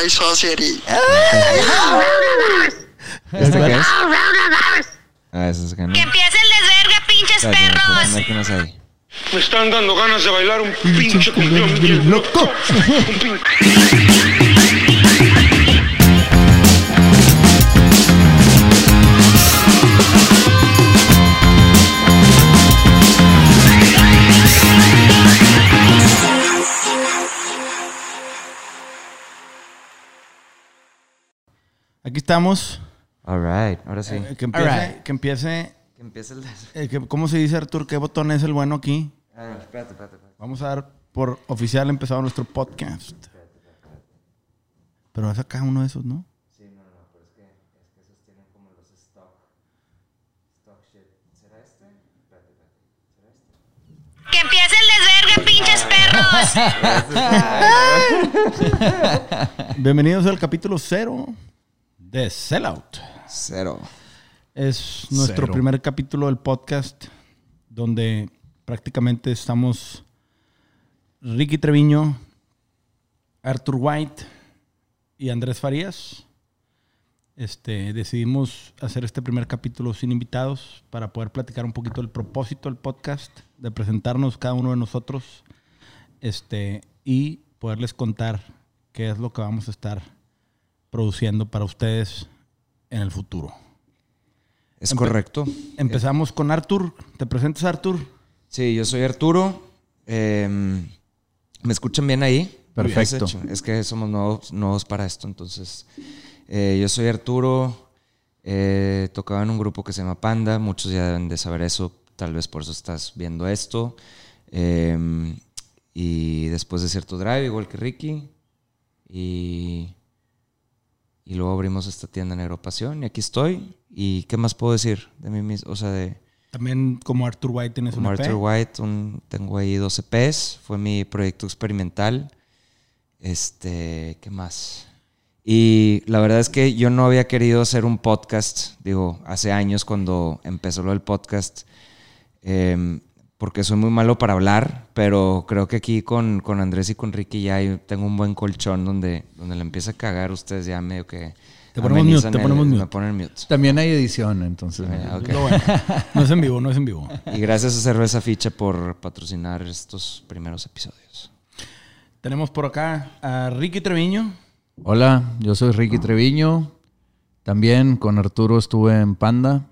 High Society. ¿Este qué es? Ah, eso es que no. ¡Que empiece el desvergue, pinches perros! qué más hay. Me están dando ganas de bailar un pinche cumbión bien loco. Un pin- Aquí estamos. All right, ahora sí. Eh, que empiece. Alright. Que empiece Que empiece el des- eh, que- ¿Cómo se dice, Artur? ¿Qué botón es el bueno aquí? Ah, espérate, espérate, espérate. Vamos a dar por oficial empezado nuestro podcast. Pero es acá uno de esos, ¿no? ¡Que empiece el desvergue, pinches perros! Bienvenidos al capítulo cero de Sellout. Cero. Es nuestro Cero. primer capítulo del podcast donde prácticamente estamos Ricky Treviño, Arthur White y Andrés Farías. Este, decidimos hacer este primer capítulo sin invitados para poder platicar un poquito del propósito del podcast, de presentarnos cada uno de nosotros este, y poderles contar qué es lo que vamos a estar produciendo para ustedes en el futuro. Es Empe- correcto. Empezamos con Arthur. ¿Te presentas, Arthur? Sí, yo soy Arturo. Eh, ¿Me escuchan bien ahí? Perfecto. Es, que somos nuevos, nuevos para esto, entonces. eh, yo soy Arturo. eh, tocaba en un grupo que se llama Panda. Muchos ya deben de saber eso. Tal vez por eso estás viendo esto. Eh, y después de cierto drive, igual que Ricky. Y, y luego abrimos esta tienda Negro Pasión. Y aquí estoy. ¿Y qué más puedo decir de mí mismo? O sea, de, También como Arthur White tienes como un EP. Arthur White, un- tengo ahí 12 Ps, fue mi proyecto experimental. Este, ¿qué más? Y la verdad es que yo no había querido hacer un podcast, digo, hace años cuando empezó lo del podcast, em, porque soy muy malo para hablar, pero creo que aquí con, con Andrés y con Ricky ya tengo un buen colchón donde, donde le empieza a cagar, ustedes ya medio que... Te ponemos mute, te el- ponemos Me ponen mute. También hay edición, entonces. Ah, bueno. No es en vivo, no es en vivo. Y gracias a Cerveza Ficha por patrocinar estos primeros episodios. Tenemos por acá a Ricky Treviño. Hola, yo soy Ricky Treviño. También con Arturo estuve en Panda.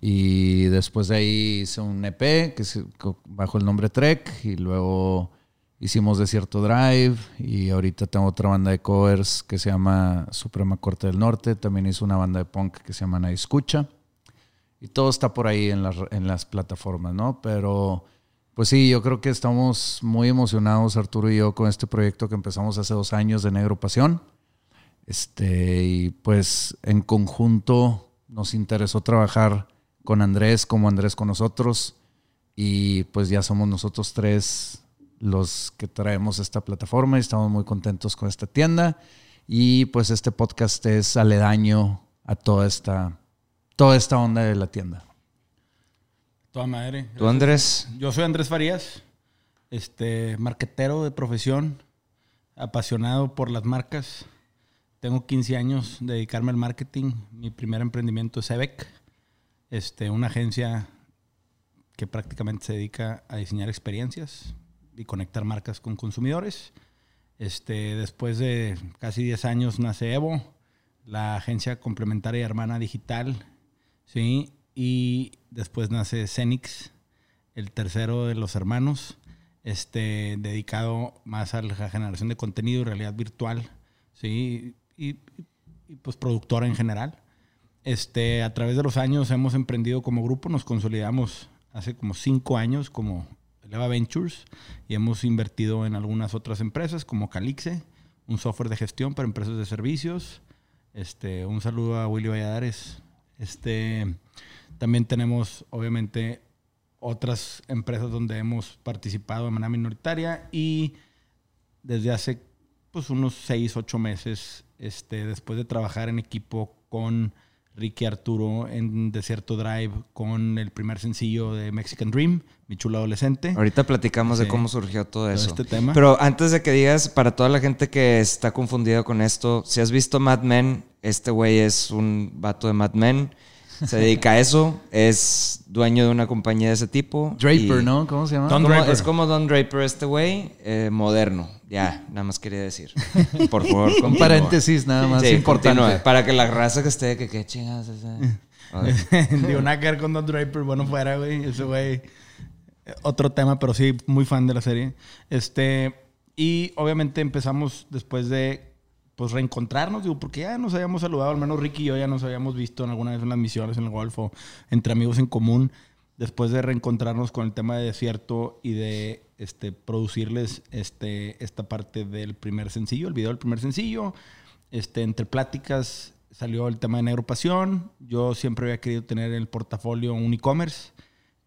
Y después de ahí hice un EP que bajo el nombre Trek. Y luego hicimos Desierto Drive. Y ahorita tengo otra banda de covers que se llama Suprema Corte del Norte. También hice una banda de punk que se llama Nadie Escucha. Y todo está por ahí en las, en las plataformas, ¿no? Pero, pues sí, yo creo que estamos muy emocionados, Arturo y yo, con este proyecto que empezamos hace dos años de Negro Pasión. Este, y pues en conjunto nos interesó trabajar con Andrés, como Andrés con nosotros. Y pues ya somos nosotros tres los que traemos esta plataforma y estamos muy contentos con esta tienda. Y pues este podcast es aledaño a toda esta, toda esta onda de la tienda. Toda madre. ¿Tú, Andrés? Yo soy Andrés Farías, este, marquetero de profesión, apasionado por las marcas. Tengo 15 años de dedicarme al marketing. Mi primer emprendimiento es EVEC, este, una agencia que prácticamente se dedica a diseñar experiencias y conectar marcas con consumidores. Este, después de casi 10 años nace Evo, la agencia complementaria y hermana digital, ¿sí? Y después nace Cenix, el tercero de los hermanos, este, dedicado más a la generación de contenido y realidad virtual, ¿sí? Y, y- y, pues productora en general. Este, a través de los años hemos emprendido como grupo, nos consolidamos hace como cinco años como Eleva Ventures y hemos invertido en algunas otras empresas como Calixe, un software de gestión para empresas de servicios. Este, un saludo a Willy Valladares. Este, también tenemos, obviamente, otras empresas donde hemos participado de manera minoritaria y desde hace pues, unos 6, 8 meses, este, después de trabajar en equipo con Ricky Arturo en Desierto Drive con el primer sencillo de Mexican Dream, Mi Chula Adolescente. Ahorita platicamos de cómo surgió todo Todo eso. este tema. Pero antes de que digas, para toda la gente que está confundida con esto, si has visto Mad Men, este güey es un vato de Mad Men. Se dedica a eso. Es dueño de una compañía de ese tipo. Draper, y- ¿no? ¿Cómo se llama? Don Como- Draper. Es como Don Draper este güey, eh, moderno. Ya, nada más quería decir. Por favor, Un paréntesis nada más Sí, importante. Para que la raza que esté, que qué ver. Digo, nada que ver con Don Draper, bueno fuera, güey. Ese güey. Otro tema, pero sí, muy fan de la serie. Este. Y obviamente empezamos después de pues reencontrarnos, digo, porque ya nos habíamos saludado, al menos Ricky y yo ya nos habíamos visto en alguna vez en las misiones en el Golfo, entre amigos en común, después de reencontrarnos con el tema de desierto y de este, producirles este, esta parte del primer sencillo, el video del primer sencillo. Este, entre pláticas salió el tema de Negro Pasión. Yo siempre había querido tener en el portafolio un e-commerce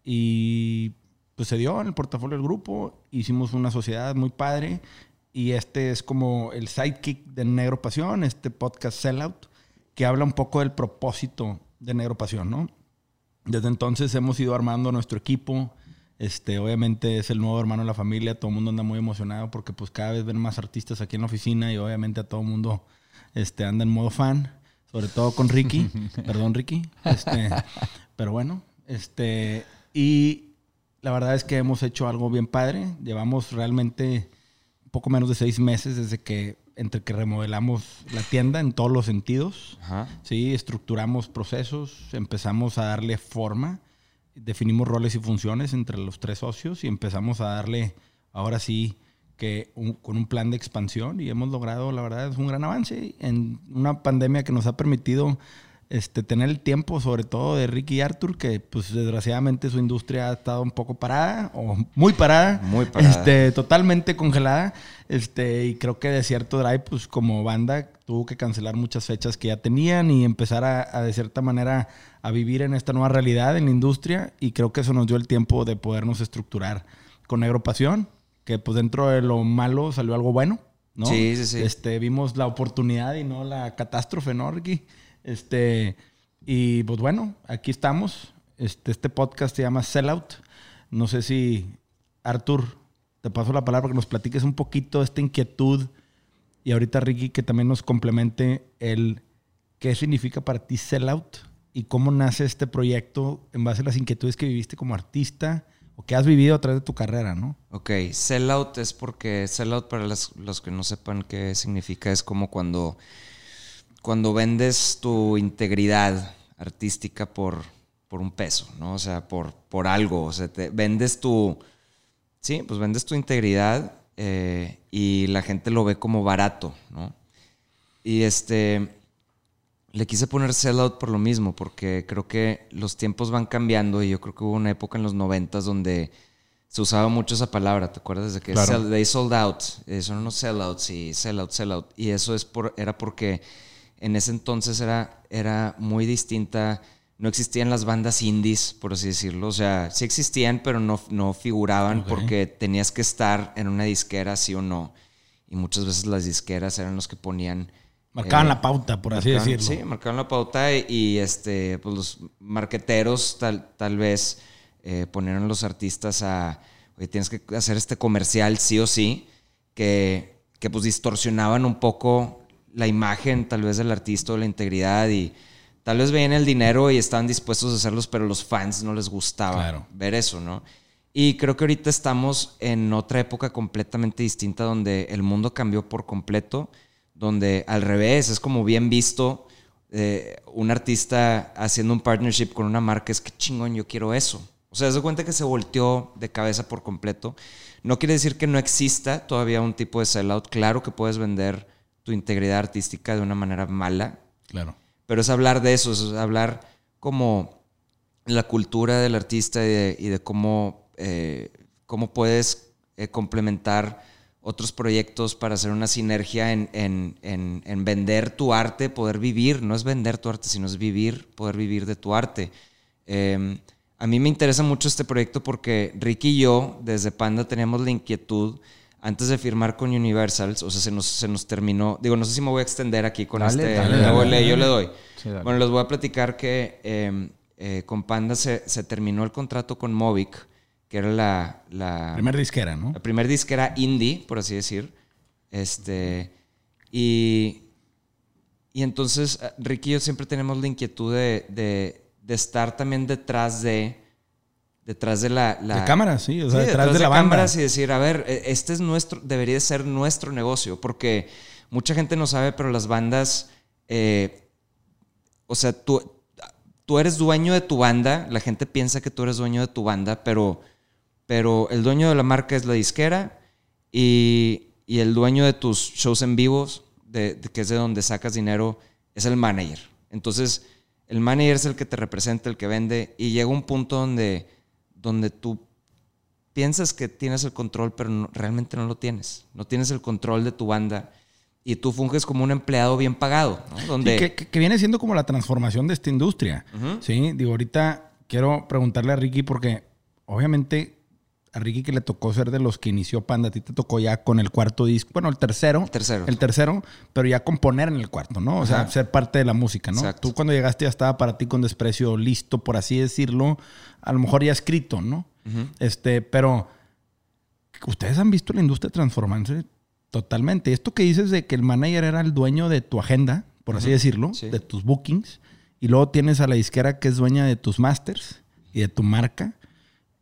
y pues se dio en el portafolio del grupo. Hicimos una sociedad muy padre y este es como el sidekick de Negro Pasión, este podcast Sellout, que habla un poco del propósito de Negro Pasión, ¿no? Desde entonces hemos ido armando nuestro equipo. Este, obviamente es el nuevo hermano de la familia. Todo el mundo anda muy emocionado porque pues cada vez ven más artistas aquí en la oficina y obviamente a todo el mundo este, anda en modo fan. Sobre todo con Ricky. Perdón, Ricky. Este, pero bueno, este, y la verdad es que hemos hecho algo bien padre. Llevamos realmente poco menos de seis meses desde que, entre que remodelamos la tienda en todos los sentidos. Ajá. Sí, estructuramos procesos, empezamos a darle forma, definimos roles y funciones entre los tres socios y empezamos a darle, ahora sí, que un- con un plan de expansión y hemos logrado, la verdad, es un gran avance en una pandemia que nos ha permitido este, tener el tiempo, sobre todo de Ricky y Arthur, que pues desgraciadamente su industria ha estado un poco parada o muy parada. Muy parada. Este, totalmente congelada. Este, y creo que Desierto Drive, pues como banda, tuvo que cancelar muchas fechas que ya tenían y empezar a, a, de cierta manera a vivir en esta nueva realidad en la industria. Y creo que eso nos dio el tiempo de podernos estructurar con Negro Pasión, que pues dentro de lo malo salió algo bueno, ¿no? Sí, sí, sí. Este, vimos la oportunidad y no la catástrofe, ¿no, Ricky? Este, y pues bueno, aquí estamos. Este, este podcast se llama Sellout. No sé si, Artur, te paso la palabra para que nos platiques un poquito esta inquietud. Y ahorita, Ricky, que también nos complemente el qué significa para ti Sellout y cómo nace este proyecto en base a las inquietudes que viviste como artista o que has vivido a través de tu carrera, ¿no? Ok, sellout es porque sellout para las- los que no sepan qué significa es como cuando, cuando vendes tu integridad artística por, por un peso, ¿no? O sea, por, por algo. O sea, te vendes tu. Sí, pues vendes tu integridad eh, y la gente lo ve como barato, ¿no? Y este. Le quise poner sellout por lo mismo, porque creo que los tiempos van cambiando y yo creo que hubo una época en los noventas donde se usaba mucho esa palabra, ¿te acuerdas de que Claro. sell- they sold out? Eh, son unos sellouts y sellout, sellout. Y eso es por, era porque en ese entonces era, era muy distinta. No existían las bandas indies, por así decirlo. O sea, sí existían, pero no, no figuraban Ok. porque tenías que estar en una disquera, sí o no. Y muchas veces las disqueras eran los que ponían Marcaban eh, la pauta, por así marcaban- decirlo. Sí, marcaban la pauta y, y, este, pues los marqueteros tal, tal vez eh, ponieron a los artistas a, oye, tienes que hacer este comercial sí o sí, que, que pues distorsionaban un poco la imagen tal vez del artista o la integridad y tal vez veían el dinero y estaban dispuestos a hacerlos, pero los fans no les gustaba Claro. ver eso, ¿no? Y creo que ahorita estamos en otra época completamente distinta donde el mundo cambió por completo, donde al revés es como bien visto eh, un artista haciendo un partnership con una marca, es que chingón, yo quiero eso. O sea, se cuenta que se volteó de cabeza por completo. No quiere decir que no exista todavía un tipo de sellout. Claro que puedes vender tu integridad artística de una manera mala, Claro. pero es hablar de eso, es hablar como la cultura del artista y de, y de cómo, eh, cómo puedes eh, complementar otros proyectos para hacer una sinergia en, en- en- en vender tu arte, poder vivir, no es vender tu arte, sino es vivir, poder vivir de tu arte. Eh, a mí me interesa mucho este proyecto porque Ricky y yo, desde Panda, teníamos la inquietud antes de firmar con Universal, o sea, se nos, se nos terminó. Digo, no sé si me voy a extender aquí con Dale, este. dale, le voy- dale, le- yo dale. le doy. Sí, bueno, les voy a platicar que eh, eh, con Panda se, se terminó el contrato con Movic, que era la, la, Primer disquera, ¿no? la primer disquera indie, por así decir. Este. Y. Y entonces, eh, Ricky y yo siempre tenemos la inquietud de, de- de estar también detrás de. Detrás de la. la- De cámaras, sí, o sea, Sí, detrás de la banda. cámaras y decir, a ver, eh, este es nuestro, debería ser nuestro negocio, porque mucha gente no sabe, pero las bandas, eh, o sea, tú, tú eres dueño de tu banda, la gente piensa que tú eres dueño de tu banda, pero, pero el dueño de la marca es la disquera y, y el dueño de tus shows en vivos, de, de que es de donde sacas dinero, es el manager. Entonces, el manager es el que te representa, el que vende, y llega un punto donde, donde tú piensas que tienes el control, pero no- realmente no lo tienes. No tienes el control de tu banda y tú funges como un empleado bien pagado, ¿no? Donde... Sí, que, que- que viene siendo como la transformación de esta industria. Sí, digo, ahorita quiero preguntarle a Ricky porque obviamente a Ricky que le tocó ser de los que inició Panda, a ti te tocó ya con el cuarto disco, bueno, el tercero. El tercero. El tercero, pero ya componer en el cuarto, ¿no? O sea, Ajá. ser parte de la música, ¿no? Exacto. Tú cuando llegaste ya estaba para ti con desprecio listo, por así decirlo, a lo mejor ya escrito, ¿no? Este, pero ustedes han visto la industria transformarse totalmente. Esto que dices de que el manager era el dueño de tu agenda, por así decirlo, Sí. de tus bookings, y luego tienes a la disquera que es dueña de tus masters y de tu marca.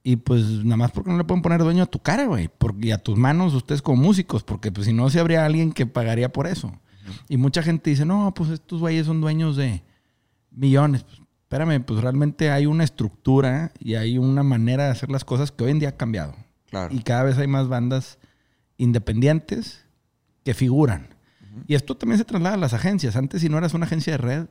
Y pues nada más porque no le pueden poner dueño a tu cara, güey. Porque- Y a tus manos, ustedes como músicos, porque pues si no, sí habría alguien que pagaría por eso. Y mucha gente dice, no, pues estos güeyes son dueños de millones. Pues, espérame, pues realmente hay una estructura y hay una manera de hacer las cosas que hoy en día ha cambiado. Claro. Y cada vez hay más bandas independientes que figuran. Y esto también se traslada a las agencias. Antes, si no eras una agencia de red,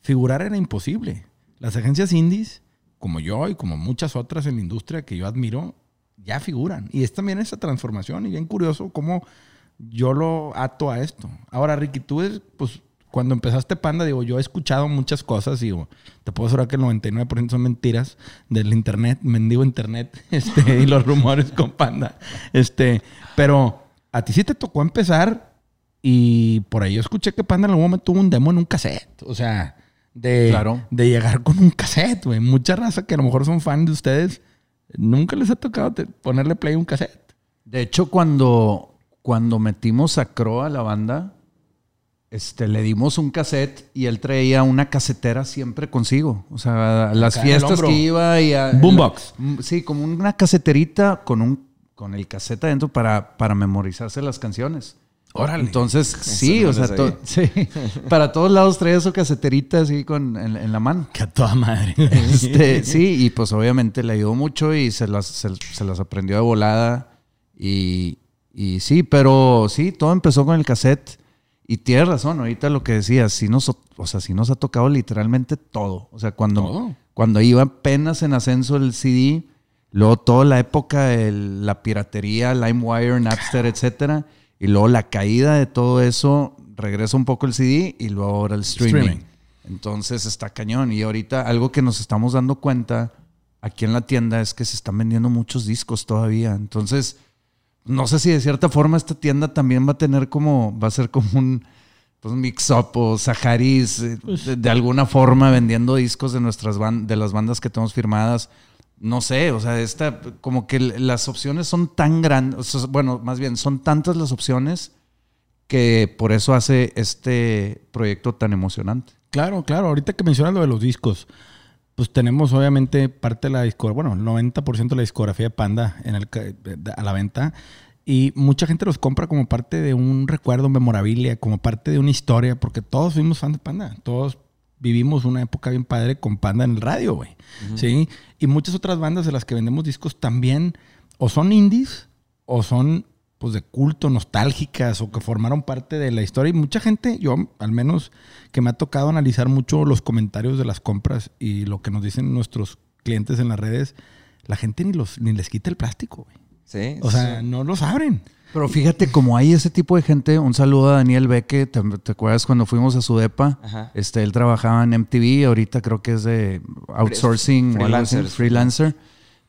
figurar era imposible. Las agencias indies, como yo y como muchas otras en la industria que yo admiro, ya figuran. Y es también esa transformación. Y bien curioso cómo yo lo ato a esto. Ahora, Ricky, tú, es, pues, cuando empezaste Panda, digo, yo he escuchado muchas cosas. Digo, te puedo asegurar que el 99% son mentiras del internet, mendigo internet, este, y los rumores con Panda. Este, pero a ti sí te tocó empezar y por ahí yo escuché que Panda en algún momento tuvo un demo en un cassette. O sea, de, Claro. de llegar con un cassette, güey. Mucha raza que a lo mejor son fan de ustedes, nunca les ha tocado ponerle play a un cassette. De hecho, cuando, cuando metimos a Crow a la banda, este, le dimos un cassette y él traía una casetera siempre consigo. O sea, a las Acá fiestas que iba y a, Boombox. Mm, Sí, como una caseterita con un con el cassette adentro para, para memorizarse las canciones. Órale. Entonces, sí, no o sea, la to- sí, para todos lados traía su caseterita así con, en, en la mano. Que a toda madre. Este, sí, y pues obviamente le ayudó mucho y se las, se, se las aprendió de volada. Y, y sí, pero sí, todo empezó con el cassette. Y tienes razón, ahorita lo que decías, sí nos, o sea, sí nos ha tocado literalmente todo. O sea, cuando, Todo. cuando iba apenas en ascenso el CD, luego toda la época de la piratería, LimeWire, Napster, etcétera, y luego la caída de todo eso, regresa un poco el CD y luego ahora el streaming. Streaming. Entonces está cañón. Y ahorita algo que nos estamos dando cuenta aquí en la tienda es que se están vendiendo muchos discos todavía. Entonces, no sé si de cierta forma esta tienda también va a tener como, va a ser como un pues, mix-up o Saharis, eh, de, de alguna forma vendiendo discos de nuestras ban- de las bandas que tenemos firmadas. No sé, o sea, esta, como que las opciones son tan grandes, o sea, bueno, más bien, son tantas las opciones que por eso hace este proyecto tan emocionante. Claro, claro. Ahorita que mencionas lo de los discos, pues tenemos obviamente parte de la discografía, bueno, el 90% de la discografía de Panda en el, a la venta. Y mucha gente los compra como parte de un recuerdo, memorabilia, como parte de una historia, porque todos fuimos fan de Panda. Todos vivimos una época bien padre con Panda en el radio, güey. ¿Sí? Y muchas otras bandas de las que vendemos discos también o son indies o son pues de culto, nostálgicas o que formaron parte de la historia. Y mucha gente, yo al menos que me ha tocado analizar mucho los comentarios de las compras y lo que nos dicen nuestros clientes en las redes, la gente ni, los, ni les quita el plástico, güey. Sí, O sea, sí. no los abren. Pero fíjate, como hay ese tipo de gente, un saludo a Daniel Beque, ¿te, te acuerdas cuando fuimos a su depa? Ajá. Este, él trabajaba en MTV, ahorita creo que es de outsourcing, o Freelancers. freelancer.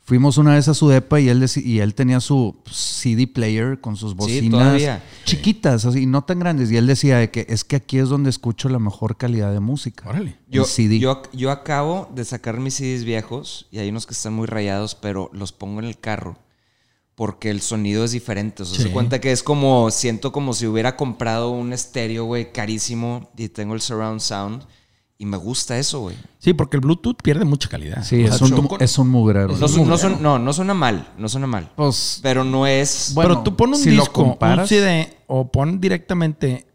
Fuimos una vez a su depa y él, y él tenía su CD player con sus bocinas chiquitas, así, no tan grandes. Y él decía de que es que aquí es donde escucho la mejor calidad de música. Órale. Yo, CD. yo, yo acabo de sacar mis CDs viejos y hay unos que están muy rayados, pero los pongo en el carro porque el sonido es diferente. O sea, Sí. se cuenta que es como, siento como si hubiera comprado un estéreo, güey, carísimo y tengo el surround sound y me gusta eso, güey. Sí, porque el Bluetooth pierde mucha calidad. Sí, O sea, es un, es un mugrero. No, su- no, son- no, no suena mal, no suena mal. Pues, Pero no es... Bueno, Pero tú pon un si lo disco, un comparas- CD o pon directamente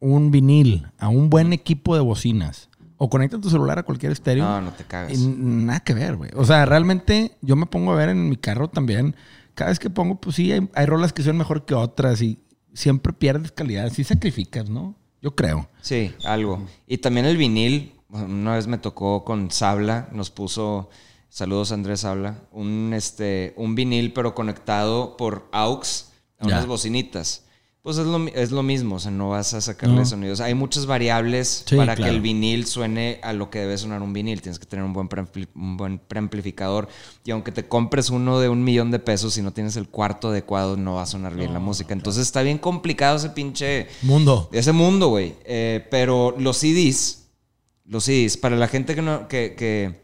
un vinil a un buen equipo de bocinas o conecta tu celular a cualquier estéreo. No, no te cagas. y nada que ver, güey. O sea, realmente yo me pongo a ver en mi carro también. Cada vez que pongo, pues sí, hay, hay rolas que son mejor que otras y siempre pierdes calidad. Sí sacrificas, ¿no? Yo creo. Sí, algo. Y también el vinil, una vez me tocó con Sabla, nos puso, saludos Andrés Sabla, un, este, un vinil pero conectado por AUX a Ya. unas bocinitas. Pues es lo, es lo mismo, o sea, no vas a sacarle No. sonidos. Hay muchas variables Sí, para claro. que el vinil suene a lo que debe sonar un vinil. Tienes que tener un buen, preampli- un buen preamplificador. Y aunque te compres uno de un millón de pesos, si no tienes el cuarto adecuado, no va a sonar bien la música. Entonces está bien complicado ese pinche Mundo. ese mundo, güey. Eh, pero los CDs, los CDs, para la gente que no, que, que,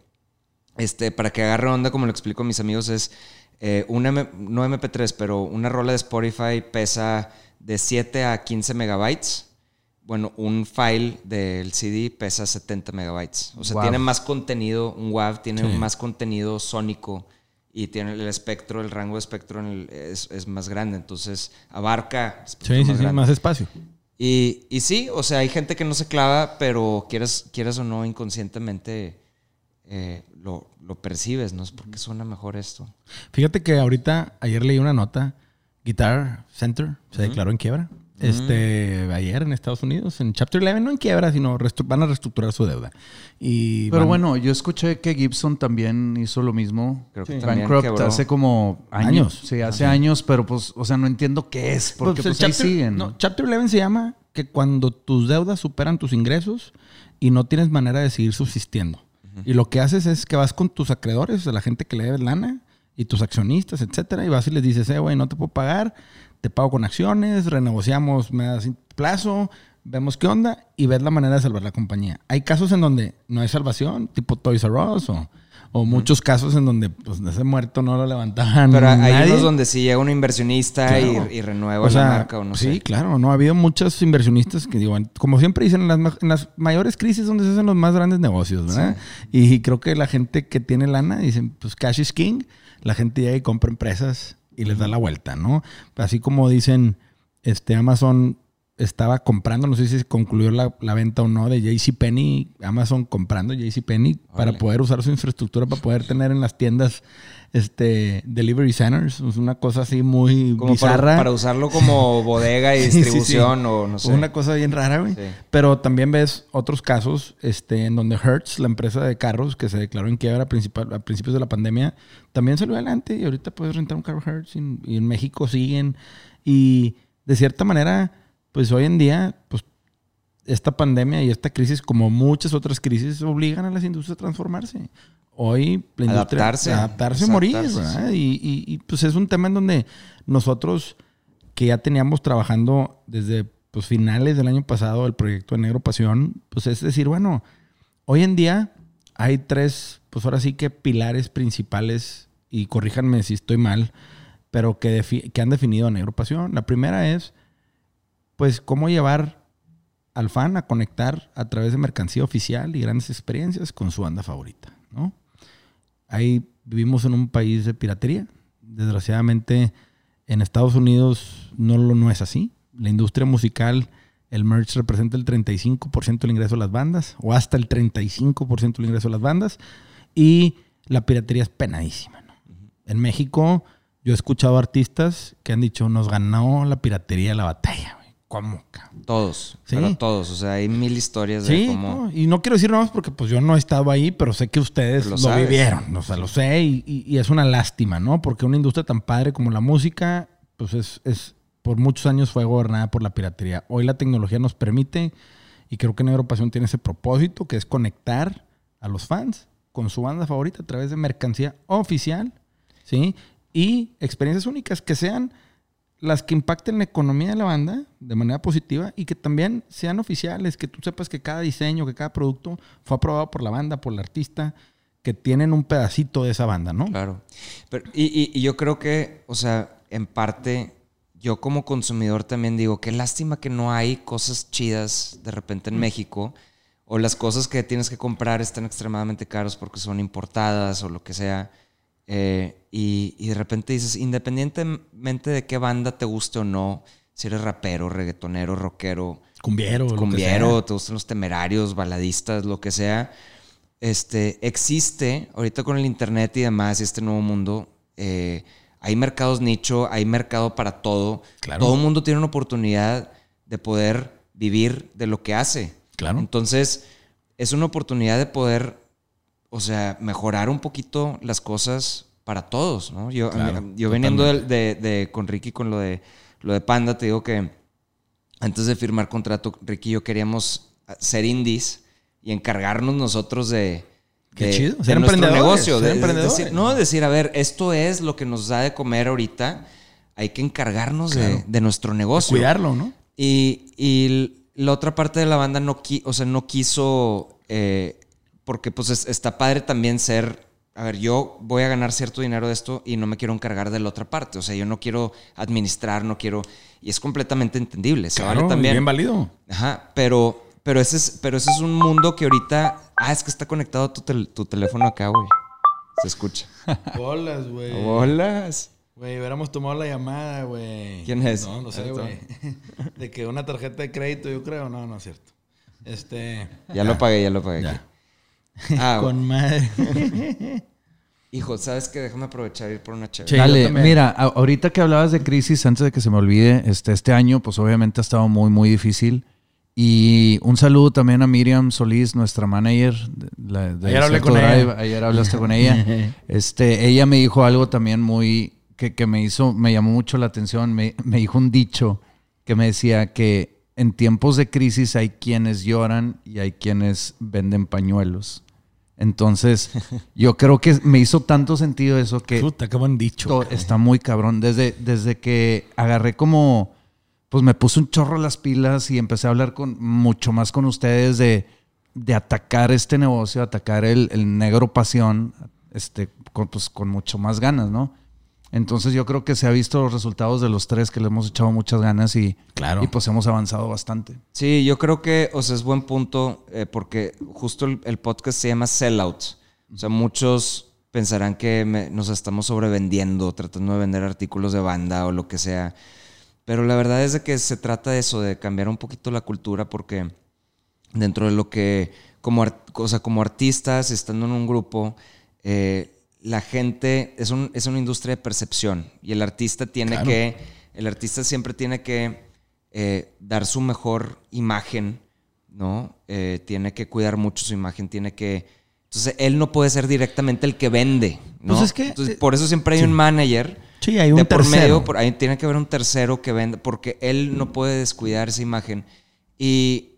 este, para que agarre onda, como lo explico a mis amigos, es eh, una, no MP3, pero una rola de Spotify pesa de 7 a 15 megabytes. Bueno, un file del CD pesa 70 megabytes. O sea, Wow. tiene más contenido, un WAV tiene Sí. más contenido sónico y tiene el espectro, el rango de espectro el- es, es más grande. Entonces, abarca. Sí, sí, sí, más espacio. Y, y sí, o sea, hay gente que no se clava, pero quieras, quieras o no, inconscientemente eh, lo, lo percibes, ¿no? Es porque suena mejor esto. Fíjate que ahorita, ayer leí una nota, Guitar Center se declaró en quiebra. Este, ayer en Estados Unidos, en Chapter 11, no en quiebra, sino van a reestructurar su deuda. Y pero van- bueno, yo escuché que Gibson también hizo lo mismo. Creo que también Bankrupt quebró. hace como años. Años. Sí, hace años, pero pues, o sea, no entiendo qué es, porque Pues, pues, ahí chapter, siguen. no, chapter 11 se llama que cuando tus deudas superan tus ingresos y no tienes manera de seguir subsistiendo. Y lo que haces es que vas con tus acreedores, o sea, la gente que le debes lana y tus accionistas, etcétera, y vas y les dices, eh, güey, no te puedo pagar, te pago con acciones, renegociamos, me das plazo, vemos qué onda y ves la manera de salvar la compañía. Hay casos en donde no hay salvación, tipo Toys R Us o, o muchos casos en donde pues ese muerto no lo levantaban Pero hay nadie. unos donde sí llega un inversionista y- Claro. y, renueva O sea, la marca o no sí, sé. claro, no ha habido muchos inversionistas que digo, como siempre dicen, en las, en las mayores crisis donde se hacen los más grandes negocios, ¿verdad? Y creo que la gente que tiene lana dicen, pues cash is king, la gente llega y compra empresas y les da la vuelta, ¿no? Así como dicen, este Amazon estaba comprando, no sé si concluyó la, la venta o no de JCPenney, Amazon comprando JCPenney para poder usar su infraestructura para poder tener en las tiendas este delivery centers, es una cosa así muy Como bizarra. para, para usarlo como bodega y sí, distribución sí. o no sé. Una cosa bien rara, güey. Sí. Pero también ves otros casos este, en donde Hertz, la empresa de carros que se declaró en quiebra principal, a principios de la pandemia, también salió adelante y ahorita puedes rentar un carro Hertz y, y en México siguen. Y de cierta manera, pues hoy en día, pues esta pandemia y esta crisis, como muchas otras crisis, obligan a las industrias a transformarse. Hoy la. Adaptarse. Adaptarse, morir, Adaptarse, ¿verdad? Y, y- y, pues es un tema en donde nosotros que ya teníamos trabajando desde pues, finales del año pasado el proyecto de Negro Pasión, pues es decir, bueno, hoy en día hay tres, pues ahora sí que pilares principales, y corríjanme si estoy mal, pero que, que han definido a Negro Pasión. La primera es, pues, cómo llevar al fan a conectar a través de mercancía oficial y grandes experiencias con su banda favorita, ¿no? Ahí vivimos en un país de piratería. Desgraciadamente, en Estados Unidos no, lo, no es así. La industria musical, el merch representa el 35% del ingreso de las bandas, o hasta el 35% del ingreso de las bandas, y la piratería es penadísima. ¿no? En México, yo he escuchado artistas que han dicho, nos ganó la piratería la batalla. Güey". ¿Cómo? Todos, Sí. pero todos. O sea, hay mil historias de cómo... no, y no quiero decir nada más porque pues yo no he estado ahí, pero sé que ustedes Lo vivieron, o sea, lo sé y, y- y es una lástima, ¿no? Porque una industria tan padre como la música, pues es, es por muchos años fue gobernada por la piratería. Hoy la tecnología nos permite y creo que Negro Pasión tiene ese propósito que es conectar a los fans con su banda favorita a través de mercancía oficial ¿sí? Y experiencias únicas que sean las que impacten la economía de la banda de manera positiva y que también sean oficiales, que tú sepas que cada diseño, que cada producto fue aprobado por la banda, por el artista, que tienen un pedacito de esa banda, ¿no? Claro. Pero, y, y- y yo creo que, o sea, en parte, yo como consumidor también digo, qué lástima que no hay cosas chidas de repente en México, o las cosas que tienes que comprar están extremadamente caros porque son importadas o lo que sea. Eh, y, y de repente dices, independientemente de qué banda te guste o no, si eres rapero, reggaetonero, rockero, Cumbiero, cumbiero, te gustan los temerarios, baladistas, lo que sea. Este, existe, ahorita con el internet y demás, y este nuevo mundo, eh, hay mercados nicho, hay mercado para todo. Claro. Todo el mundo tiene una oportunidad de poder vivir de lo que hace. Claro. Entonces, es una oportunidad de poder, o sea, mejorar un poquito las cosas para todos, ¿no? Yo, Claro, mí- yo veniendo de, de- de- con Ricky con lo de, lo de Panda, te digo que antes de firmar contrato, Ricky y yo queríamos ser indies y encargarnos nosotros de, Qué de- chido, ser emprendedores, negocio. ser emprendedores. decir- no decir, a ver, esto es lo que nos da de comer ahorita, hay que encargarnos Claro. de, nuestro negocio. Cuidarlo, ¿no? Y, y la otra parte de la banda no, qui- o sea, no quiso, eh, porque pues es- está padre también ser, a ver, yo voy a ganar cierto dinero de esto y no me quiero encargar de la otra parte, o sea, yo no quiero administrar, no quiero, y es completamente entendible, se vale también. bien válido. Ajá, pero, pero, ese es, pero ese es un mundo que ahorita, ah, es que está conectado tu, tel- tu teléfono acá, güey. Se escucha. Bolas, güey. Hola. Güey, hubiéramos tomado la llamada, güey. ¿Quién es? No, no sé, güey. De que una tarjeta de crédito, yo creo. No, no es cierto. Este. Ya lo pagué, ya lo pagué. Ya. aquí. Ah, Con madre. hijo, ¿sabes qué? Déjame aprovechar y ir por una chévere. Sí, Dale, mira, ahorita que hablabas de crisis, antes de que se me olvide, este, este año, pues obviamente ha estado muy, muy difícil. Y un saludo también a Miriam Solís, nuestra manager. de- la- de Ayer hablé con ella. Drive. Ayer hablaste con ella. Este, ella me dijo algo también muy que, que me hizo, me llamó mucho la atención. Me, me dijo un dicho que me decía que en tiempos de crisis hay quienes lloran y hay quienes venden pañuelos. Entonces, yo creo que me hizo tanto sentido eso que Puta, qué buen dicho. está muy cabrón. Desde, desde que agarré como, pues me puse un chorro las pilas y empecé a hablar con mucho más con ustedes de, de atacar este negocio, atacar el, el negro pasión, este, con, pues, con mucho más ganas, ¿no? Entonces yo creo que se ha visto los resultados de los tres que le hemos echado muchas ganas y, Claro. y pues hemos avanzado bastante. Sí, yo creo que, o sea, es buen punto eh, porque justo el, el podcast se llama Sellout. O sea, muchos pensarán que me- nos estamos sobrevendiendo, tratando de vender artículos de banda o lo que sea. Pero la verdad es de que se trata de eso, de cambiar un poquito la cultura porque dentro de lo que, como, o sea, como artistas, estando en un grupo, eh, la gente es, un- es una industria de percepción y el artista tiene Claro. que, el artista siempre tiene que eh, dar su mejor imagen, ¿no? Eh, tiene que cuidar mucho su imagen, tiene que... Entonces, él no puede ser directamente el que vende, ¿no? Pues es que, Entonces, eh, por eso siempre hay sí. un manager Sí, hay un de por tercero. medio, por ahí tiene que haber un tercero que venda, porque él no puede descuidar esa imagen. Y,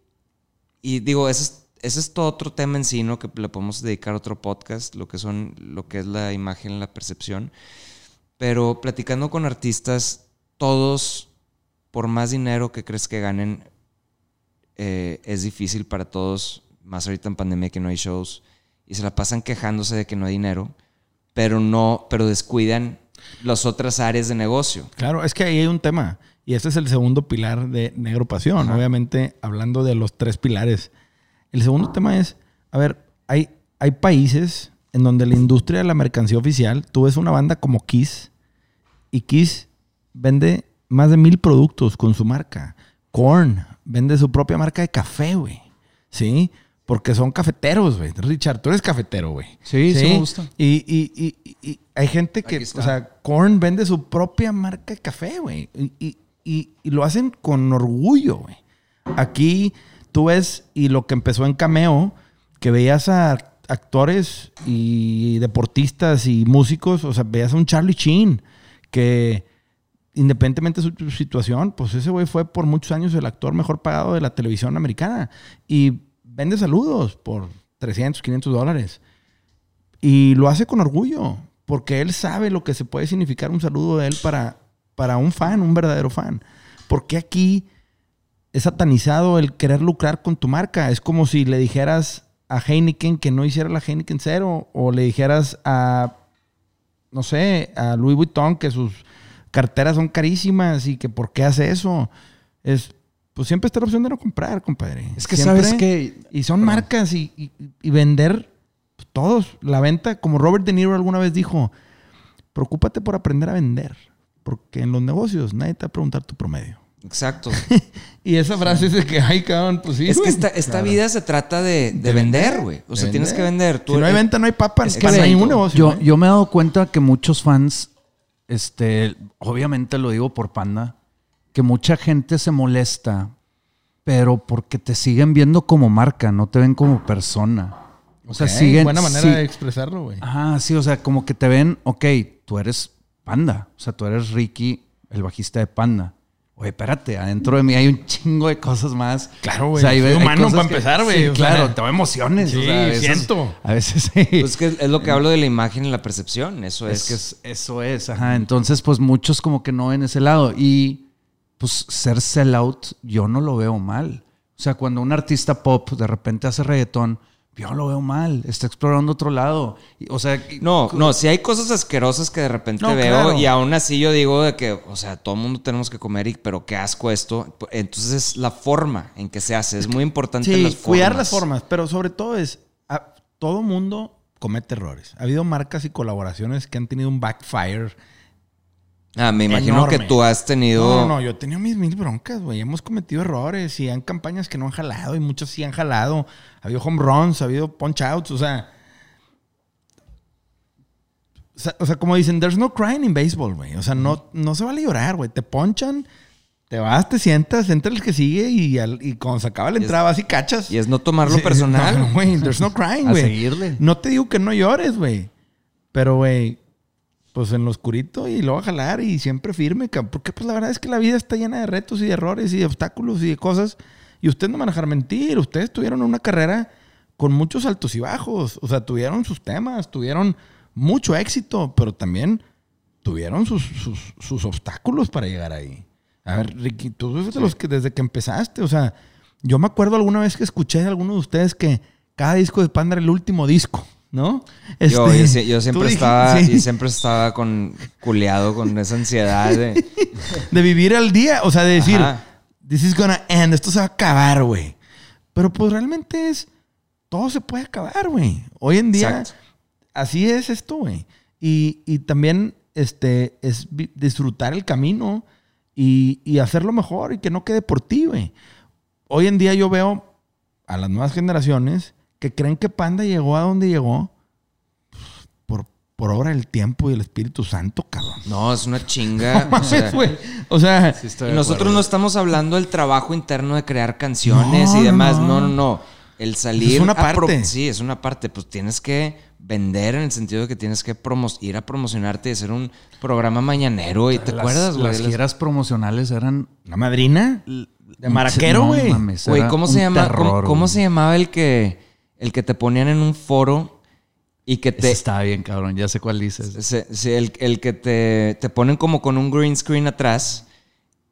y digo, ese es, ese es todo otro tema en sí, ¿no? Que le podemos dedicar otro podcast, lo que son, lo que es la imagen, la percepción. Pero platicando con artistas, todos, por más dinero que crees que ganen, eh, es difícil para todos, más ahorita en pandemia que no hay shows, y se la pasan quejándose de que no hay dinero, pero no, pero descuidan las otras áreas de negocio. Claro, es que ahí hay un tema. Y ese es el segundo pilar de Negro Pasión. Ajá. Obviamente, hablando de los tres pilares. El segundo tema es, a ver, hay, hay países en donde la industria de la mercancía oficial, tú ves una banda como Kiss, y Kiss vende más de mil productos con su marca. Korn vende su propia marca de café, güey. ¿Sí? Porque son cafeteros, güey. Richard, tú eres cafetero, güey. Sí, sí me gusta. Y, y- y- y- y hay gente que, o sea, Korn vende su propia marca de café, güey. Y, y- y- y lo hacen con orgullo, güey. Aquí tú ves, y lo que empezó en Cameo, que veías a actores y deportistas y músicos, o sea, veías a un Charlie Sheen, que independientemente de su situación, pues ese güey fue por muchos años el actor mejor pagado de la televisión americana. Y vende saludos por 300, 500 dólares. Y lo hace con orgullo, porque él sabe lo que se puede significar un saludo de él para, para un fan, un verdadero fan. Porque aquí es satanizado el querer lucrar con tu marca. Es como si le dijeras a Heineken que no hiciera la Heineken cero, o le dijeras a, no sé, a Louis Vuitton que sus carteras son carísimas y que por qué hace eso. Es, pues siempre está la opción de no comprar, compadre. Es que Siempre- sabes que y son marcas y, y- y vender pues, todos. La venta, como Robert De Niro alguna vez dijo, preocúpate por aprender a vender. Porque en los negocios nadie te va a preguntar tu promedio. Exacto. Y esa frase es de que, ay, cabrón, pues sí. es que esta, vida se trata de, de vender, güey. O sea, tienes que vender. Tú- si no hay venta, no hay papa. es que exacto. ningún negocio. yo, yo me he dado cuenta que muchos fans, este, obviamente lo digo por Panda, que mucha gente se molesta, pero porque te siguen viendo como marca, no te ven como persona. O sea, Ok, siguen. Buena manera sí- de expresarlo, güey. Ajá, sí, o sea, como que te ven, ok, tú eres Panda, o sea, tú eres Ricky, el bajista de Panda. Oye, espérate, adentro de mí hay un chingo de cosas más. Claro, güey. O sea, hay- Soy hay humano cosas para empezar, güey, sí, o sea. claro, tengo emociones. Sí, o sea, a veces- siento. A veces sí. Pues es que es lo que hablo de la imagen y la percepción. Eso es. Es que es- eso es, ajá. Entonces, pues muchos como que no ven ese lado. Y pues ser sellout, yo no lo veo mal. O sea, cuando un artista pop de repente hace reggaetón, yo lo veo mal. Está explorando otro lado. O sea, No, no, si hay cosas asquerosas que de repente No, veo claro. y aún así yo digo de que, o sea, todo el mundo tenemos que comer, y, pero qué asco esto. Entonces es la forma en que se hace. Es muy importante Sí, las formas. cuidar las formas, pero sobre todo es, a- todo mundo comete errores. Ha habido marcas y colaboraciones que han tenido un backfire. Ah, me imagino Enorme. que tú has tenido... No, no, no, yo he tenido mis mil broncas, güey. Hemos cometido errores y han campañas que no han jalado y muchas sí han jalado. Ha habido home runs, ha habido punch outs, o sea... O sea, o sea, como dicen, there's no crying in baseball, güey. O sea, no, no se vale llorar, güey. Te ponchan, te vas, te sientas, entra el que sigue y, al- y cuando se acaba la entrada vas y cachas. Y es no tomarlo Sí, personal. no, güey, there's no crying, güey. seguirle. No te digo que no llores, güey. Pero, güey, pues en lo oscurito y lo va a jalar y siempre firme, cabrón. Porque pues la verdad es que la vida está llena de retos y de errores y de obstáculos y de cosas. Y ustedes no van a dejar mentir. Ustedes tuvieron una carrera con muchos altos y bajos. O sea, tuvieron sus temas, tuvieron mucho éxito, pero también tuvieron sus, sus, sus obstáculos para llegar ahí. A ver, Ricky, tú fuiste los que desde que empezaste, o sea, yo me acuerdo alguna vez que escuché de alguno de ustedes que cada disco de Panda era el último disco, ¿no? Yo, Este, yo tú siempre estaba sí, siempre estaba con culeado con esa ansiedad de de vivir al día, o sea, de decir, Ajá. this is gonna end, esto se va a acabar, güey. Pero pues realmente es, todo se puede acabar, güey. Hoy en día, Exacto. así es esto, güey. Y, y también este, es disfrutar el camino y, y hacerlo mejor y que no quede por ti, güey. Hoy en día yo veo a las nuevas generaciones que creen que Panda llegó a donde llegó pues, por, por obra del tiempo y el Espíritu Santo, cabrón. no, es una chinga. No o sea, mames. O sea, Sí y nosotros no estamos hablando del trabajo interno de crear canciones No, y no, demás. no. No, no, no. El salir. Es una parte. sí, es una parte. Pues tienes que vender en el sentido de que tienes que ir a promocionarte y hacer un programa mañanero. ¿Y te Las- acuerdas, güey? Las giras promocionales eran... ¿una madrina? De maraquero, No güey. era ¿cómo un se llama? terror, ¿Cómo, se llamaba el que el que te ponían en un foro y que Ese te estaba bien, cabrón. Ya sé cuál dices. se- se- el, el que te, te ponen como con un green screen atrás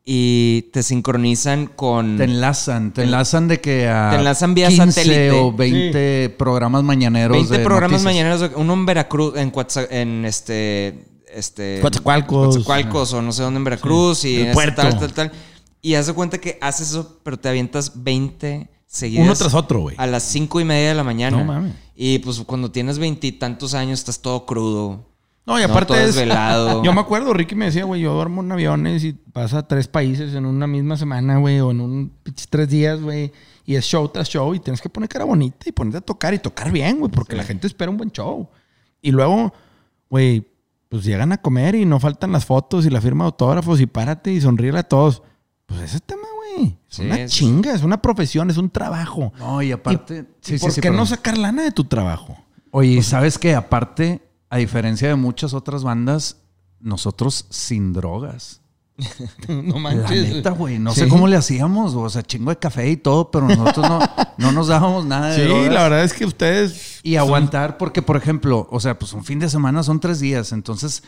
y te sincronizan con Te enlazan, te enlazan de que a Te enlazan vía 15 satélite. o 20 programas mañaneros 20 de programas noticias. mañaneros, uno en Veracruz, en, Coatza- en este este Coatzacoalcos. Coatzacoalcos o no sé dónde en Veracruz y El este, puerto. tal tal tal y haz de cuenta que haces eso, pero te avientas 20 seguidas Uno tras otro, güey. a las cinco y media de la mañana. No mames. Y pues cuando tienes veintitantos años estás todo crudo. No, y No, aparte todo es... desvelado. Yo me acuerdo, Ricky me decía, güey, yo duermo en aviones y pasa a tres países en una misma semana, güey, o en un tres días, güey. Y es show tras show y tienes que poner cara bonita y ponerte a tocar y tocar bien, güey, porque la gente espera un buen show. Y luego, güey, pues llegan a comer y no faltan las fotos y la firma de autógrafos y párate y sonríe a todos. Pues ese tema, güey. Es Sí, una es- chinga, es una profesión, es un trabajo. No, y aparte... ¿Y por qué no sacar lana de tu trabajo? Oye, ¿sabes qué? Aparte, a diferencia de muchas otras bandas, nosotros sin drogas. no La manches. neta, güey. No Sí. sé cómo le hacíamos. O sea, chingo de café y todo, pero nosotros no, no nos dábamos nada de Sí, drogas. la verdad es que ustedes Y aguantar, porque, por ejemplo, o sea, pues un fin de semana son tres días. Entonces,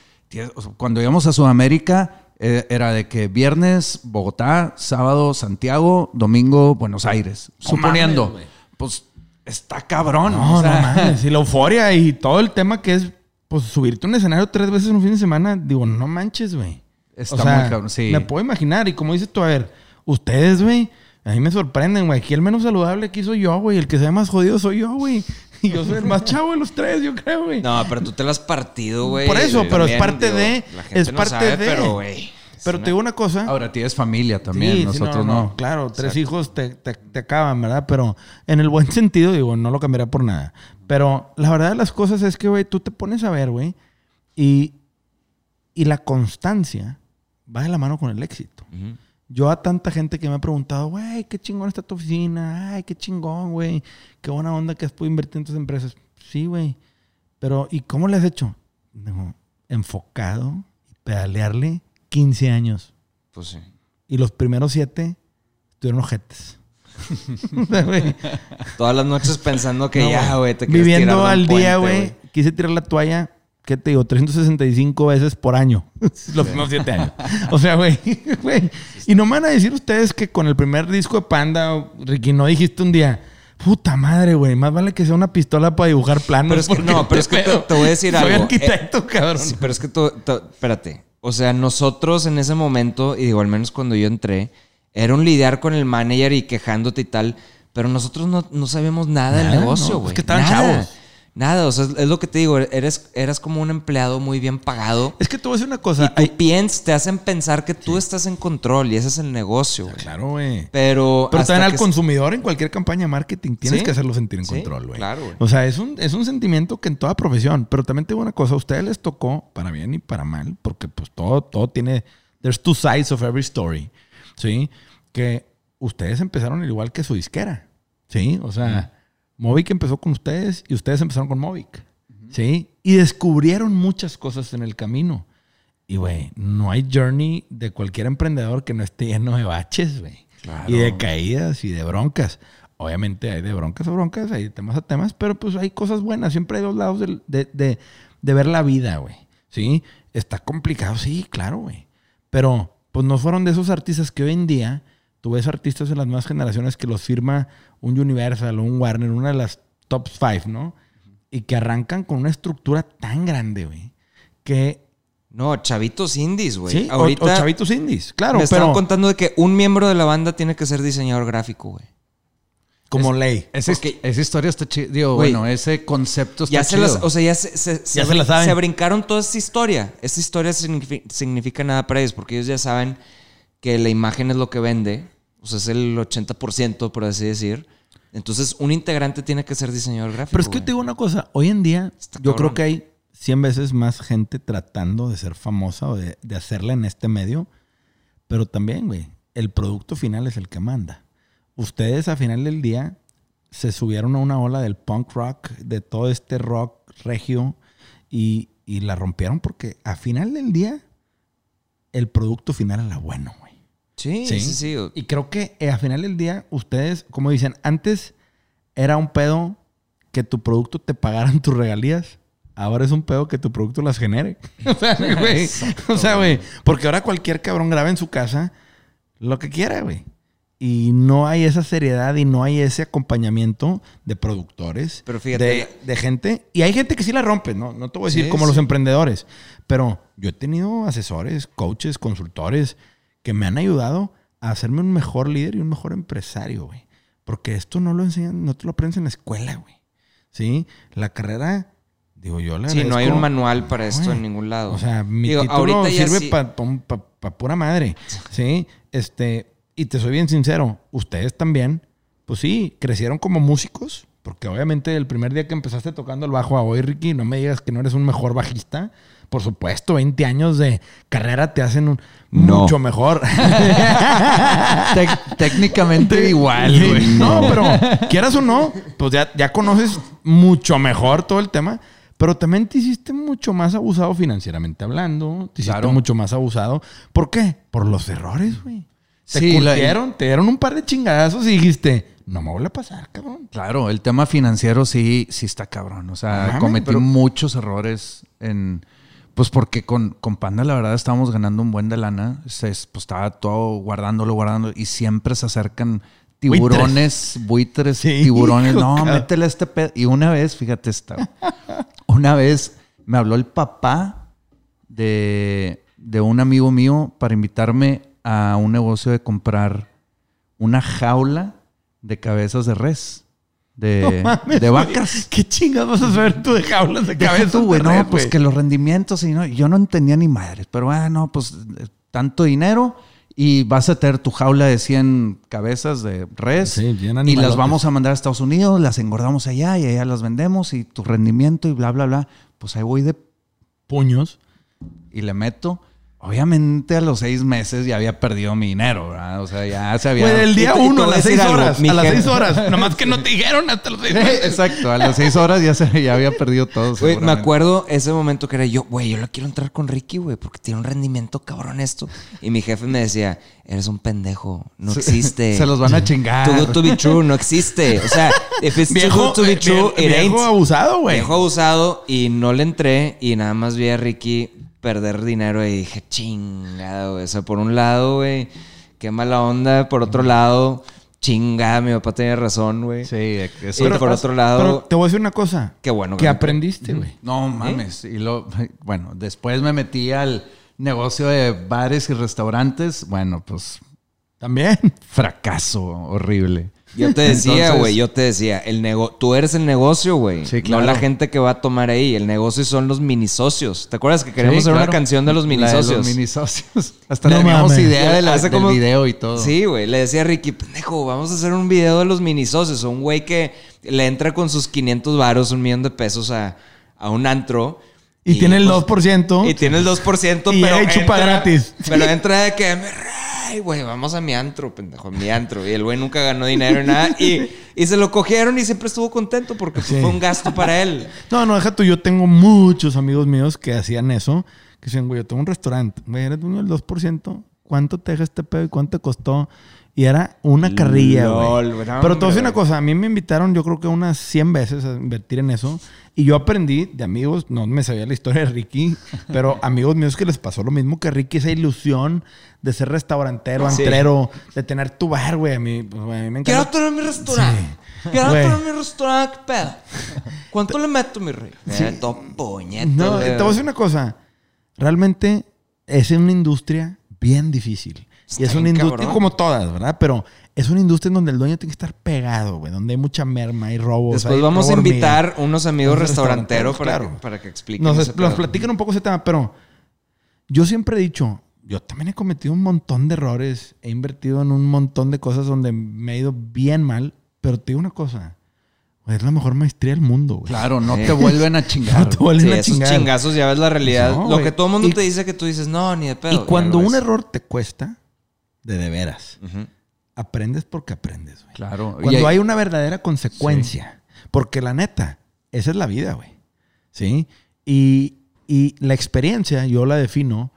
cuando íbamos a Sudamérica, eh, era de que viernes, Bogotá, sábado, Santiago, domingo, Buenos Aires. Suponiendo. mames, pues está cabrón. No, o sea, no mames. Y la euforia y todo el tema que es, pues, subirte a un escenario tres veces en un fin de semana, digo, no manches, güey. Está muy cabrón, sí. Me puedo imaginar. Y como dices tú, a ver, ustedes, güey, a mí me sorprenden, güey. Aquí el menos saludable aquí soy yo, güey. El que se ve más jodido soy yo, güey. Y yo soy el más chavo de los tres, yo creo, güey. No, pero tú te lo has partido, güey. Por eso, pero es parte digo, de- La gente es no parte sabe, de- Pero, güey. Pero te digo una cosa. Ahora tienes familia también, Sí, sí, nosotros no. Claro, tres hijos te, te- te acaban, ¿verdad? Pero en el buen sentido, digo, no lo cambiaría por nada. Pero la verdad de las cosas es que, güey, tú te pones a ver, güey, y, y la constancia va de la mano con el éxito. Ujú. Yo a tanta gente que me ha preguntado, güey, qué chingón está tu oficina, ay, qué chingón, güey, qué buena onda que has podido invertir en tus empresas. Sí, güey. Pero, ¿y cómo le has hecho? Digo, enfocado pedalearle 15 años. Pues sí. Y los primeros siete estuvieron ojetes. Todas las noches pensando que no, ya, güey. te Viviendo al día, güey. Quise tirar la toalla, ¿qué te digo? 365 veces por año. los primeros siete años. O sea, güey, güey. Y no me van a decir ustedes que con el primer disco de Panda, Ricky, no dijiste un día... Puta madre, güey. Más vale que sea una pistola para dibujar planos. Pero es que- no, pero es que te- voy a decir Soy algo. arquitecto, cabrón. Sí, pero es que tú, tú- espérate. O sea, nosotros en ese momento, y digo, al menos cuando yo entré, era un lidiar con el manager y quejándote y tal, pero nosotros no, no sabíamos nada, Nada, del negocio, no, güey. es que estaban Nada. chavos. Nada, o sea, es lo que te digo, eres, eras como un empleado muy bien pagado. Es que te voy a decir una Y cosa. tú Hay- piensas, te hacen pensar que tú estás en control y ese es el negocio, güey. Claro, güey. Pero, Pero también al que- consumidor en cualquier campaña de marketing tienes Sí. que hacerlo sentir en Sí, control, güey. claro, güey. O sea, es un, es un sentimiento que en toda profesión. Pero también te digo una cosa, a ustedes les tocó, para bien y para mal, porque pues todo, todo tiene. There's two sides of every story. ¿Sí? Que ustedes empezaron al igual que su disquera. ¿Sí? O sea, Movic empezó con ustedes y ustedes empezaron con Movic. ¿Sí? Y descubrieron muchas cosas en el camino. Y, güey, no hay journey de cualquier emprendedor que no esté lleno de baches, güey. Y de caídas y de broncas. Obviamente hay de broncas a broncas, hay de temas a temas, pero pues hay cosas buenas. Siempre hay dos lados del- de, de- de ver la vida, güey. ¿Sí? Está complicado, sí, claro, güey. Pero pues no fueron de esos artistas que hoy en día, tú ves artistas en las nuevas generaciones que los firma un Universal o un Warner, una de las top five, ¿no? Y que arrancan con una estructura tan grande, güey, que No, chavitos indies, güey. Sí, o- Ahorita o, chavitos indies, claro, me estaban pero contando de que un miembro de la banda tiene que ser diseñador gráfico, güey. como ley. Esa, his- Porque- esa historia está chida. Digo, bueno, ese concepto está Ya se chido. las, o sea, ya se, se, Ya se la saben. se brincaron toda esta historia. Esta historia signifi- significa nada para ellos porque ellos ya saben que la imagen es lo que vende. Sea, es el 80%, por así decir. Entonces, un integrante tiene que ser diseñador gráfico. Pero es que güey. te digo una cosa, hoy en día Está yo cabrón. creo que hay 100 veces más gente tratando de ser famosa o de, de hacerla en este medio, pero también, güey, el producto final es el que manda. Ustedes a final del día se subieron a una ola del punk rock, de todo este rock regio y, y la rompieron porque a final del día el producto final era bueno, güey. Sí, sí, sí. Y creo que eh, a final del día, ustedes, como dicen, antes era un pedo que tu producto te pagaran tus regalías. Ahora es un pedo que tu producto las genere. o sea, güey. O sea, güey. Porque ahora cualquier cabrón graba en su casa lo que quiera, güey. Y no hay esa seriedad y no hay ese acompañamiento de productores. Pero fíjate, De, de gente. Y hay gente que sí la rompe, ¿no? No te voy a decir Sí, como sí. los emprendedores. Pero yo he tenido asesores, coaches, consultores que me han ayudado a hacerme un mejor líder y un mejor empresario, güey. Porque esto no lo enseñan, no te lo aprendes en la escuela, güey. ¿Sí? La carrera, digo yo, la Sí, no hay un manual para esto Güey. en ningún lado. O sea, mi Digo, título sirve sí- para pura madre. Sí, este, y te soy bien sincero, ustedes también, pues sí, crecieron como músicos, porque obviamente el primer día que empezaste tocando el bajo a hoy, Ricky, no me digas que no eres un mejor bajista. Por supuesto, 20 años de carrera te hacen un No. mucho mejor. Técnicamente igual, güey. No, pero quieras o no, pues ya, ya conoces mucho mejor todo el tema. Pero también te hiciste mucho más abusado financieramente hablando. Te hiciste Claro. mucho más abusado. ¿Por qué? Por los errores, güey. Te Sí, la- te dieron un par de chingadazos y dijiste, no me vuelve a pasar, cabrón. Claro, el tema financiero sí, sí está cabrón. O sea, Mames, cometí pero- muchos errores en. Pues porque con, con Panda, la verdad, estábamos ganando un buen de lana. Se, pues estaba todo guardándolo, guardándolo. Y siempre se acercan tiburones, buitres, Sí, tiburones. No, cabrón. métele este pedo. Y una vez, fíjate esta. una vez me habló el papá de, de un amigo mío para invitarme a un negocio de comprar una jaula de cabezas de res. De, vacas. ¿Qué chingados vas a saber tú de jaulas de cabeza? tú, güey. No, pues que los rendimientos y no. Yo no entendía ni madres, pero ah, no, pues tanto dinero y vas a tener tu jaula de 100 cabezas de res Sí, bien y las vamos a mandar a Estados Unidos, las engordamos allá y allá las vendemos y tu rendimiento y bla, bla, bla. Pues ahí voy de Puños. y le meto. Obviamente a los seis meses ya había perdido mi dinero, ¿verdad? O sea, ya se había... Güey, del día uno a las seis horas. A las seis horas. Nomás que no te dijeron hasta los seis meses. Exacto, a las seis horas ya, se, ya había perdido todo. Güey, me acuerdo ese momento que era yo, güey, yo lo quiero entrar con Ricky, güey, porque tiene un rendimiento cabrón esto. Y mi jefe me decía, eres un pendejo, no existe. Se los van a chingar. Too good to be true, no existe. O sea, if it's too good to be eh, true, vie- it ain't. viejo abusado, güey. Viejo abusado y no le entré y nada más vi a Ricky perder dinero y dije, chingada, güey. O sea, por un lado, güey, qué mala onda. Por otro lado, chingada, mi papá tenía razón, güey. Sí, eso Y por otro lado, Pero te voy a decir una cosa. qué bueno Que aprendiste, güey. No mames. Y lo, bueno, después me metí al negocio de bares y restaurantes. Bueno, pues También. fracaso horrible. Yo te decía, güey, yo te decía, el nego tú eres el negocio, güey. Sí, claro. No la gente que va a tomar ahí. El negocio son los mini socios. ¿Te acuerdas que queríamos Sí, hacer una canción de los mini de socios? Los mini socios. Hasta No teníamos idea de la, Hace del como- video y todo. Sí, güey. Le decía a Ricky, pendejo, vamos a hacer un video de los mini socios. Un güey que le entra con sus 500 varos, un millón de pesos a, a un antro. Y, tiene el pues, 2%. Y tiene el 2%, Y pero y chupa entra- gratis. Pero entra de que, ay, güey, vamos a mi antro, pendejo, mi antro. Y el güey nunca ganó dinero ni nada. Y, y se lo cogieron y siempre estuvo contento porque pues, Sí. fue un gasto para él. No, no, deja tú. Yo tengo muchos amigos míos que hacían eso. Que decían, güey, yo tengo un restaurante. Güey, eres dueño del 2%. ¿Cuánto te deja este pedo y cuánto te costó? Y era una carrilla, güey. Pero te voy a decir hombre, una cosa. A mí me invitaron, yo creo que unas 100 veces a invertir en eso. Y yo aprendí de amigos, no me sabía la historia de Ricky, pero amigos míos que les pasó lo mismo que Ricky, esa ilusión de ser restaurantero, Sí. antrero, de tener tu bar, güey. A mí, pues, a mí me Quiero encanta. tener mi restaurante. Sí. Quiero tener mi restaurante, ¿qué pedo? ¿Cuánto le meto, mi rey? Eh, todo puñetas, No, te voy a decir una cosa. Realmente es una industria bien difícil. Está y es una industria cabrón. como todas, ¿verdad? Pero es una industria en donde el dueño tiene que estar pegado, güey. Donde hay mucha merma, hay robos. Después hay vamos a robo hormiga. invitar unos amigos Unos restauranteros para, claro. que, para que expliquen. Nos, ese nos platican un poco ese tema, pero yo siempre he dicho, yo también he cometido un montón de errores, he invertido en un montón de cosas donde me ha ido bien mal, pero te digo una cosa, es la mejor maestría del mundo, güey. Claro, no Sí. te vuelven a chingar. No te vuelven Sí, a esos chingar. chingazos ya ves la realidad. No, Lo güey. que todo el mundo Y- te dice que tú dices, no, ni de pedo. Y cuando un error te cuesta, de de veras, aprendes porque aprendes, güey. Claro. Cuando hay una verdadera consecuencia. Porque la neta, esa es la vida, güey. ¿Sí? Y, y la experiencia, yo la defino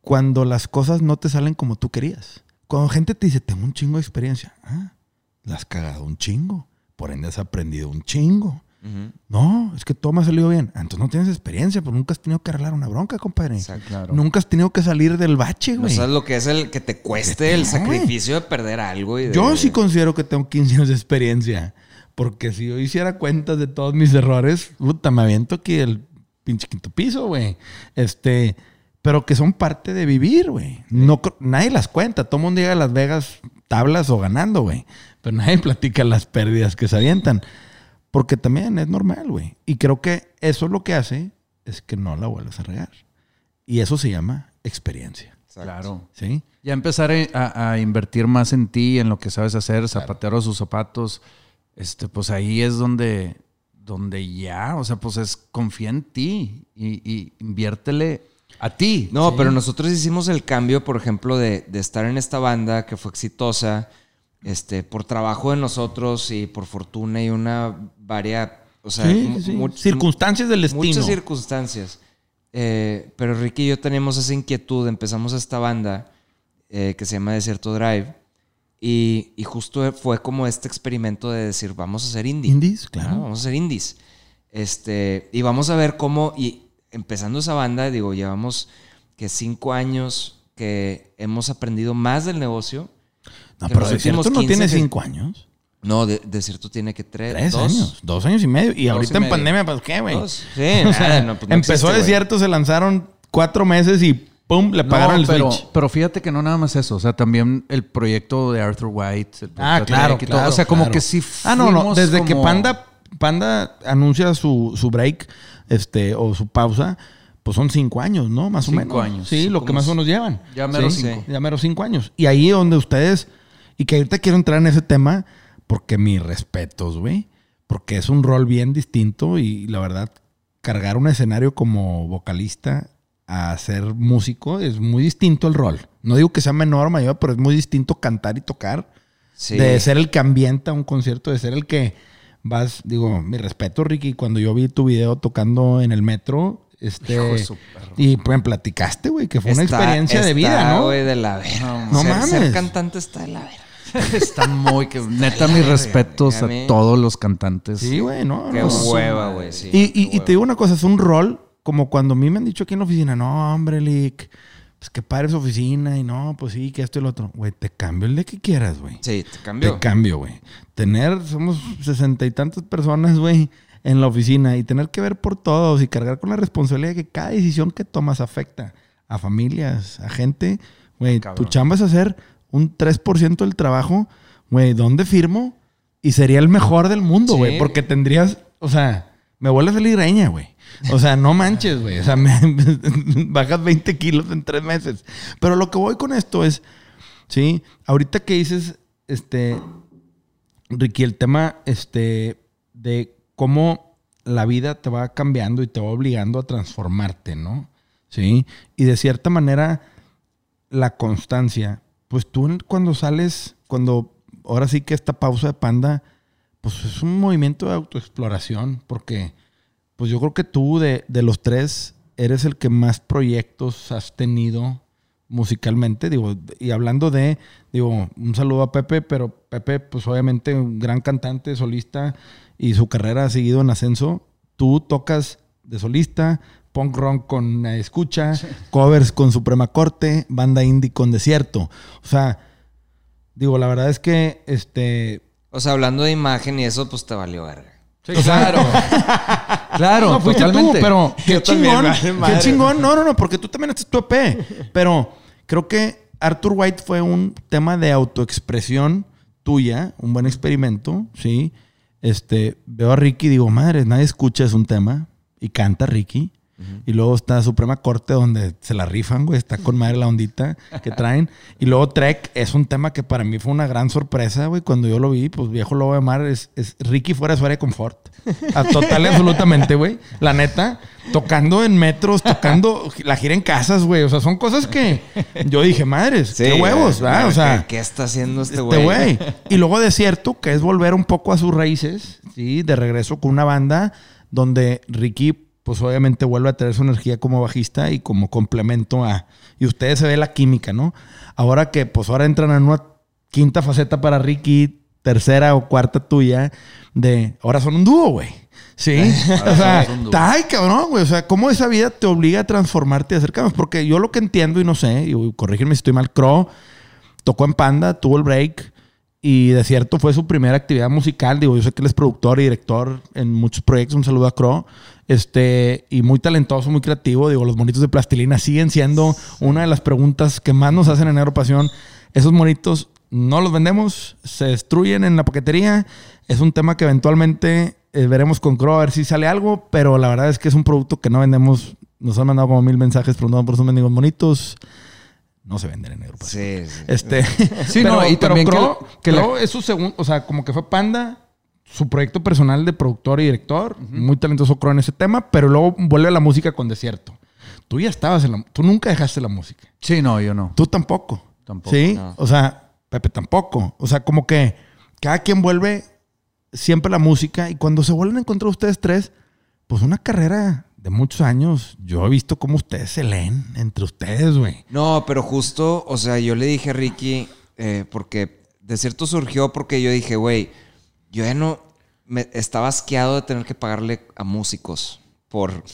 cuando las cosas no te salen como tú querías. Cuando gente te dice, tengo un chingo de experiencia. Ah, la has cagado un chingo. Por ende has aprendido un chingo. No, es que todo me ha salido bien. Ah, Entonces no tienes experiencia, porque nunca has tenido que arreglar una bronca, compadre. Exacto. Claro. Nunca has tenido que salir del bache, No güey. sabes lo que es el que te cueste el sacrificio de perder algo. Y de- Yo sí considero que tengo 15 años de experiencia. Porque si yo hiciera cuentas de todos mis errores, puta, me aviento aquí el pinche quinto piso, güey. Este, pero que son parte de vivir, güey. No, nadie las cuenta. Todo el mundo llega a Las Vegas tablas o ganando, güey. Pero nadie platica las pérdidas que se avientan. Porque también es normal, güey. Y creo que eso lo que hace es que no la vuelvas a regar. Y eso se llama experiencia. Exacto. Claro. ¿Sí? Ya empezar a, a invertir más en ti, en lo que sabes hacer, zapatero a sus zapatos, este, pues ahí es donde, donde ya, o sea, pues es confía en ti y, y inviértele a ti. No, ¿sí? pero nosotros hicimos el cambio, por ejemplo, de, de estar en esta banda que fue exitosa, este, por trabajo de nosotros y por fortuna y una varia, o sea, Sí, Circunstancias del destino. Muchas circunstancias. Eh, pero Ricky y yo teníamos esa inquietud, empezamos esta banda eh, que se llama Desierto Drive. Y, y justo fue como este experimento de decir, vamos a hacer indie. Indies, Ah, claro. vamos a hacer indies. Este, y vamos a ver cómo, y empezando esa banda, digo, llevamos que cinco años que hemos aprendido más del negocio. No, pero Desierto no 15 tiene que- cinco años. No, de, Desierto tiene que tres, Tres dos. años. Dos años y medio. Y ahorita y en medio. pandemia, pues qué, güey. Sí, O sea, nada, no, pues no empezó existe. Desierto, se lanzaron cuatro meses y ¡pum! Le pagaron No, el pero, switch. pero fíjate que no nada más eso. O sea, también el proyecto de Arthur White. el Ah, claro, todo. claro, O sea, como claro. que sí Ah, no, no. Desde que Panda, Panda anuncia su, su break, este, o su pausa, pues son cinco años, ¿no? Más o Cinco menos. años. Sí, lo que más o menos llevan. Ya mero Sí, cinco. Ya mero cinco años. Y ahí donde ustedes, y que ahorita quiero entrar en ese tema, porque mis respetos, güey. Porque es un rol bien distinto y la verdad, cargar un escenario como vocalista a ser músico es muy distinto el rol. No digo que sea menor o mayor, pero es muy distinto cantar y tocar. Sí. De ser el que ambienta un concierto, de ser el que vas, digo, mi respeto, Ricky, cuando yo vi tu video tocando en el metro, este, y pues platicaste, güey, que fue una Está- experiencia de vida, ¿no? güey, de la verga. No ser, mames. Ser cantante está de la verga. Está muy... Que, neta, mis respetos a todos los cantantes. Sí, güey, no. Qué no. hueva, güey. sí, y, te digo una cosa, es un rol como cuando a mí me han dicho aquí en la oficina, no, hombre, Lick, pues que padre su oficina y no, pues sí, que esto y lo otro. Güey, te cambio el de que quieras, güey. Sí, te cambió. Te cambio, güey. Tener, somos sesenta y tantas personas, güey, en la oficina y tener que ver por todos y cargar con la responsabilidad de que cada decisión que tomas afecta a familias, a gente. Güey, tu chamba es hacer un 3% del trabajo, güey, ¿dónde firmo? Y sería el mejor del mundo, Sí. güey, porque tendrías, o sea, me vuelve a salir güey. O sea, no manches, güey. O sea, me- bajas 20 kilos en tres meses. Pero lo que voy con esto es, Sí, ahorita que dices, este, Ricky, el tema, este, de cómo la vida te va cambiando y te va obligando a transformarte, ¿no? Sí, y de cierta manera, la constancia, pues tú cuando sales, cuando, ahora sí que esta pausa de panda, pues es un movimiento de autoexploración, porque, pues yo creo que tú de, de los tres eres el que más proyectos has tenido musicalmente, digo, y hablando de, digo, un saludo a Pepe, pero Pepe, pues obviamente un gran cantante, solista, y su carrera ha seguido en ascenso. Tú tocas de solista, punk rock con eh, escucha, covers con Suprema Corte, banda indie con Desierto. O sea, digo, la verdad es que, este, O sea, hablando de imagen y eso, pues te valió verga. Sí, claro. claro, no, fuiste totalmente. tú, pero qué Yo también, chingón. Qué chingón. No, no, no, porque tú también haces tu EP. Pero creo que Arthur White fue un tema de autoexpresión tuya, un buen experimento, ¿sí? Este, veo a Ricky y digo, madre, nadie escucha, es un tema. Y canta Ricky. Y luego está Suprema Corte, donde se la rifan, güey. Está con madre la ondita que traen. Y luego Trek es un tema que para mí fue una gran sorpresa, güey. Cuando yo lo vi, pues viejo lobo de mar es, es Ricky fuera de su área de confort. A total y absolutamente, güey. La neta, tocando en metros, tocando la gira en casas, güey. O sea, son cosas que yo dije, madres, qué huevos, ¿verdad? O sea, ¿qué, qué está haciendo este este güey? güey. Y luego Desierto, que es volver un poco a sus raíces, ¿sí? De regreso con una banda donde Ricky, pues obviamente vuelve a tener su energía como bajista y como complemento a... Y ustedes se ve la química, ¿no? Ahora que, pues ahora entran en una quinta faceta para Ricky, tercera o cuarta tuya, de... Ahora son un dúo, güey. Sí, o sea, ay, cabrón, güey. O sea, cómo esa vida te obliga a transformarte y acercarnos. Porque yo lo que entiendo y no sé, y corrígeme si estoy mal, Crow tocó en Panda, tuvo el break y de cierto fue su primera actividad musical. Digo, yo sé que él es productor y director en muchos proyectos. Un saludo a Crow. Este, y muy talentoso, muy creativo. Digo, los monitos de plastilina siguen siendo una de las preguntas que más nos hacen en Aeropasión. Esos monitos no los vendemos, se destruyen en la paquetería. Es un tema que eventualmente eh, veremos con Crow a ver si sale algo, pero la verdad es que es un producto que no vendemos. Nos han mandado como mil mensajes preguntando por esos mendigos monitos. No se venden en Aeropasión. Sí, sí. Este, Sí, no, y también que- Crow- que la- Crow es su segundo, o sea, como que fue Panda, su proyecto personal de productor y director, muy talentoso Crow en ese tema, pero luego vuelve a la música con Desierto. Tú ya estabas en la, tú nunca dejaste la música. Sí, no, yo no. Tú tampoco. Tampoco, Sí, no. o sea, Pepe tampoco. O sea, como que cada quien vuelve siempre la música y cuando se vuelven a encontrar ustedes tres, pues una carrera de muchos años, yo he visto cómo ustedes se leen entre ustedes, güey. No, pero justo, o sea, yo le dije a Ricky, eh, porque de cierto surgió porque yo dije, güey, yo ya no, me estaba asqueado de tener que pagarle a músicos por,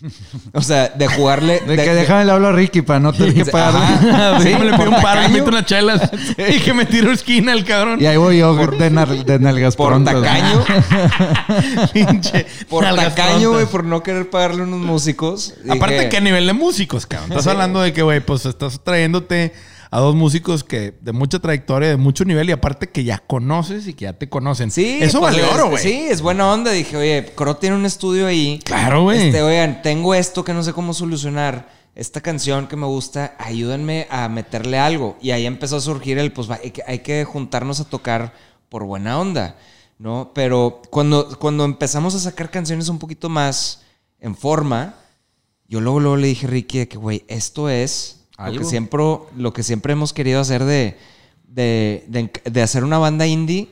o sea, de jugarle. De, que déjame le hablo a Ricky para no tener que pagar. Sí, le pido por un paro, me meto unas chelas y que me tiro esquina el cabrón. Y ahí voy yo de, nalgas Por prontas. tacaño, Pinche. por nalgas tacaño, güey, por no querer pagarle a unos músicos. Aparte dije, que a nivel de músicos, cabrón. Estás Sí. hablando de que, güey, pues estás trayéndote a dos músicos que de mucha trayectoria, de mucho nivel y aparte que ya conoces y que ya te conocen. Sí, Eso pues, vale oro, güey. Sí, es buena onda. Dije, oye, Cro tiene un estudio ahí. Claro, güey. Este, oigan, tengo esto que no sé cómo solucionar. Esta canción que me gusta, ayúdenme a meterle algo. Y ahí empezó a surgir el, pues hay que, hay que juntarnos a tocar por buena onda, ¿no? Pero cuando, cuando empezamos a sacar canciones un poquito más en forma, yo luego, luego le dije a Ricky de que, güey, esto es lo que, Algo. siempre, lo que siempre hemos querido hacer de, de, de- de hacer una banda indie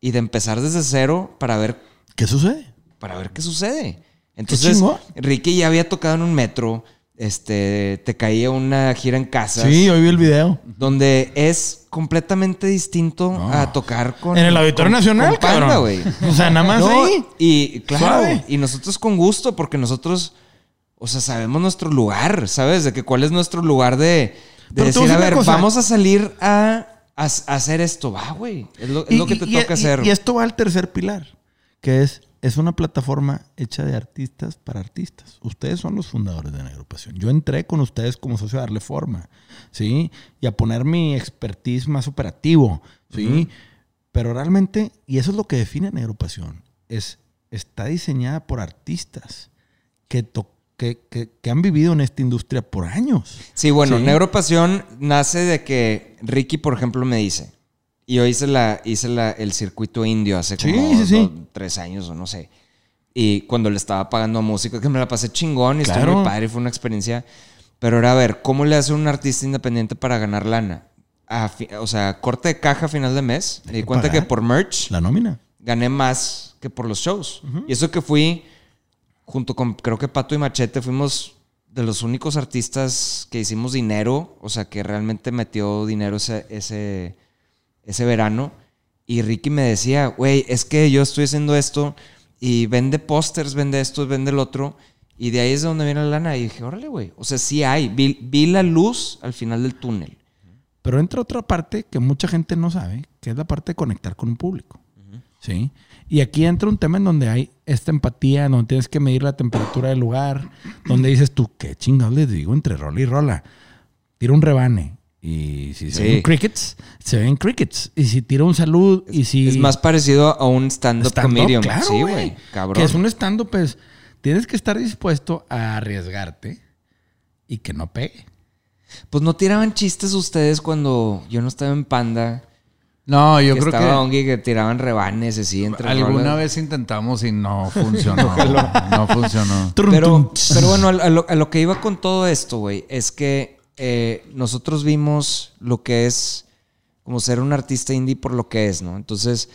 y de empezar desde cero para ver ¿Qué sucede? para ver qué sucede. Entonces. Ricky ya había tocado en un metro, este, te caía una gira en casa, Sí, hoy vi el video. donde es completamente distinto No. a tocar con En el Auditorio con- Nacional, con Panda, cabrón. güey. O sea, nada más No, ahí. Y claro, Suave. y nosotros con gusto, porque nosotros, o sea, sabemos nuestro lugar, ¿sabes? De que cuál es nuestro lugar de, decir, a ver, cosa. vamos a salir a, a- a hacer esto, va, güey. Es lo, es lo que te Y- toca y- hacer. Y esto va al tercer pilar, que es, es una plataforma hecha de artistas para artistas. Ustedes son los fundadores de la agrupación. Yo entré con ustedes como socio a darle forma, ¿sí? Y a poner mi expertise más operativo, ¿sí? Pero realmente, y eso es lo que define la agrupación, es, está diseñada por artistas que, to- que, que- que han vivido en esta industria por años. Sí, bueno, Sí. Negro Pasión nace de que Ricky, por ejemplo, me dice. Y yo hice, la, hice la, el circuito indio hace Sí, como sí, sí. dos- tres años o no sé. Y cuando le estaba pagando a música, que me la pasé chingón y estuvo Claro. muy padre, fue una experiencia. Pero era a ver, ¿cómo le hace un artista independiente para ganar lana? A fi- o sea, corte de caja a final de mes. Me di cuenta pagar. que por merch La nómina. gané más que por los shows. Y eso que fui, junto con creo que Pato y Machete, fuimos de los únicos artistas que hicimos dinero, o sea, que realmente metió dinero ese, ese, ese verano. Y Ricky me decía, güey, es que yo estoy haciendo esto y vende pósters, vende esto, vende el otro. Y de ahí es de donde viene la lana. Y dije, órale, güey. O sea, sí hay. Vi, vi la luz al final del túnel. Pero entra otra parte que mucha gente no sabe, que es la parte de conectar con un público. ¿Sí? Y aquí entra un tema en donde hay esta empatía, donde tienes que medir la temperatura del lugar, donde dices tú, qué chingados les digo entre rola y rola. Tira un rebane. Y si se Sí. ven crickets, se ven crickets. Y si tira un salud, y si. Es más parecido a un stand-up stand-up, comedian. claro, sí, güey. güey. Cabrón. Que es un stand-up, pues tienes que estar dispuesto a arriesgarte y que no pegue. Pues no tiraban chistes ustedes cuando yo no estaba en Panda. No, yo que creo estaba que Ongi, que tiraban rebanes así entre alguna rolas. vez intentamos y no funcionó. no funcionó. Pero, pero bueno, a, a lo, a lo que iba con todo esto, güey, es que eh, nosotros vimos lo que es como ser un artista indie por lo que es, ¿no? Entonces,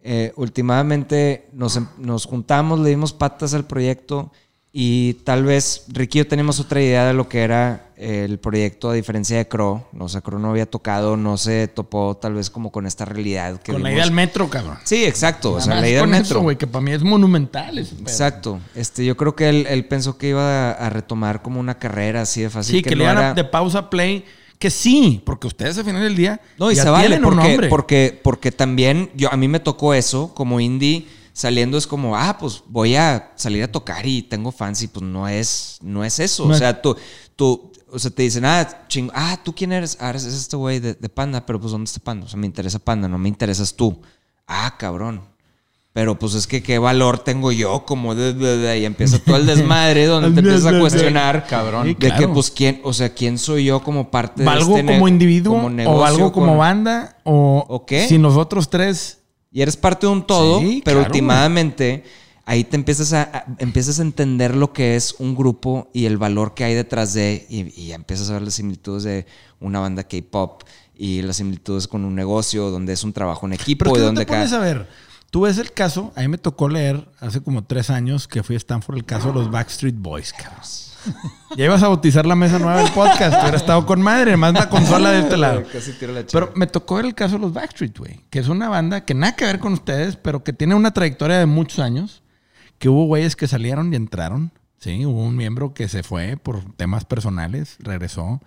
eh, últimamente nos, em- nos juntamos, le dimos patas al proyecto y tal vez Ricky y yo teníamos otra idea de lo que era eh, el proyecto a diferencia de Crow. O sea, Crow no había tocado, no se topó tal vez como con esta realidad que Con la idea del metro, cabrón. Sí, exacto. O sea, la idea del metro. güey, que para mí es monumental. ese. Exacto. Este, yo creo que él, él pensó que iba a, retomar como una carrera así de fácil. Sí, que, le no dan era- de pausa play. Que sí, porque ustedes al final del día No, y ya se vale porque, nombre. porque, porque también yo, a mí me tocó eso como indie. Saliendo es como, ah, pues voy a salir a tocar y tengo fans y pues no es, no es eso. No o es- sea, tú, tú, o sea, te dicen, ah, chingo, ah, ¿tú quién eres? Ah, eres este güey de, de Panda, pero pues ¿dónde está Panda? O sea, me interesa Panda, no me interesas tú. Ah, cabrón. Pero pues es que qué valor tengo yo como de, de- de- y empieza todo el desmadre donde te empiezas a cuestionar Cabrón. de claro. que pues quién, o sea, quién soy yo como parte ¿Valgo de este como individuo como o valgo como con- banda? O, ¿O qué? si nosotros tres... y eres parte de un todo, Sí, pero claro, últimamente ahí te empiezas a, a- empiezas a entender lo que es un grupo y el valor que hay detrás de y, y empiezas a ver las similitudes de una banda K-pop y las similitudes con un negocio donde es un trabajo en equipo Pero y que no donde te a ver. Tú ves el caso, a mí me tocó leer hace como tres años que fui a Stanford el caso de los Backstreet Boys, cabrón. Ya ibas a bautizar la mesa nueva del podcast, hubiera estado con madre, más la consola de este lado. Casi tiro la chava. Pero me tocó ver el caso de los Backstreet, güey, que es una banda que nada que ver con ustedes, pero que tiene una trayectoria de muchos años, que hubo güeyes que salieron y entraron, sí, hubo un miembro que se fue por temas personales, regresó,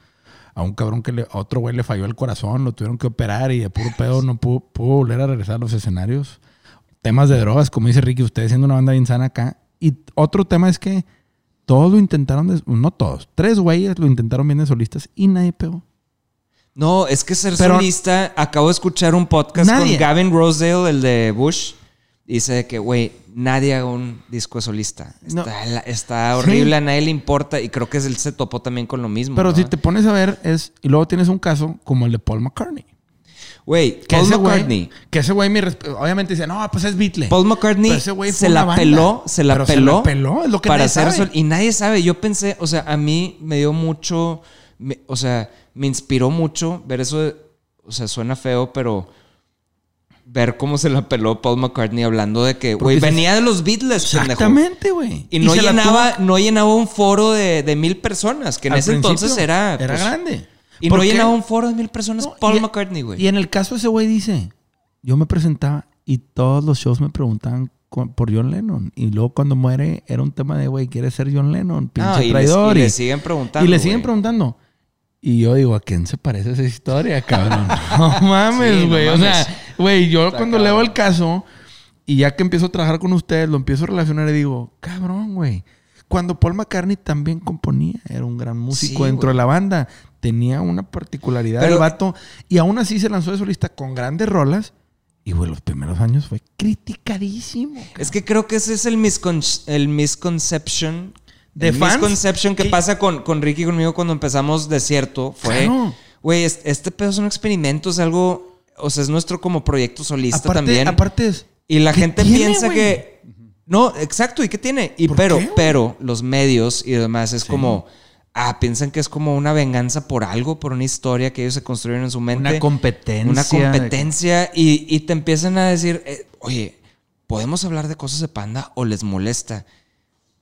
a un cabrón que le, a otro güey le falló el corazón, lo tuvieron que operar y de puro pedo no pudo, pudo volver a regresar a los escenarios. Temas de drogas, como dice Ricky, ustedes siendo una banda bien sana acá. Y otro tema es que todos lo intentaron, de- no todos, tres güeyes lo intentaron bien de solistas y nadie pegó. No, es que ser Pero- solista, acabo de escuchar un podcast Nadie. con Gavin Rosedale, el de Bush. Dice que, güey, nadie haga un disco de solista. Está, horrible, a nadie le importa. Y creo que él se topó también con lo mismo. Pero ¿no? si te pones a ver, es. Y luego tienes un caso como el de Paul McCartney. Güey, Que Paul ese McCartney. que ese güey, obviamente dice, no, pues es Beatle. Paul McCartney ese fue se la banda. peló, se la Pero peló. Se la peló, es lo que para hacer sol- Y nadie sabe. Yo pensé, o sea, a mí me dio mucho. me- o sea, me inspiró mucho ver eso. de- o sea, suena feo, pero. Ver cómo se la peló Paul McCartney hablando de que, güey, venía de los Beatles. Exactamente, güey. Y no llenaba, tuvo- no llenaba un foro de, de mil personas, que en al ese entonces era. Era pues, grande. Y ¿Por no llenaba un foro de mil personas No, Paul y- McCartney, güey. Y en el caso ese güey dice, yo me presentaba y todos los shows me preguntaban con- por John Lennon. Y luego cuando muere era un tema de, güey, ¿quieres ser John Lennon? Pinche No, y, les- traidor. y y- le siguen preguntando. Y le siguen güey. preguntando. Y yo digo, ¿a quién se parece esa historia, cabrón? no mames, Sí, güey. o sea, güey, yo Está cuando cabrón. leo el caso y ya que empiezo a trabajar con ustedes, lo empiezo a relacionar y digo, cabrón, güey. Cuando Paul McCartney también componía, era un gran músico Sí, dentro de la banda. Tenía una particularidad Pero- el vato. Y aún así se lanzó de solista con grandes rolas. Y, güey, los primeros años fue criticadísimo. Es que creo que ese es el, miscon el misconception. ¿De el fans? misconception que ¿Qué? pasa con, con Ricky y conmigo cuando empezamos Desierto. Fue, Claro. güey, es- este pedo es un experimento, es algo, o sea, es nuestro como proyecto solista Aparte, también. aparte es... y la ¿qué gente tiene, piensa güey? que... No, exacto, ¿y qué tiene? Y ¿Por pero, qué, pero los medios y demás es como... Ah, piensan que es como una venganza por algo, por una historia que ellos se construyeron en su mente. Una competencia. Una competencia y, y te empiezan a decir, eh, oye, ¿podemos hablar de cosas de panda o les molesta?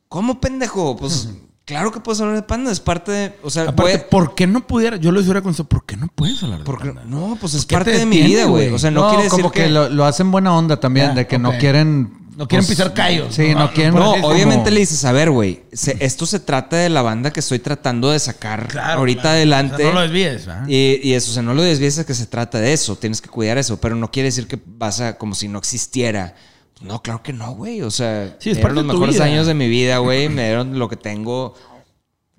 ¿Cómo, pendejo? Pues claro que puedes hablar de panda, es parte de... O sea, Aparte, puede- ¿por qué no pudiera? Yo les hubiera contestado, ¿por qué no puedes hablar de porque- Panda? no, pues es ¿Por qué parte te de mi vida, güey. O sea, no, No, quiere decir como que, que... lo, lo hacen buena onda también, Ah, de que no quieren... No quieren pues, pisar callos. Sí, no, quieren... No, es como- obviamente le dices, a ver, güey, esto se trata de la banda que estoy tratando de sacar ahorita claro. adelante. O sea, no lo desvíes, ¿verdad? Y, y eso, o sea, no lo desvíes a que se trata de eso, tienes que cuidar eso, pero no quiere decir que vas a como si no existiera. No, claro que no, güey. O sea, Sí, es me parte dieron los mejores vida. años de mi vida, güey. Me dieron lo que tengo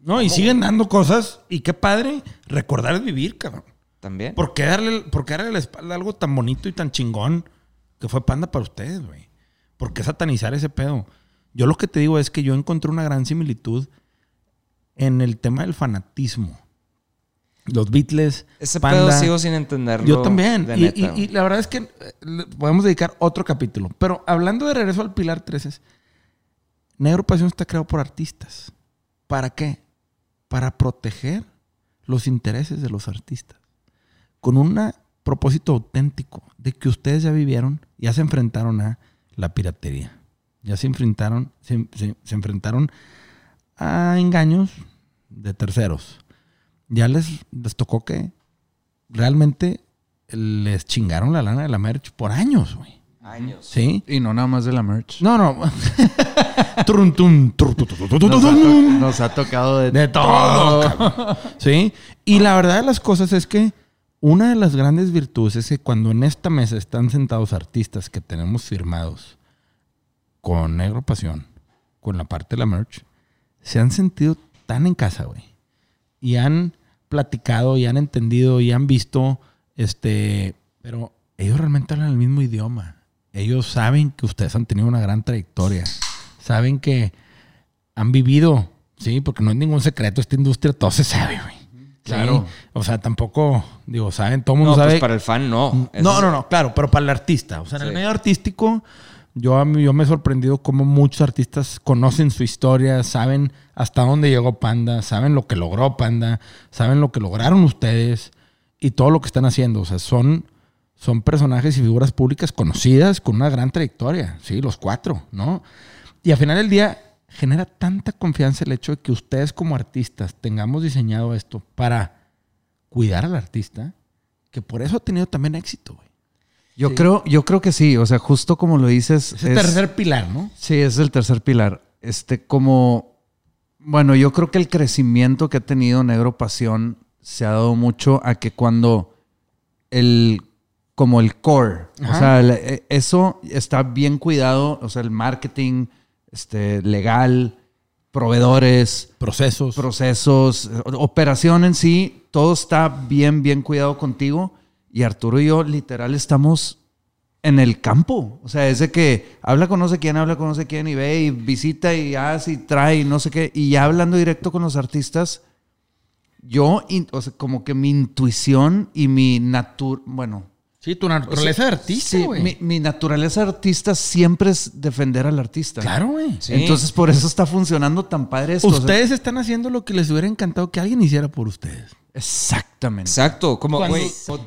No, y siguen dando cosas. Y qué padre recordar es vivir, cabrón. también. ¿Por qué darle, por qué darle la espalda a algo tan bonito y tan chingón que fue Panda para ustedes, güey? ¿Por qué satanizar ese pedo? Yo lo que te digo es que yo encontré una gran similitud en el tema del fanatismo. Los Beatles, Ese Panda, pedo sigo sin entenderlo. Yo también. de Y, neta, y- güey. y la verdad es que eh, podemos dedicar otro capítulo. Pero hablando de regreso al Pilar 13, Negro Pasión está creado por artistas. ¿Para qué? Para proteger los intereses de los artistas. Con un propósito auténtico de que ustedes ya vivieron, ya se enfrentaron a la piratería. Ya se enfrentaron, se, se- se enfrentaron a engaños de terceros. Ya les, les tocó que realmente les chingaron la lana de la merch por años, güey. Años. ¿Sí? Y no nada más de la merch. No, no. Nos ha, nos ha tocado de, De todo. ¿Sí? Y la verdad de las cosas es que una de las grandes virtudes es que cuando en esta mesa están sentados artistas que tenemos firmados con Negro Pasión, con la parte de la merch, se han sentido tan en casa, güey. Y han platicado y han entendido y han visto, este, pero ellos realmente hablan el mismo idioma. Ellos saben que ustedes han tenido una gran trayectoria. Saben que han vivido, sí, porque no es ningún secreto, esta industria todo se sabe, güey. Claro. Sí. O sea, tampoco, digo, saben, todo el mundo No, sabe. pues para el fan no. No, no, no, claro, pero para el artista. O sea, en el medio artístico, yo, yo me he sorprendido cómo muchos artistas conocen su historia, saben hasta dónde llegó Panda, saben lo que logró Panda, saben lo que lograron ustedes y todo lo que están haciendo. O sea, son, son personajes y figuras públicas conocidas con una gran trayectoria, sí, los cuatro, ¿no? Y al final del día genera tanta confianza el hecho de que ustedes como artistas tengamos diseñado esto para cuidar al artista, que por eso ha tenido también éxito, güey. Yo, creo, yo creo que sí, o sea, justo como lo dices. Es el es- tercer pilar, ¿no? Sí, es el tercer pilar. Este, como, bueno, yo creo que el crecimiento que ha tenido Negro Pasión se ha dado mucho a que cuando el, como el core, o sea, el- eh, eso está bien cuidado, o sea, el marketing, este, legal, proveedores, Procesos. procesos, eh, operación en sí, todo está bien, bien cuidado contigo. Y Arturo y yo literal estamos en el campo. O sea, es de que habla con no sé quién, habla con no sé quién y ve y visita y hace y trae y no sé qué. Y ya hablando directo con los artistas, yo, in- o sea, como que mi intuición y mi natur... Bueno, sí, tu naturaleza de artista, sí, güey. mi, mi naturaleza de artista siempre es defender al artista. Claro, güey. Sí. Entonces por eso está funcionando tan padre esto. o sea, Ustedes están haciendo lo que les hubiera encantado que alguien hiciera por ustedes. exactamente. Exacto, como,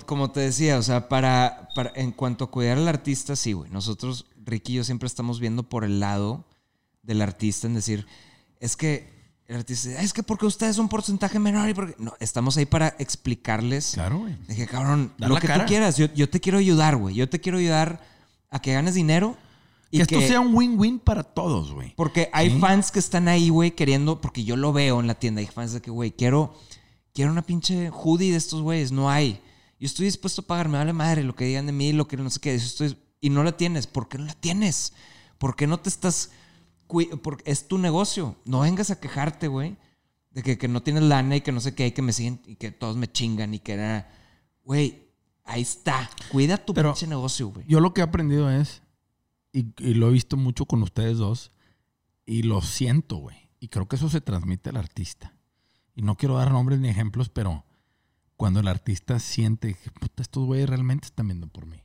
como te decía, o sea, para, para en cuanto a cuidar al artista, sí, güey. Nosotros, Ricky y yo, siempre estamos viendo por el lado del artista en decir, es que el artista dice, es que porque ustedes es un porcentaje menor y porque. No, estamos ahí para explicarles. Claro, güey. Dije, cabrón, Dar lo que cara. tú quieras, yo, yo te quiero ayudar, güey. Yo te quiero ayudar a que ganes dinero. Y Que esto que- sea un win-win para todos, güey. porque hay fans que están ahí, güey, queriendo, porque yo lo veo en la tienda, hay fans de que, güey, quiero, quiero una pinche hoodie de estos güeyes, no hay. Yo estoy dispuesto a pagar, me vale madre lo que digan de mí, lo que no sé qué, estoy, y no la tienes, ¿por qué no la tienes? ¿Por qué no te estás, porque es tu negocio, no vengas a quejarte, güey, de que, que no tienes lana y que no sé qué, y que me siguen, y que todos me chingan y que era, güey, ahí está, cuida tu Pero pinche negocio, güey. Yo lo que he aprendido es, y, y lo he visto mucho con ustedes dos, y lo siento, güey. Y creo que eso se transmite al artista. Y no quiero dar nombres ni ejemplos, pero cuando el artista siente que puta, estos güeyes realmente están viendo por mí.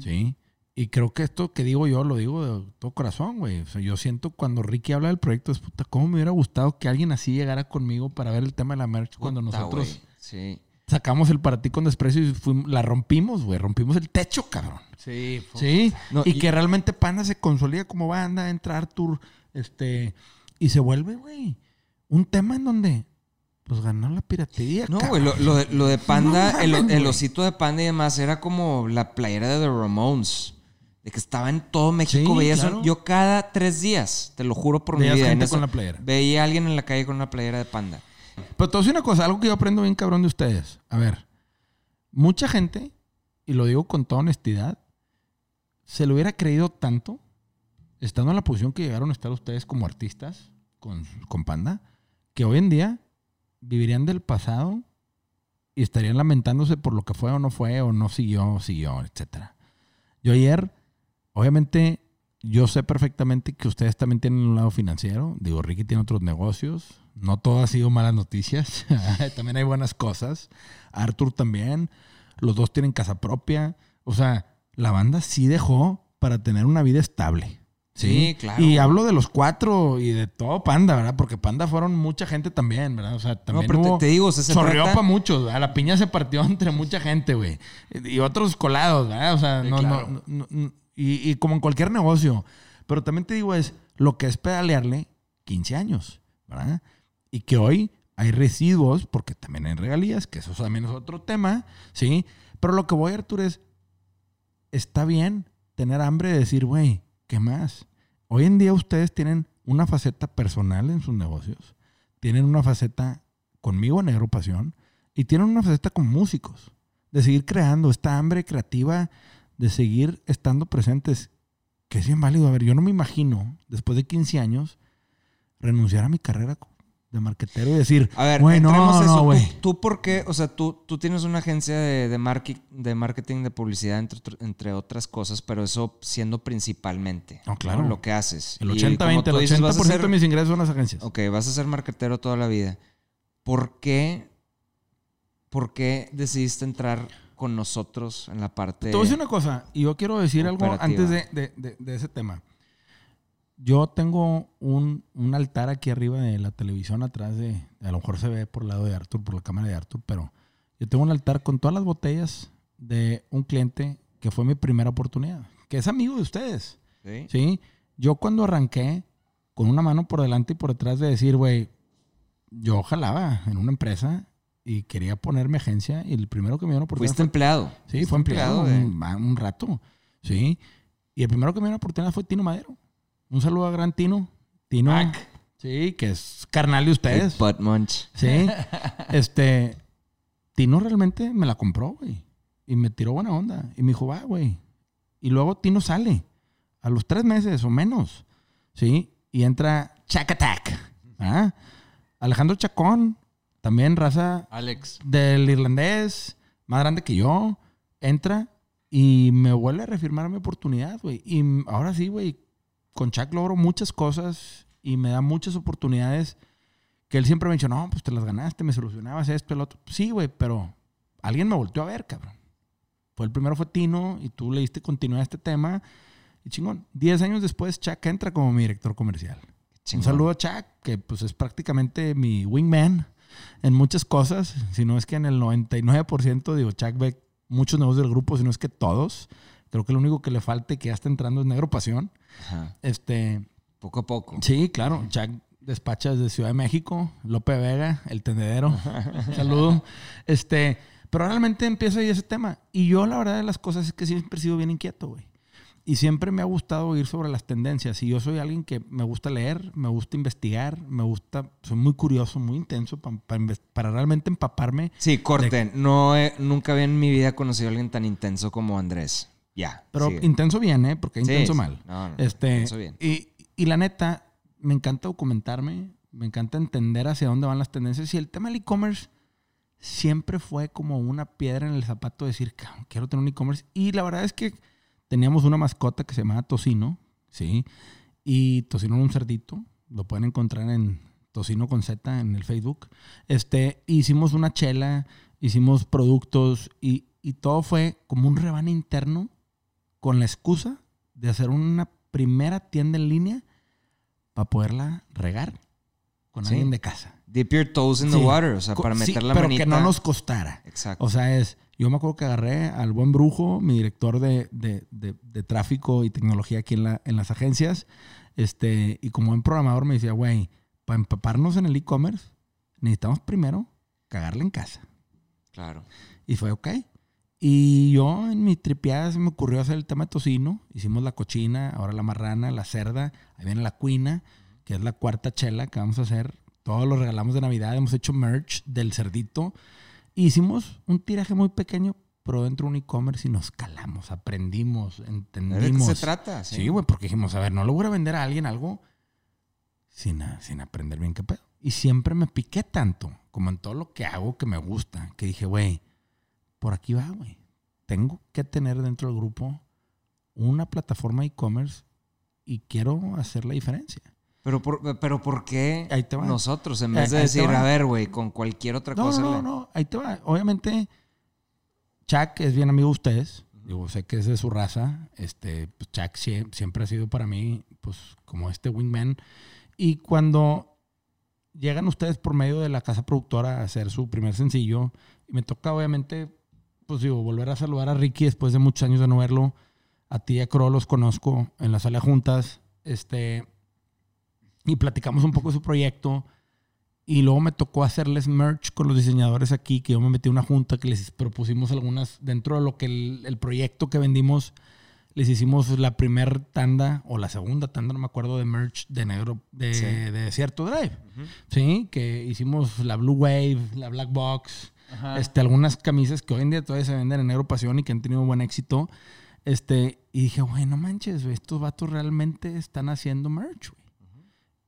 ¿Sí? Y creo que esto que digo yo lo digo de todo corazón, güey. O sea, yo siento cuando Ricky habla del proyecto, es puta, ¿cómo me hubiera gustado que alguien así llegara conmigo para ver el tema de la merch cuando Puta, nosotros Sí. sacamos el para ti con desprecio y fuimos- la rompimos, güey. Rompimos el techo, cabrón. Sí, Sí, No, y, y- que realmente Panda se consolida como banda, entra Arthur, este, y se vuelve, güey, un tema en donde, pues ganó la piratería. No, güey, lo, lo de, lo de Panda, No el, el osito de Panda y demás era como la playera de The Ramones. De que estaba en todo México. Sí, veía eso. Yo cada tres días, te lo juro por mi vida. en gente con la playera. Veía a alguien en la calle con una playera de Panda. Pero te voy a decir una cosa, algo que yo aprendo bien cabrón de ustedes. A ver, mucha gente, y lo digo con toda honestidad, se lo hubiera creído tanto, estando en la posición que llegaron a estar ustedes como artistas con, con Panda, que hoy en día vivirían del pasado y estarían lamentándose por lo que fue o no fue, o no siguió, siguió, etcétera. Yo ayer, obviamente, yo sé perfectamente que ustedes también tienen un lado financiero. Digo, Ricky tiene otros negocios. No todo ha sido malas noticias. también hay buenas cosas. Arthur también. Los dos tienen casa propia. O sea, la banda sí dejó para tener una vida estable. Sí, Sí, claro. Y hablo de los cuatro y de todo Panda, ¿verdad? Porque Panda fueron mucha gente también, ¿verdad? O sea, también pero te- hubo- te digo, se sorrió para muchos, ¿verdad? La piña se partió entre mucha gente, güey. Y otros colados, ¿verdad? O sea, Sí, no, claro. no, no- no- y, y como en cualquier negocio. Pero también te digo, es lo que es pedalearle 15 años. Y que hoy hay residuos, porque también hay regalías, que eso también es otro tema, ¿sí? Pero lo que voy, Arturo, es, está bien tener hambre de decir, güey, ¿qué más? Hoy en día ustedes tienen una faceta personal en sus negocios, tienen una faceta conmigo en Negro Pasión y tienen una faceta como músicos, de seguir creando esta hambre creativa, de seguir estando presentes, que es bien válido. A ver, yo no me imagino, después de 15 años, renunciar a mi carrera de marquetero y decir, A ver, güey, no, a no, eso. ¿Tú-. ¿Tú, por qué? O sea, tú, tú tienes una agencia de, de, marque- de marketing, de publicidad, entre, entre otras cosas, pero eso siendo principalmente No, claro. lo que haces. El Y 80-20, como tú el 80% dices, vas a ser- de mis ingresos son las agencias. Ok, vas a ser marketero toda la vida. ¿Por qué, por qué decidiste entrar con nosotros en la parte... Te voy a decir una cosa, y yo quiero decir algo antes de, de- de- de ese tema. Yo tengo un, un altar aquí arriba de la televisión atrás de, a lo mejor se ve por el lado de Arthur, por la cámara de Arthur, pero yo tengo un altar con todas las botellas de un cliente que fue mi primera oportunidad, que es amigo de ustedes. Sí. ¿sí? Yo cuando arranqué con una mano por delante y por detrás de decir, güey, yo jalaba en una empresa y quería ponerme agencia y el primero que me dio una oportunidad Fuiste empleado. Sí, fue empleado un, rato. Sí. Y el primero que me dio una oportunidad fue Tino Madero. Un saludo a gran Tino. Tino. Mac. Sí, que es carnal de ustedes. Butt Munch. Sí. este. Tino realmente me la compró, güey. Y me tiró buena onda. Y me dijo, va, güey. Y luego Tino sale. A los tres meses o menos. Sí. Y entra Chac Attack. ¿ah? Alejandro Chacón. También raza Alex. del irlandés, más grande que yo, entra y me vuelve a reafirmar mi oportunidad, güey. Y ahora sí, güey, con Chuck logro muchas cosas y me da muchas oportunidades que él siempre me dicho, no, pues te las ganaste, me solucionabas esto, el otro. Sí, güey, pero alguien me volteó a ver, cabrón. Fue el primero fue Tino y tú le diste continuidad a este tema. Y chingón, diez años después Chuck entra como mi director comercial. Chingón. Un saludo a Chuck, que pues es prácticamente mi wingman en muchas cosas. Si no es que en el 99%, digo, Chuck ve muchos negocios del grupo, si no es que todos. Creo que lo único que le falta y que ya está entrando es Negro Pasión. Ajá. Este, Poco a poco. sí, claro, Chuck despacha desde Ciudad de México, Lope Vega, el tendedero. Saludo. Este, pero realmente empieza ahí ese tema. Y yo, la verdad de las cosas es que siempre he sido bien inquieto, güey. Y siempre me ha gustado oír sobre las tendencias. Y yo soy alguien que me gusta leer, me gusta investigar, me gusta, soy muy curioso, muy intenso para realmente empaparme. Sí, corten. No he- nunca había en mi vida conocido a alguien tan intenso como Andrés. Ya. Pero sigue. intenso bien, ¿eh? Porque intenso sí. mal. No, no, este, intenso bien. Y, y la neta, me encanta documentarme, me encanta entender hacia dónde van las tendencias. Y el tema del e-commerce siempre fue como una piedra en el zapato de decir, "Cabrón, quiero tener un e-commerce. Y la verdad es que teníamos una mascota que se llamaba Tocino, ¿sí? Y Tocino era un cerdito. Lo pueden encontrar en Tocino con Z en el Facebook. Este, hicimos una chela, hicimos productos y, y todo fue como un rebane interno con la excusa de hacer una primera tienda en línea para poderla regar con Sí. alguien de casa. Dip your toes in the Sí. water. O sea, para sí, meter la pero manita. que no nos costara. Exacto. O sea, es. Yo me acuerdo que agarré al buen brujo, mi director de, de- de- de tráfico y tecnología aquí en, la- en las agencias. Este, y como buen programador me decía, güey, para empaparnos en el e-commerce, necesitamos primero cagarle en casa. claro. Y fue ok. Y yo en mi tripeada se me ocurrió hacer el tema de tocino. Hicimos la cochina, ahora la marrana, la cerda. Ahí viene la cuina, que es la cuarta chela que vamos a hacer. Todos los regalamos de Navidad. Hemos hecho merch del cerdito. Y hicimos un tiraje muy pequeño, pero dentro de un e-commerce y nos calamos, aprendimos, ¿De qué entendimos. se trata? Sí, güey, porque dijimos, a ver, no le voy a vender a alguien algo sin, a- sin aprender bien qué pedo. Y siempre me piqué tanto, como en todo lo que hago que me gusta, que dije, güey, por aquí va, güey. Tengo que tener dentro del grupo una plataforma e-commerce y quiero hacer la diferencia. Pero por, pero ¿por qué Ahí te va. nosotros? En Ahí- vez de ahí decir, a ver, güey, con cualquier otra No, cosa. no, le- no, ahí te va. Obviamente, Chuck es bien amigo de ustedes. Digo, sé que es de su raza. Este, pues, Chuck sie- siempre ha sido para mí, pues, como este wingman. Y cuando llegan ustedes por medio de la casa productora a hacer su primer sencillo, y me toca, obviamente, pues digo, volver a saludar a Ricky después de muchos años de no verlo. A ti y a Crow los conozco en la sala juntas. Este, y platicamos un poco de su proyecto. Y luego me tocó hacerles merch con los diseñadores aquí, que yo me metí a una junta que les propusimos algunas, dentro de lo que el, el proyecto que vendimos, les hicimos la primer tanda o la segunda tanda, no me acuerdo, de merch de negro, de, Sí. de Desierto Drive. Sí, que hicimos la Blue Wave, la Black Box, este, algunas camisas que hoy en día todavía se venden en Negro Pasión y que han tenido buen éxito. Este, y dije, güey, no manches, estos vatos realmente están haciendo merch, güey.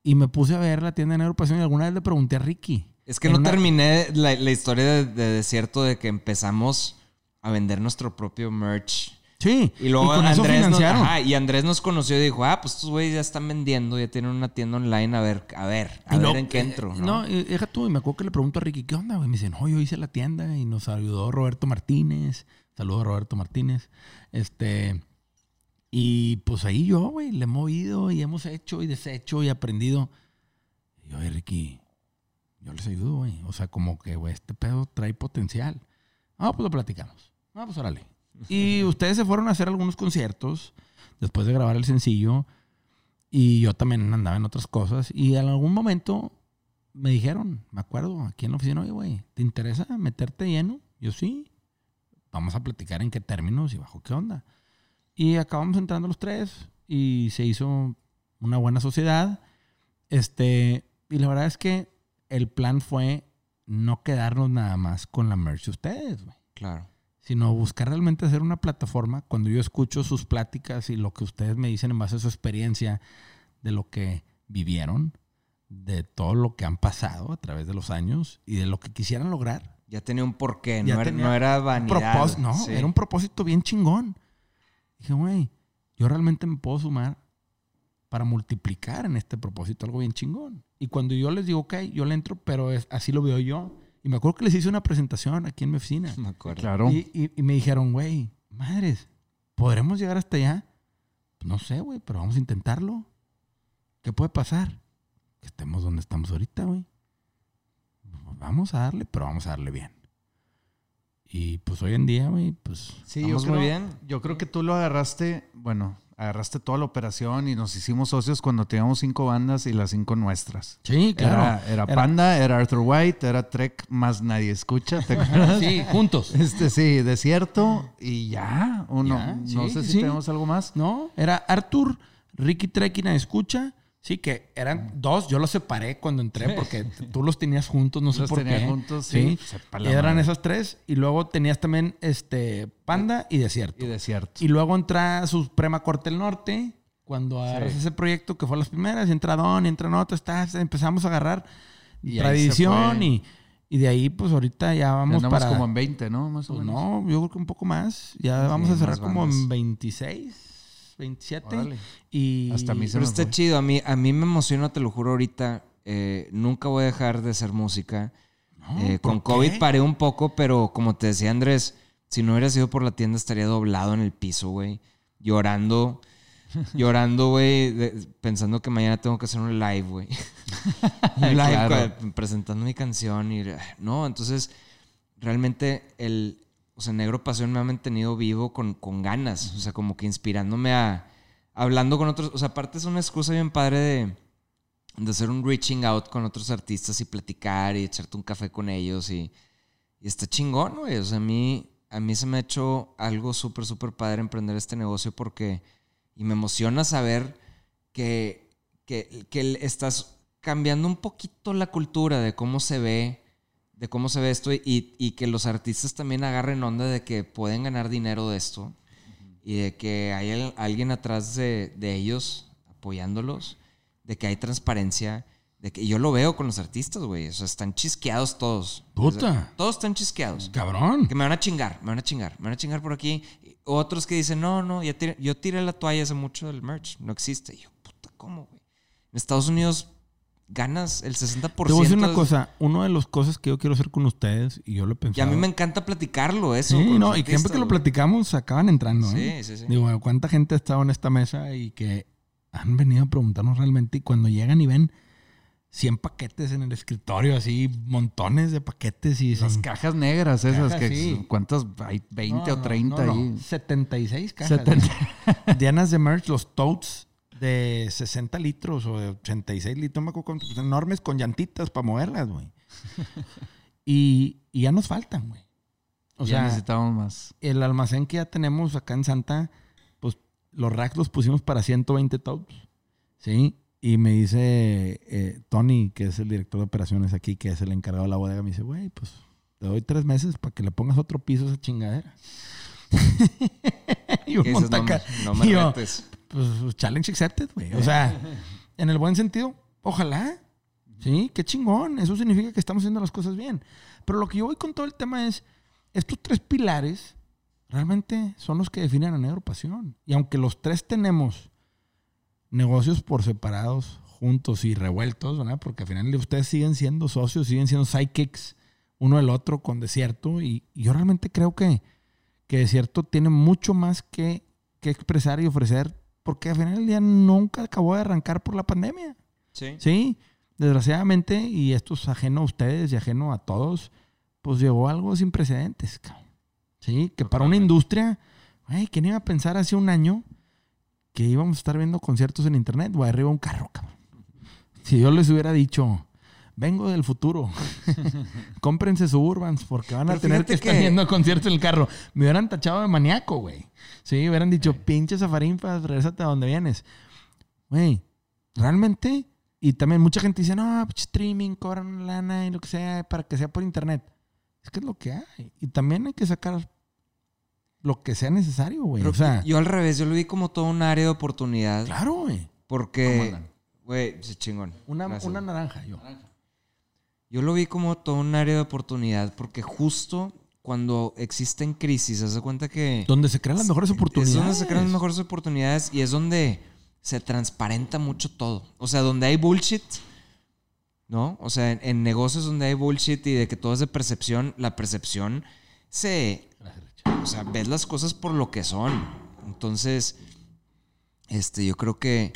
Y me puse a ver la tienda de Negro Pasión y alguna vez le pregunté a Ricky. Es que no una- terminé la, la historia de, de Desierto de que empezamos a vender nuestro propio merch. Sí, Y luego eso Andrés, nos, ajá, y Andrés nos conoció y dijo, ah, pues estos güeyes ya están vendiendo, ya tienen una tienda online, a ver, a ver, a Y ver en qué entro. eh, ¿no? No, y deja tú, y me acuerdo que le pregunto a Ricky, ¿qué onda, güey? Me dicen, no, yo hice la tienda y nos ayudó Roberto Martínez. Saludos a Roberto Martínez. Este, y pues ahí yo, güey, le he movido y hemos hecho y deshecho y aprendido. Y yo, "Oye, Ricky, yo les ayudo, güey. O sea, como que, güey, este pedo trae potencial. Ah, pues lo platicamos. Ah, pues órale. Y ustedes se fueron a hacer algunos conciertos después de grabar el sencillo. Y yo también andaba en otras cosas. Y en algún momento me dijeron, me acuerdo, aquí en la oficina, oye, güey, ¿te interesa meterte lleno? Yo sí. Vamos a platicar en qué términos y bajo qué onda. Y acabamos entrando los tres y se hizo una buena sociedad. Este, y la verdad es que el plan fue no quedarnos nada más con la merch de ustedes, güey Claro. sino buscar realmente hacer una plataforma. Cuando yo escucho sus pláticas y lo que ustedes me dicen en base a su experiencia de lo que vivieron, de todo lo que han pasado a través de los años y de lo que quisieran lograr. Ya tenía un porqué, Ya no, era, no era vanidad. no, Sí. era un propósito bien chingón. Dije, güey, yo realmente me puedo sumar para multiplicar en este propósito algo bien chingón. Y cuando yo les digo, ok, yo le entro, pero es, así lo veo yo. Y me acuerdo que les hice una presentación aquí en mi oficina. Me acuerdo. Claro. Y, y- y me dijeron, güey, madres, ¿podremos llegar hasta allá? Pues no sé, güey, pero vamos a intentarlo. ¿Qué puede pasar? Que estemos donde estamos ahorita, güey. Pues Vamos a darle, pero vamos a darle bien. Y pues hoy en día, güey, pues... Sí, yo muy creo, bien. Yo creo que tú lo agarraste, bueno, agarraste toda la operación y nos hicimos socios cuando teníamos cinco bandas y las cinco nuestras. Sí, claro. Era, era Panda, era Arthur White, era Trek, más nadie escucha, ¿te acuerdas? Sí, juntos. Este sí, desierto y ya. Uno, Ya, no sí, sé si sí. tenemos algo más. No, era Arthur, Ricky Trekina escucha. Sí, que eran dos. Yo los separé cuando entré porque tú los tenías juntos, no sé Los por tenía qué. juntos, sí. Sepa la eran esas tres. Y luego tenías también este Panda y Desierto. Y desierto. Y luego entra Suprema Corte del Norte. Cuando agarras ese proyecto que fue las primeras, y entra Don, y entra Nota, está, empezamos a agarrar Y tradición y, y de ahí, pues ahorita ya Ya vamos andamos para. como en 20, ¿no? Más o pues, menos. no, yo creo que un poco más. Ya vamos a cerrar como en 26, 27. Órale. Y Hasta a mí se Pero me está fue. chido. A mí, a mí me emociona, te lo juro ahorita. Eh, nunca voy a dejar de hacer música. Eh, ¿por con qué? COVID paré un poco, pero como te decía Andrés, si no hubiera sido por la tienda estaría doblado en el piso, güey. Llorando. llorando, güey. Pensando que mañana tengo que hacer un live, güey. un live Claro. güey, presentando mi canción. Y, no, entonces realmente el... O sea, Negro Pasión me ha mantenido vivo con, con ganas. O sea, como que inspirándome a... Hablando con otros... O sea, aparte es una excusa bien padre de de hacer un reaching out con otros artistas y platicar y echarte un café con ellos y, y está chingón, güey. O sea, a mí, a mí se me ha hecho algo súper, súper padre emprender este negocio porque, y me emociona saber que, que, que estás cambiando un poquito la cultura de cómo se ve, de cómo se ve esto y, y que los artistas también agarren onda de que pueden ganar dinero de esto y de que hay al- alguien atrás de, de ellos apoyándolos, de que hay transparencia, de que y yo lo veo con los artistas, güey, o sea, están chisqueados todos. Puta. O sea, todos están chisqueados. Cabrón. Que me van a chingar, me van a chingar, me van a chingar por aquí. Y otros que dicen, no, no, ya tiré- yo tiré la toalla hace mucho del merch, no existe. Y yo, puta, ¿cómo, güey? En Estados Unidos ganas el 60%. Te voy a decir una cosa. Una de las cosas que yo quiero hacer con ustedes, y yo lo he Y a mí me encanta platicarlo, eso. Sí, no, y siempre que lo platicamos acaban entrando. ¿eh? Sí, sí, sí. Digo, ¿cuánta gente ha estado en esta mesa y que han venido a preguntarnos realmente? Y cuando llegan y ven 100 paquetes en el escritorio, así, montones de paquetes y Las cajas negras esas Cajas, que sí. ¿cuántas hay? 20 No, o no, 30 no, no, ahí. 76 cajas. 70. Llenas de merch, los totes de 60 litros o de 86 litros, me acuerdo pues, enormes con llantitas para moverlas, güey. y, y ya nos faltan, güey. O ya sea, necesitamos más. el almacén que ya tenemos acá en Santa, pues los racks los pusimos para 120 totes. ¿Sí? Y me dice eh, Tony, que es el director de operaciones aquí, que es el encargado de la bodega, me dice, güey, pues te doy tres meses para que le pongas otro piso a esa chingadera. y un no, me- no me y yo, retes. Pues challenge accepted, güey. O sea, en el buen sentido, ojalá. Sí, qué chingón. Eso significa que estamos haciendo las cosas bien. Pero lo que yo voy con todo el tema es, estos tres pilares realmente son los que definen a Negro Pasión. Y aunque los tres tenemos negocios por separados, juntos y revueltos, ¿verdad? Porque al final ustedes siguen siendo socios, siguen siendo sidekicks uno del otro con Desierto. Y, y yo realmente creo que, que Desierto tiene mucho más que, que expresar y ofrecer, porque al final del día nunca acabó de arrancar por la pandemia. Sí. Sí, desgraciadamente, y esto es ajeno a ustedes y ajeno a todos, pues llegó algo sin precedentes. cabrón. Sí, que para una industria, güey, ¿quién iba a pensar hace un año que íbamos a estar viendo conciertos en internet o arriba un carro, cabrón? Si yo les hubiera dicho, vengo del futuro, cómprense Suburbans porque van a Pero tener que, estar que- viendo conciertos en el carro. Me hubieran tachado de maníaco, güey. Sí, hubieran dicho, pinche zafarinfas, regresate a donde vienes. Güey, realmente, y también mucha gente dice, no, streaming, cobran lana y lo que sea, para que sea por internet. Es que es lo que hay. Y también hay que sacar lo que sea necesario, güey. Pero O sea, yo al revés, yo lo vi como todo un área de oportunidad. claro, güey. ¿Cómo Porque, güey, sí, chingón. Una, una naranja, yo. Yo lo vi como todo un área de oportunidad porque justo cuando existen crisis, haz de cuenta que Donde se crean las mejores oportunidades. es donde se crean las mejores oportunidades y es donde se transparenta mucho todo. O sea, donde hay bullshit, ¿no? O sea, en, en negocios donde hay bullshit y de que todo es de percepción, la percepción se... O sea, ves las cosas por lo que son. Entonces, este, yo creo que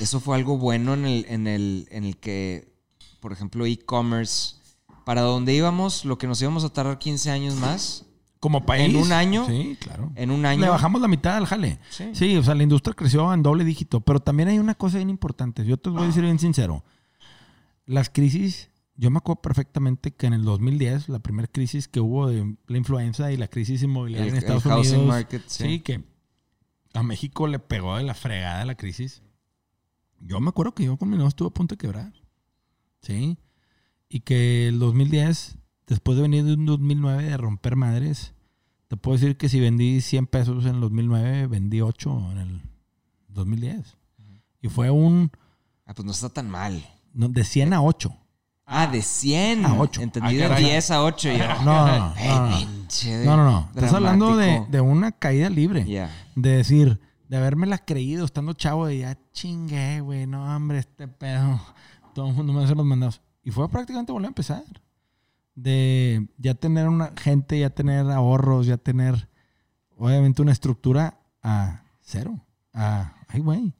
eso fue algo bueno en el, en el, en el que, por ejemplo, e-commerce, para donde íbamos, lo que nos íbamos a tardar 15 años más, Como país. ¿En un año? Sí, claro. en un año... Le bajamos la mitad al jale. Sí. Sí. o sea, la industria creció en doble dígito. Pero también hay una cosa bien importante. Yo te voy a decir bien sincero. Las crisis, yo me acuerdo perfectamente que en el 2010, la primera crisis que hubo de la influenza y la crisis inmobiliaria El- en Estados el Unidos. market, sí. sí, que a México le pegó de la fregada la crisis. Yo me acuerdo que yo con mi negocio estuve a punto de quebrar. Sí. Y que el 2010, después de venir de un 2009 de romper madres, te puedo decir que si vendí 100 pesos en el 2009, vendí 8 en el 2010. Y fue un Ah, pues no está tan mal. no, de 100 a 8. Ah, de 100. A ocho. Entendí de caray. 10 a 8. Yo. No, no, no. Ay, No, no, no, no, no. Estás hablando de, dramático. de una caída libre. Ya. De decir, de habérmela creído estando chavo, de ya chingué, güey, no, hombre, este pedo. Todo el mundo me hace los mandados. Y fue prácticamente volver a empezar. De ya tener una gente, ya tener ahorros, ya tener, obviamente, una estructura a cero. A, ay, güey.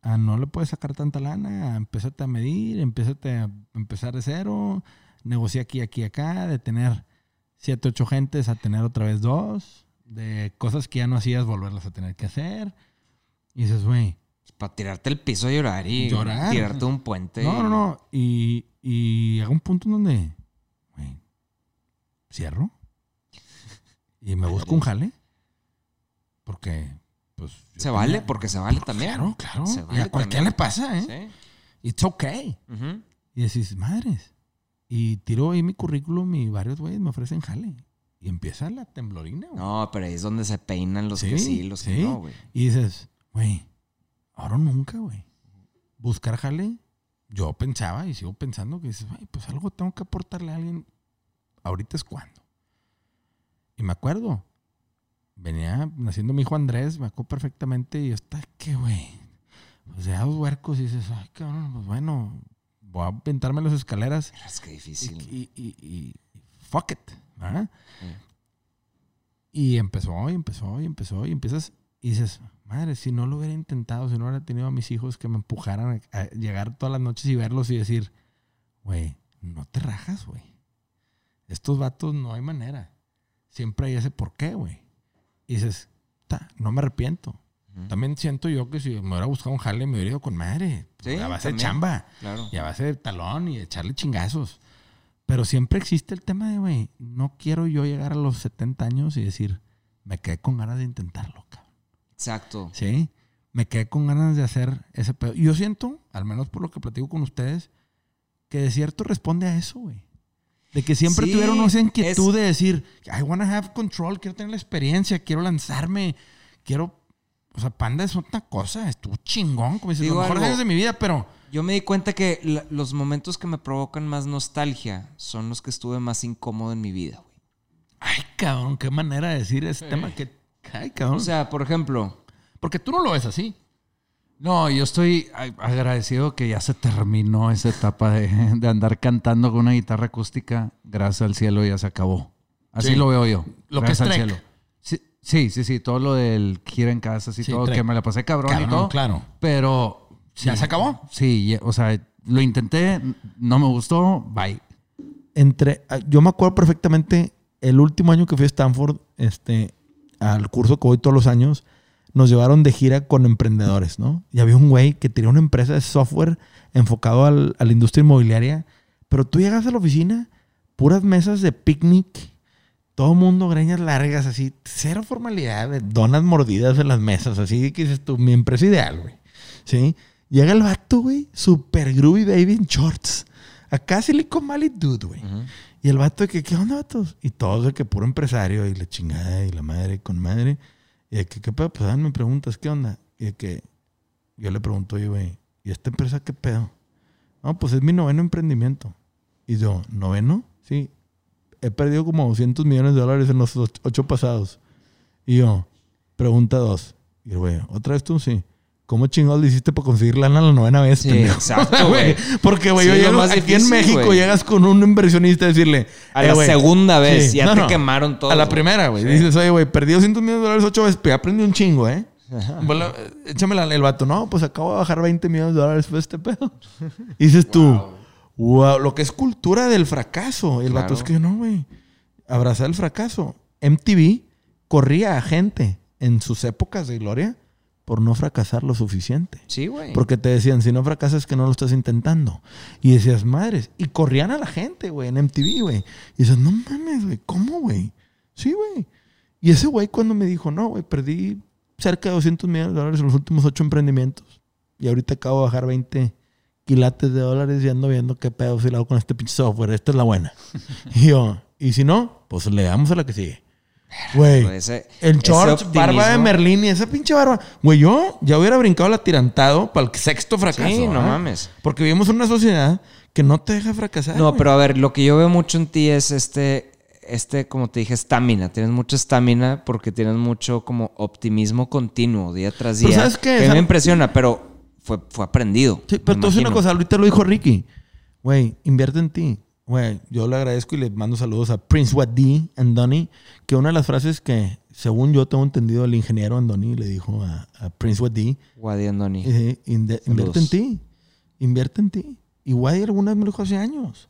A no le puedes sacar tanta lana, a empezarte a medir, empezarte a empezar de cero, negociar aquí, aquí, acá, de tener siete, ocho gentes a tener otra vez dos, de cosas que ya no hacías, volverlas a tener que hacer. Y dices, güey, Para tirarte el piso a llorar y Llorar. tirarte un puente. no, no, no. Y, y llega un punto en donde, güey, cierro y me busco un jale. Porque, pues. Se vale, porque se vale también. Claro, claro. Se y a cualquiera le pasa, ¿eh? Sí. It's okay. Y decís, madres. Y tiro ahí mi currículum y varios güeyes me ofrecen jale. Y empieza la temblorina, güey. No, pero ahí es donde se peinan los que sí, los que no, güey. Y dices, güey, ahora nunca, güey. Buscar jale, yo pensaba y sigo pensando que dices, güey, pues algo tengo que aportarle a alguien. Ahorita es cuando. Y me acuerdo, venía naciendo mi hijo Andrés, me acuerdo perfectamente, y está que, güey, pues ya dos huercos y dices, ay, cabrón, pues bueno, voy a pintarme las escaleras Es que difícil. y, y- y- y fuck it, ¿verdad? Sí. Y empezó, y empezó, y empezó, y empiezas, y dices, madre, si no lo hubiera intentado, si no hubiera tenido a mis hijos que me empujaran a, llegar todas las noches y verlos y decir, güey, no te rajas, güey. Estos vatos no hay manera. Siempre hay ese por qué, güey. Y dices, "Ta, no me arrepiento. También siento yo que si me hubiera buscado un jale, me hubiera ido con madre. Sí, a base de chamba. Claro. Y a base de talón y de echarle chingazos. Pero siempre existe el tema de, güey, no quiero yo llegar a los 70 años y decir, me quedé con ganas de intentarlo, cabrón. Exacto. ¿Sí? Me quedé con ganas de hacer ese pedo. Y yo siento, al menos por lo que platico con ustedes, que de cierto responde a eso, güey. De que siempre Sí, tuvieron esa inquietud es- de decir, I wanna have control, quiero tener la experiencia, quiero lanzarme, quiero... O sea, Panda es otra cosa, estuvo chingón, como dices, Digo los mejores algo. años de mi vida, pero... Yo me di cuenta que la- los momentos que me provocan más nostalgia son los que estuve más incómodo en mi vida, güey. Ay, cabrón, qué manera de decir ese tema que... Ay, cabrón. O sea, por ejemplo, porque tú no lo ves así. No, yo estoy agradecido que ya se terminó esa etapa de, de andar cantando con una guitarra acústica. Gracias al cielo ya se acabó. Así Sí. lo veo yo. Lo que Gracias es al trek. cielo. Sí, sí, sí, sí, Todo lo del gira en casa, así Sí, todo, trek. que me la pasé cabrón, y Cabrón, todo. claro. Pero. ¿Ya se acabó? Sí, o sea, lo intenté, no me gustó, bye. Entre, ah, yo me acuerdo perfectamente el último año que fui a Stanford, este, al curso que voy todos los años, nos llevaron de gira con emprendedores, ¿no? Y había un güey que tenía una empresa de software enfocado al- a la industria inmobiliaria, pero tú llegas a la oficina, puras mesas de picnic, todo mundo greñas largas, así, cero formalidad, donas mordidas en las mesas, así que dices tú, mi empresa ideal, güey. ¿Sí? Llega el vato, güey, super groovy baby en shorts. Acá Silicon Valley dude, güey. Y el vato de que, ¿qué onda, vatos? Y todos de que puro empresario y la chingada y la madre con madre. Y de que, ¿qué pedo? Pues, me preguntas, ¿qué onda? Y de que yo le pregunto, oye, güey, ¿y esta empresa qué pedo? No, pues es mi noveno emprendimiento. Y yo, ¿noveno? Sí. He perdido como 200 millones de dólares en los och- ocho pasados. Y yo, pregunta dos. Y el güey, ¿otra vez tú? Sí. ¿Cómo chingados le hiciste para conseguir lana la novena vez? Sí, pendejo? exacto, güey. Porque, güey, Sí, yo llego más aquí difícil, en México, llegas con un inversionista a decirle... A "Eh, la güey". segunda vez, Sí. ya No, te no. quemaron todo. A la primera, güey. Dices, oye, güey, perdí 200 millones de dólares ocho veces, pero aprendí un chingo, ¿eh? Bueno, échame la- el vato. No, pues acabo de bajar 20 millones de dólares por este pedo. Y dices tú, wow, lo que es cultura del fracaso. Y el vato Claro. es que no, güey. Abrazar el fracaso. MTV corría a gente en sus épocas de gloria por no fracasar lo suficiente. Sí, güey. Porque te decían, si no fracasas que no lo estás intentando. Y decías, madres. Y corrían a la gente, güey, en MTV, güey. Y dices, no mames, güey, ¿cómo, güey? Sí, güey. Y ese güey cuando me dijo, no, güey, perdí cerca de 200 millones de dólares en los últimos ocho emprendimientos. Y ahorita acabo de bajar 20 quilates de dólares y ando viendo qué pedo si lo hago con este pinche software. Esta es la buena. y yo, y si no, pues le damos a la que sigue. Güey. El George, barba de Merlín y esa pinche barba. Güey, yo ya hubiera brincado el atirantado para el sexto fracaso. Sí, no ¿ah? mames. Porque vivimos en una sociedad que no te deja fracasar. No, güey. pero a ver, lo que yo veo mucho en ti es este, este, como te dije, estamina. Tienes mucha estamina porque tienes mucho como optimismo continuo, día tras Pero día. ¿sabes qué? Que me impresiona, pero fue, fue aprendido. Sí, pero me te voy a decir una cosa, ahorita lo dijo Ricky. Güey, invierte en ti. Güey, yo le agradezco y le mando saludos a Prince Wadi and Donny, que una de las frases que, según yo tengo entendido, el ingeniero Andoni le dijo a, a Prince Wadi, Guadi Andoni. eh, invierte en ti. Invierte en ti. Y Wadi alguna vez me lo dijo hace años.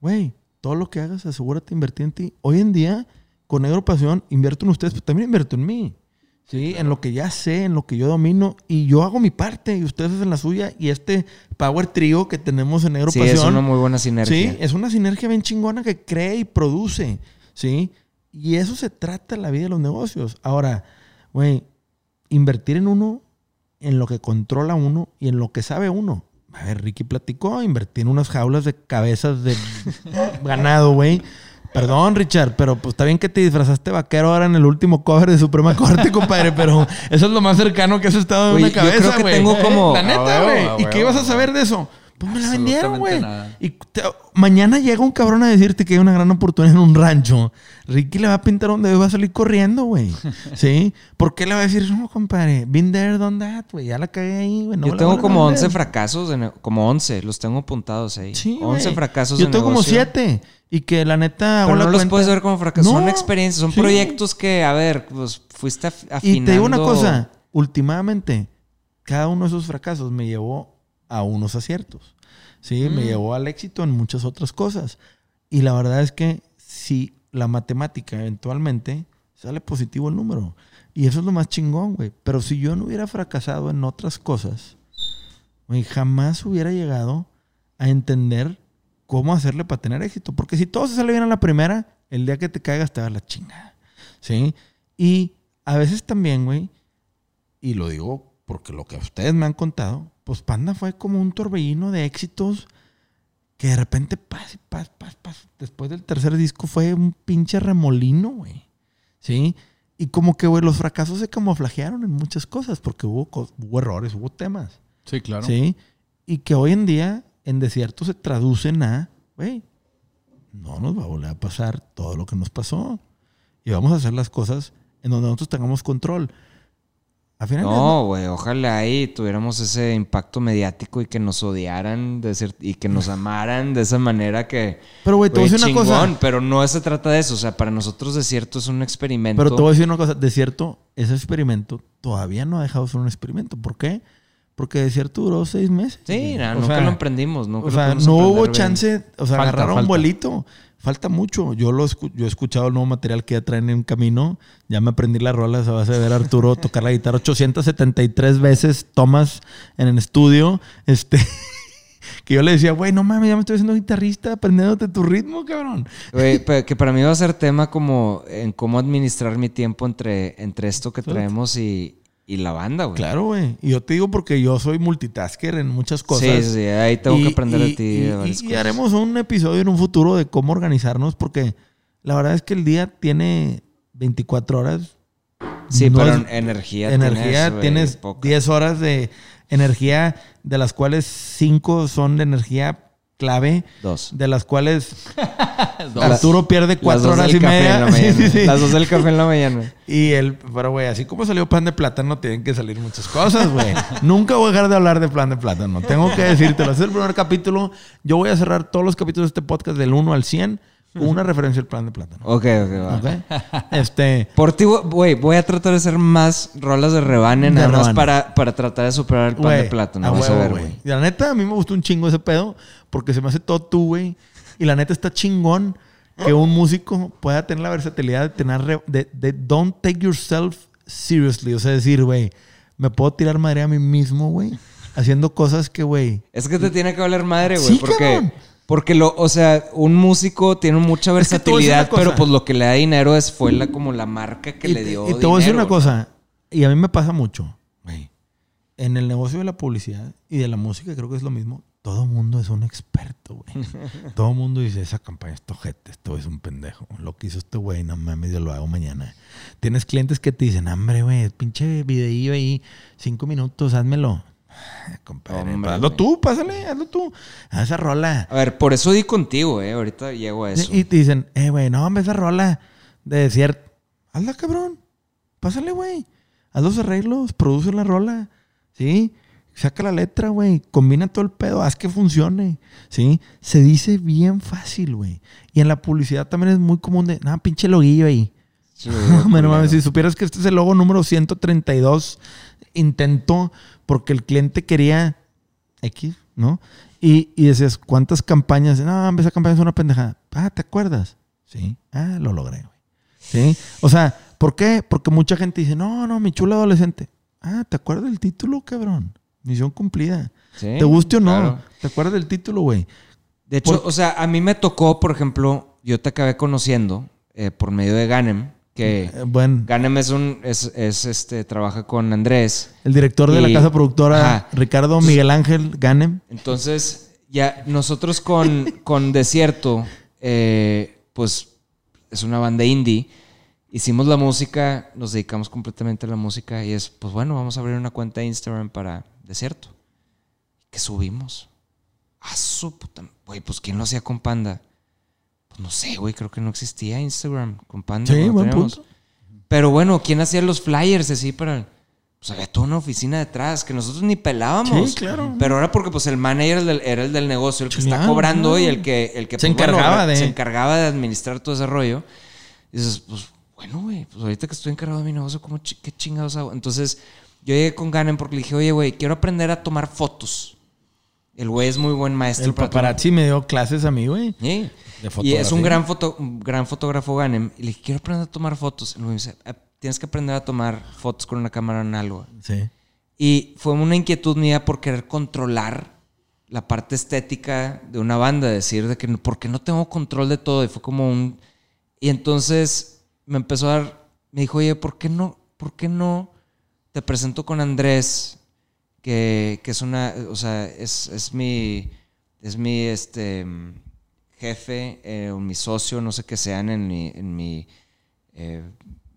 Güey, todo lo que hagas, asegúrate de invertir en ti. Hoy en día, con Negro Pasión, invierto en ustedes, pero también invierto en mí. Sí, en lo que ya sé, en lo que yo domino. Y yo hago mi parte y ustedes hacen la suya. Y este Power Trio que tenemos en Negro Sí, Pasión. es una muy buena sinergia. Sí, es una sinergia bien chingona que cree y produce. Sí. Y eso se trata la vida de los negocios. Ahora, güey, invertir en uno, en lo que controla uno y en lo que sabe uno. A ver, Ricky platicó, invertí en unas jaulas de cabezas de ganado, güey. Perdón, Richard, pero pues está bien que te disfrazaste vaquero ahora en el último cover de Suprema Corte, compadre, pero eso es lo más cercano que has estado de Oye, una yo creo cabeza, que güey. tengo como- La neta, güey. ¿Y qué ibas a saber de eso? Pues me la vendieron, güey. Y te- mañana llega un cabrón a decirte que hay una gran oportunidad en un rancho. Ricky le va a pintar donde va a salir corriendo, güey. ¿Sí? ¿Por qué le va a decir, no, compadre? Been there, done that, güey. Ya la cagué ahí, güey. no yo tengo como a 11 ver". fracasos, de como 11, los tengo apuntados ahí. Sí, 11 güey. fracasos Yo de tengo como negocio. 7. Y que la neta Pero no los puedes ver como fracasos, son No, experiencias, son sí. proyectos que, a ver, pues fuiste af- afinando. Y te digo una cosa, últimamente, cada uno de esos fracasos me llevó a unos aciertos. Sí, me Mm. llevó al éxito en muchas otras cosas. Y la verdad es que si la matemática eventualmente sale positivo el número. Y eso es lo más chingón, güey. Pero si yo no hubiera fracasado en otras cosas, güey, jamás hubiera llegado a entender cómo hacerle para tener éxito. Porque si todo se sale bien a la primera, el día que te caigas te va a la chingada. ¿Sí? Y a veces también, güey, y lo digo porque lo que ustedes me han contado, pues Panda fue como un torbellino de éxitos que de repente, paz, paz, paz, paz. Después del tercer disco fue un pinche remolino, güey. ¿Sí? Y como que, güey, los fracasos se camuflajearon en muchas cosas porque hubo, hubo errores, hubo temas. Sí, claro. ¿Sí? Y que hoy en día en desierto se traducen a, güey, no nos va a volver a pasar todo lo que nos pasó. Y vamos a hacer las cosas en donde nosotros tengamos control. A final de- No, güey, ojalá ahí tuviéramos ese impacto mediático y que nos odiaran de ser- y que nos amaran de esa manera que... Pero, güey, te voy a decir una cosa. Pero no se trata de eso, o sea, para nosotros Desierto es un experimento. Pero te voy a decir una cosa. Desierto, ese experimento todavía no ha dejado de ser un experimento. ¿Por qué? Porque Desierto duró seis meses. Sí, no, O nunca sea, lo emprendimos. Nunca O sea, no hubo bien. chance, o sea, Falta, agarraron un vuelito. falta mucho. Yo lo escu- yo he escuchado el nuevo material que ya traen en camino. Ya me aprendí las rolas a base de ver a Arturo tocar la guitarra 873 veces, tomas en el estudio. Este. Que yo le decía, güey, no mames, ya me estoy haciendo guitarrista, aprendiéndote tu ritmo, cabrón. Güey, que para mí va a ser tema como en cómo administrar mi tiempo entre, entre esto que traemos y, y la banda, güey. Claro, güey. Y yo te digo porque yo soy multitasker en muchas cosas. Sí, sí, ahí tengo que aprender de ti y- y- varias y haremos un episodio en un futuro de cómo organizarnos porque la verdad es que el día tiene 24 horas. Sí, No pero es- energía, energía, tienes poca. 10 horas de energía, de las cuales 5 son de energía clave, Dos. de las cuales Dos. Arturo pierde Las 4 dos horas y media. la mañana. Sí, sí, sí. Las dos del café en la mañana. Y el, pero güey, así como salió plan de plátano, tienen que salir muchas cosas, güey. Nunca voy a dejar de hablar de plan de plátano. Tengo que decírtelo. Este es el primer capítulo. Yo voy a cerrar todos los capítulos de este podcast del 1 al 100 con una referencia al plan de plátano. Ok, ok, va. ¿Ok? Este. Por ti, güey, voy a tratar de hacer más rolas de rebane, De nada más para, para tratar de superar el güey, de plátano. a Vas a ver, güey. la neta, a mí me gustó un chingo ese pedo porque se me hace todo tú, güey. Y la neta está chingón que un músico pueda tener la versatilidad de tener. de, de don't take yourself seriously. O sea, decir, güey, me puedo tirar madre a mí mismo, güey. Haciendo cosas que, güey. Es que te tiene que valer madre, güey. Sí, porque, cabrón. Porque lo, o sea, un músico tiene mucha Es que versatilidad, pero pues lo que le da dinero es fue la, como la marca que y, le dio. y te voy a decir una cosa, y a mí me pasa mucho. En el negocio de la publicidad y de la música, creo que es lo mismo. Todo mundo es un experto, güey. Todo mundo dice, esa campaña es tojete, esto es un pendejo. Lo que hizo este güey, no mames, yo lo hago mañana. Tienes clientes que te dicen, hombre, güey, pinche videillo ahí, cinco minutos, házmelo. Compadre, Hombre, hazlo güey. tú, pásale, hazlo tú. Haz esa rola. A ver, por eso di contigo, eh. Ahorita llego a eso. Y te dicen, eh, güey, no, hombre, esa rola de desierto. Hazla, cabrón. Pásale, güey. Haz los arreglos, produce la rola. ¿Sí? Saca la letra, güey. Combina todo el pedo, haz que funcione. ¿Sí? Se dice bien fácil, güey. Y en la publicidad también es muy común de, nada, pinche loguillo ahí. Sí, No, no mames, culero. si supieras que este es el logo número 132, intentó porque el cliente quería X, ¿no? Y, y decías, ¿cuántas campañas? No, esa campaña es una pendejada. Ah, ¿te acuerdas? Sí. Ah, lo logré, güey. Sí. O sea, ¿por qué? Porque mucha gente dice, no, no, mi chula adolescente. Ah, ¿te acuerdas del título, cabrón? Misión cumplida. Sí, ¿Te guste o no? claro. ¿Te acuerdas del título, güey? De hecho, Por- o sea, a mí me tocó, por ejemplo, yo te acabé conociendo eh, por medio de Ganem, que Eh, bueno, Ganem es un, es, es, este, trabaja con Andrés. el director de la casa productora, Ajá. Ricardo Miguel Ángel Ganem. Entonces, ya nosotros con, con Desierto, eh, pues es una banda indie. Hicimos la música, nos dedicamos completamente a la música y es, pues bueno, vamos a abrir una cuenta de Instagram para Desierto. ¿Qué subimos? Ah, su puta. Güey, pues ¿quién lo hacía con Panda? No sé, güey, creo que no existía Instagram con Panda. Sí, buen punto. Pero bueno, ¿quién hacía los flyers así para.? Pues había toda una oficina detrás que nosotros ni pelábamos. Sí, claro. Pero era porque pues el manager era el del, era el del negocio, el que está cobrando claro. y el que, el que Se pues, bueno, encargaba de- se encargaba de administrar todo ese rollo. Y dices, pues bueno, güey, pues ahorita que estoy encargado de mi negocio, ¿cómo ¿qué chingados hago? Entonces yo llegué con Ganem porque le dije, oye, güey, quiero aprender a tomar fotos. El güey es muy buen maestro El para paparazzi me dio clases a mí, güey. Sí. De Y es un gran, foto, gran fotógrafo Ganem. Y le dije, quiero aprender a tomar fotos. Y me dice, "Ah, tienes que aprender a tomar fotos con una cámara análoga. Sí. Y fue una inquietud mía por querer controlar la parte estética de una banda. Decir, de que porque no tengo control de todo. Y fue como un... Y entonces me empezó a dar... Me dijo, oye, ¿por qué no, por qué no te presento con Andrés? Que, es una... O sea, es, es mi... Es mi, este... mm, Jefe eh, o mi socio, no sé qué sean en mi... En mi eh,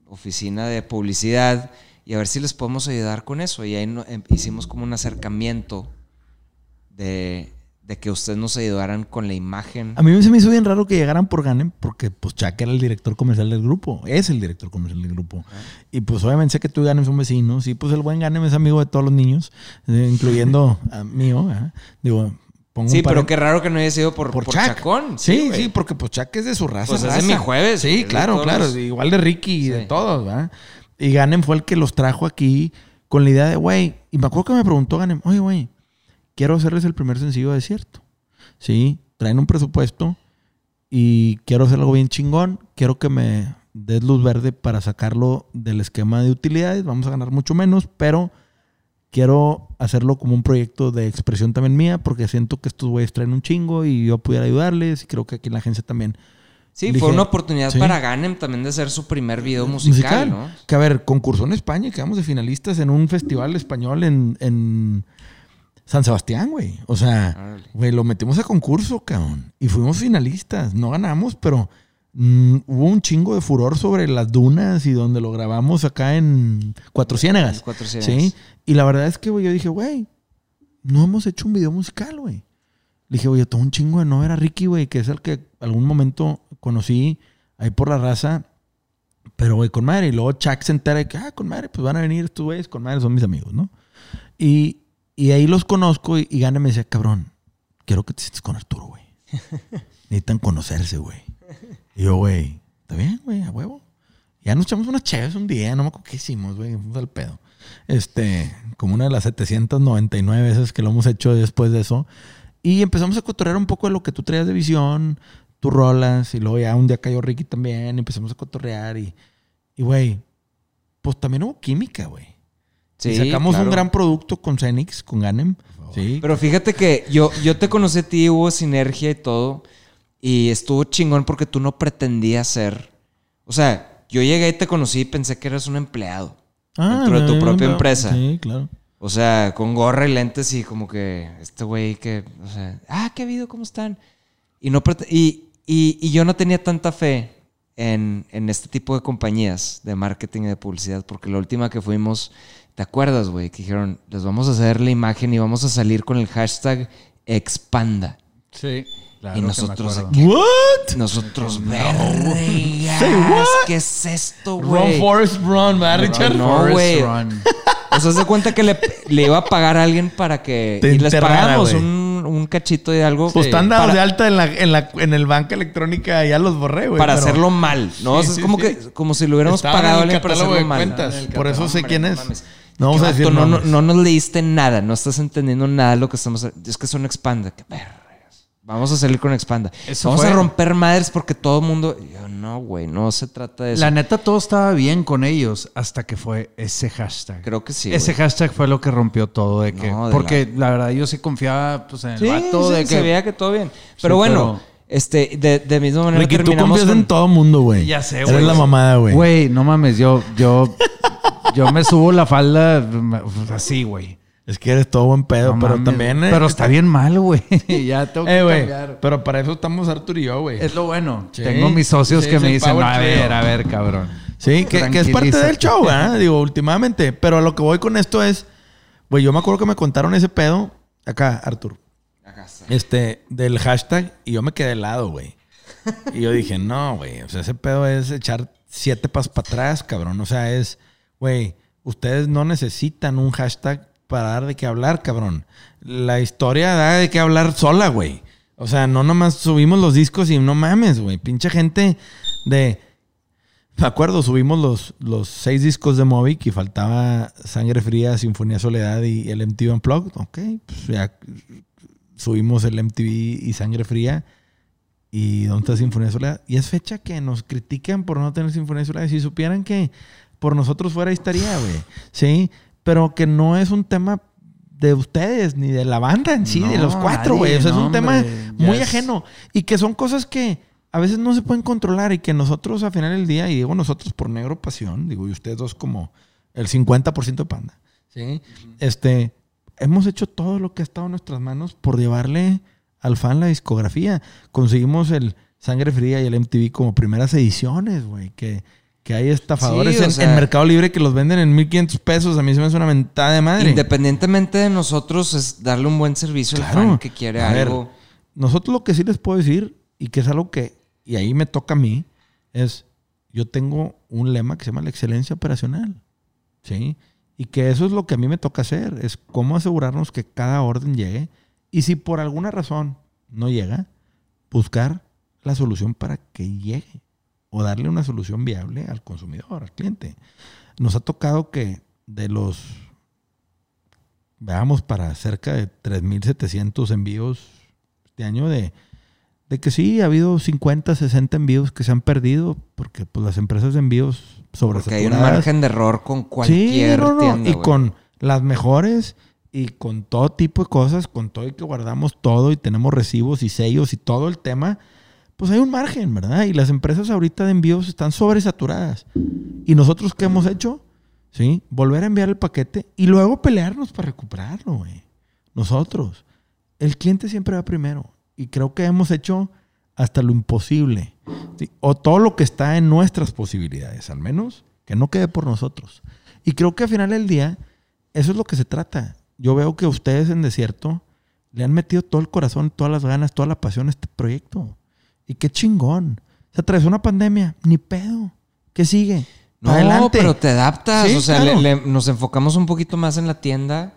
oficina de publicidad y a ver si les podemos ayudar con eso. Y ahí em- hicimos como un acercamiento de, de que ustedes nos ayudaran con la imagen. A mí se me hizo bien raro que llegaran por Ganem porque pues Chuck era el director comercial del grupo. Es el director comercial del grupo. Y pues obviamente sé que tú y Ganem son vecinos. Y pues el buen Ganem es amigo de todos los niños, eh, incluyendo a mío. ¿eh? Digo, pongo Sí, pero qué raro que no haya sido por, por, Chuck. Chacón. Sí, sí, porque pues Chuck es de su raza. Pues es de mi jueves, Sí, claro, claro. los- Igual de Ricky y de todos, ¿verdad? Y Ganem fue el que los trajo aquí con la idea de, güey, y me acuerdo que me preguntó Ganem, oye, güey, quiero hacerles el primer sencillo de Desierto. Sí, traen un presupuesto y quiero hacer algo bien chingón. Quiero que me des luz verde para sacarlo del esquema de utilidades. Vamos a ganar mucho menos, pero quiero hacerlo como un proyecto de expresión también mía, porque siento que estos güeyes traen un chingo y yo pudiera ayudarles. Y creo que aquí en la agencia también. Sí, Dije, fue una oportunidad sí. para Ganem también de hacer su primer video musical, ¿no? Que a ver, concursó en España y quedamos de finalistas en un festival español en, en San Sebastián, güey. O sea, güey, lo metimos a concurso, cabrón. Y fuimos finalistas. No ganamos, pero mm, hubo un chingo de furor sobre las dunas y donde lo grabamos acá en Cuatro Ciénegas. En Cuatro Ciénegas. Sí. Y la verdad es que, güey, yo dije, güey, no hemos hecho un video musical, güey. Le dije, güey, yo tengo un chingo de no ver a Ricky, güey, que es el que algún momento conocí ahí por la raza. Pero, güey, con madre. Y luego Chuck se entera de que, ah, con madre, pues van a venir estos güeyes, con madre, son mis amigos, ¿no? Y, y ahí los conozco y, y Gane me decía, cabrón, quiero que te sientes con Arturo, güey. Necesitan conocerse, güey. Y yo, güey, está bien, güey, a huevo. Ya nos echamos unas chéves un día, no me acuerdo qué hicimos, güey, fuimos al pedo. Este, como una de las 799 veces que lo hemos hecho después de eso. Y empezamos a cotorrear un poco de lo que tú traías de visión, tus rolas, y luego ya un día cayó Ricky también, empezamos a cotorrear y, y güey, pues también hubo química, güey. Sí, y sacamos claro. un gran producto con Cenix, con Ganem. Sí. Pero fíjate que yo, yo te conocí a ti, hubo sinergia y todo. Y estuvo chingón porque tú no pretendías ser. O sea, yo llegué y te conocí y pensé que eras un empleado. dentro de tu propia no, empresa. Sí, claro. O sea, con gorra y lentes y como que este güey que, o sea, ah, qué habido, ¿cómo están? Y, no y, y, y yo no tenía tanta fe en, en este tipo de compañías de marketing y de publicidad, porque la última que fuimos, ¿te acuerdas, güey? Que dijeron, les vamos a hacer la imagen y vamos a salir con el hashtag expanda. Sí. Y nosotros aquí. aquí- ¿What? Nosotros, vergas, Say what? ¿qué es esto, Run, güey? Forest, run, ¿verdad, Richard? no, Forrest güey. Run. O sea, se cuenta que le, le iba a pagar a alguien para que. Te y les pagamos un, un cachito de algo. Pues están dados de alta en, la, en, la, en el banca electrónica, ya los borré, güey. para pero hacerlo mal, ¿no? O sea, Sí, es como sí, que como si le hubiéramos pagado a alguien para hacerlo de mal. cuentas. Por eso sé Hombre, quién no es. No vamos a Vato, decir no, no, no nos leíste nada, no estás entendiendo nada de lo que estamos Es que son expanda. Que vergas. Vamos a salir con expanda. Eso Vamos fue. a romper madres porque todo el mundo. Yo, no, güey, no se trata de eso. La neta, todo estaba bien con ellos hasta que fue ese hashtag. Creo que sí. ese hashtag fue lo que rompió todo. De que, No, de porque la... verdad yo sí confiaba pues, en el Sí, vato. sí, de que, se veía que todo bien. Pero Sí, bueno, pero- este, de, de misma manera Ricky, tú terminamos confías con- en todo mundo, güey. Ya sé, Eres güey. la mamada, güey. Güey, no mames, yo, yo, yo me subo la falda así, güey. Es que eres todo buen pedo, No pero mames, también... eh, Pero está bien mal, güey. ya tengo que Eh, cambiar. Pero para eso estamos Arturo y yo, güey. Es lo bueno. Sí. Tengo mis socios Sí, que me dicen, "No, a trio". ver, a ver, cabrón. Sí, que, que es parte del show, ¿verdad? Digo, últimamente. Pero a lo que voy con esto es... Güey, yo me acuerdo que me contaron ese pedo... Acá, Arturo. Este, del hashtag. Y yo me quedé helado, güey. Y yo dije, no, güey. O sea, ese pedo es echar siete pasos para atrás, cabrón. O sea, es... Güey, ustedes no necesitan un hashtag para dar de qué hablar, cabrón. La historia da de qué hablar sola, güey. O sea, no nomás subimos los discos y no mames, güey. Pinche gente de... Me acuerdo, subimos los, los seis discos de Movic y faltaba Sangre Fría, Sinfonía Soledad y el MTV Unplugged. Ok, pues ya subimos el MTV y Sangre Fría. ¿Y dónde está Sinfonía Soledad? Y es fecha que nos critican por no tener Sinfonía Soledad. Si supieran que por nosotros fuera ahí estaría, güey. Sí, pero que no es un tema de ustedes ni de la banda en sí, de los cuatro, güey. O sea, es un tema hombre, muy ajeno. Y que son cosas que a veces no se pueden controlar y que nosotros a final del día, y digo nosotros por negro pasión, digo, y ustedes dos como el 50% de panda, ¿sí? Este, hemos hecho todo lo que ha estado en nuestras manos por llevarle al fan la discografía. Conseguimos el Sangre Fría y el MTV como primeras ediciones, güey, que, que hay estafadores Sí, en, sea- en Mercado Libre que los venden en 1500 pesos. A mí se me hace una mentada de madre. Independientemente de nosotros, es darle un buen servicio Claro. al fan que quiere A ver, algo. Nosotros lo que sí les puedo decir, y que es algo que, y ahí me toca a mí, es, yo tengo un lema que se llama la excelencia operacional. ¿Sí? Y que eso es lo que a mí me toca hacer, es cómo asegurarnos que cada orden llegue. Y si por alguna razón no llega, buscar la solución para que llegue. O darle una solución viable al consumidor, al cliente. Nos ha tocado que de los veamos para cerca de 3.700 envíos este año de, de que sí, ha habido 50, 60 envíos que se han perdido porque pues las empresas de envíos Porque hay un margen de error con cualquier sí, no, no, tienda, y con las mejores y con todo tipo de cosas, con todo y que guardamos todo y tenemos recibos y sellos y todo el tema, pues hay un margen, ¿verdad? Y las empresas ahorita de envíos están sobresaturadas. ¿Y nosotros qué hemos hecho? ¿Sí? Volver a enviar el paquete y luego pelearnos para recuperarlo, güey. Nosotros. El cliente siempre va primero. Y creo que hemos hecho hasta lo imposible. ¿sí? O todo lo que está en nuestras posibilidades, al menos, que no quede por nosotros. Y creo que al final del día, eso es lo que se trata. Yo veo que ustedes en Desierto le han metido todo el corazón, todas las ganas, toda la pasión a este proyecto. Y qué chingón. Se atravesó una pandemia, ni pedo. ¿Qué sigue? No, Adelante. pero te adaptas. Sí, o sea, claro. le- le- nos enfocamos un poquito más en la tienda.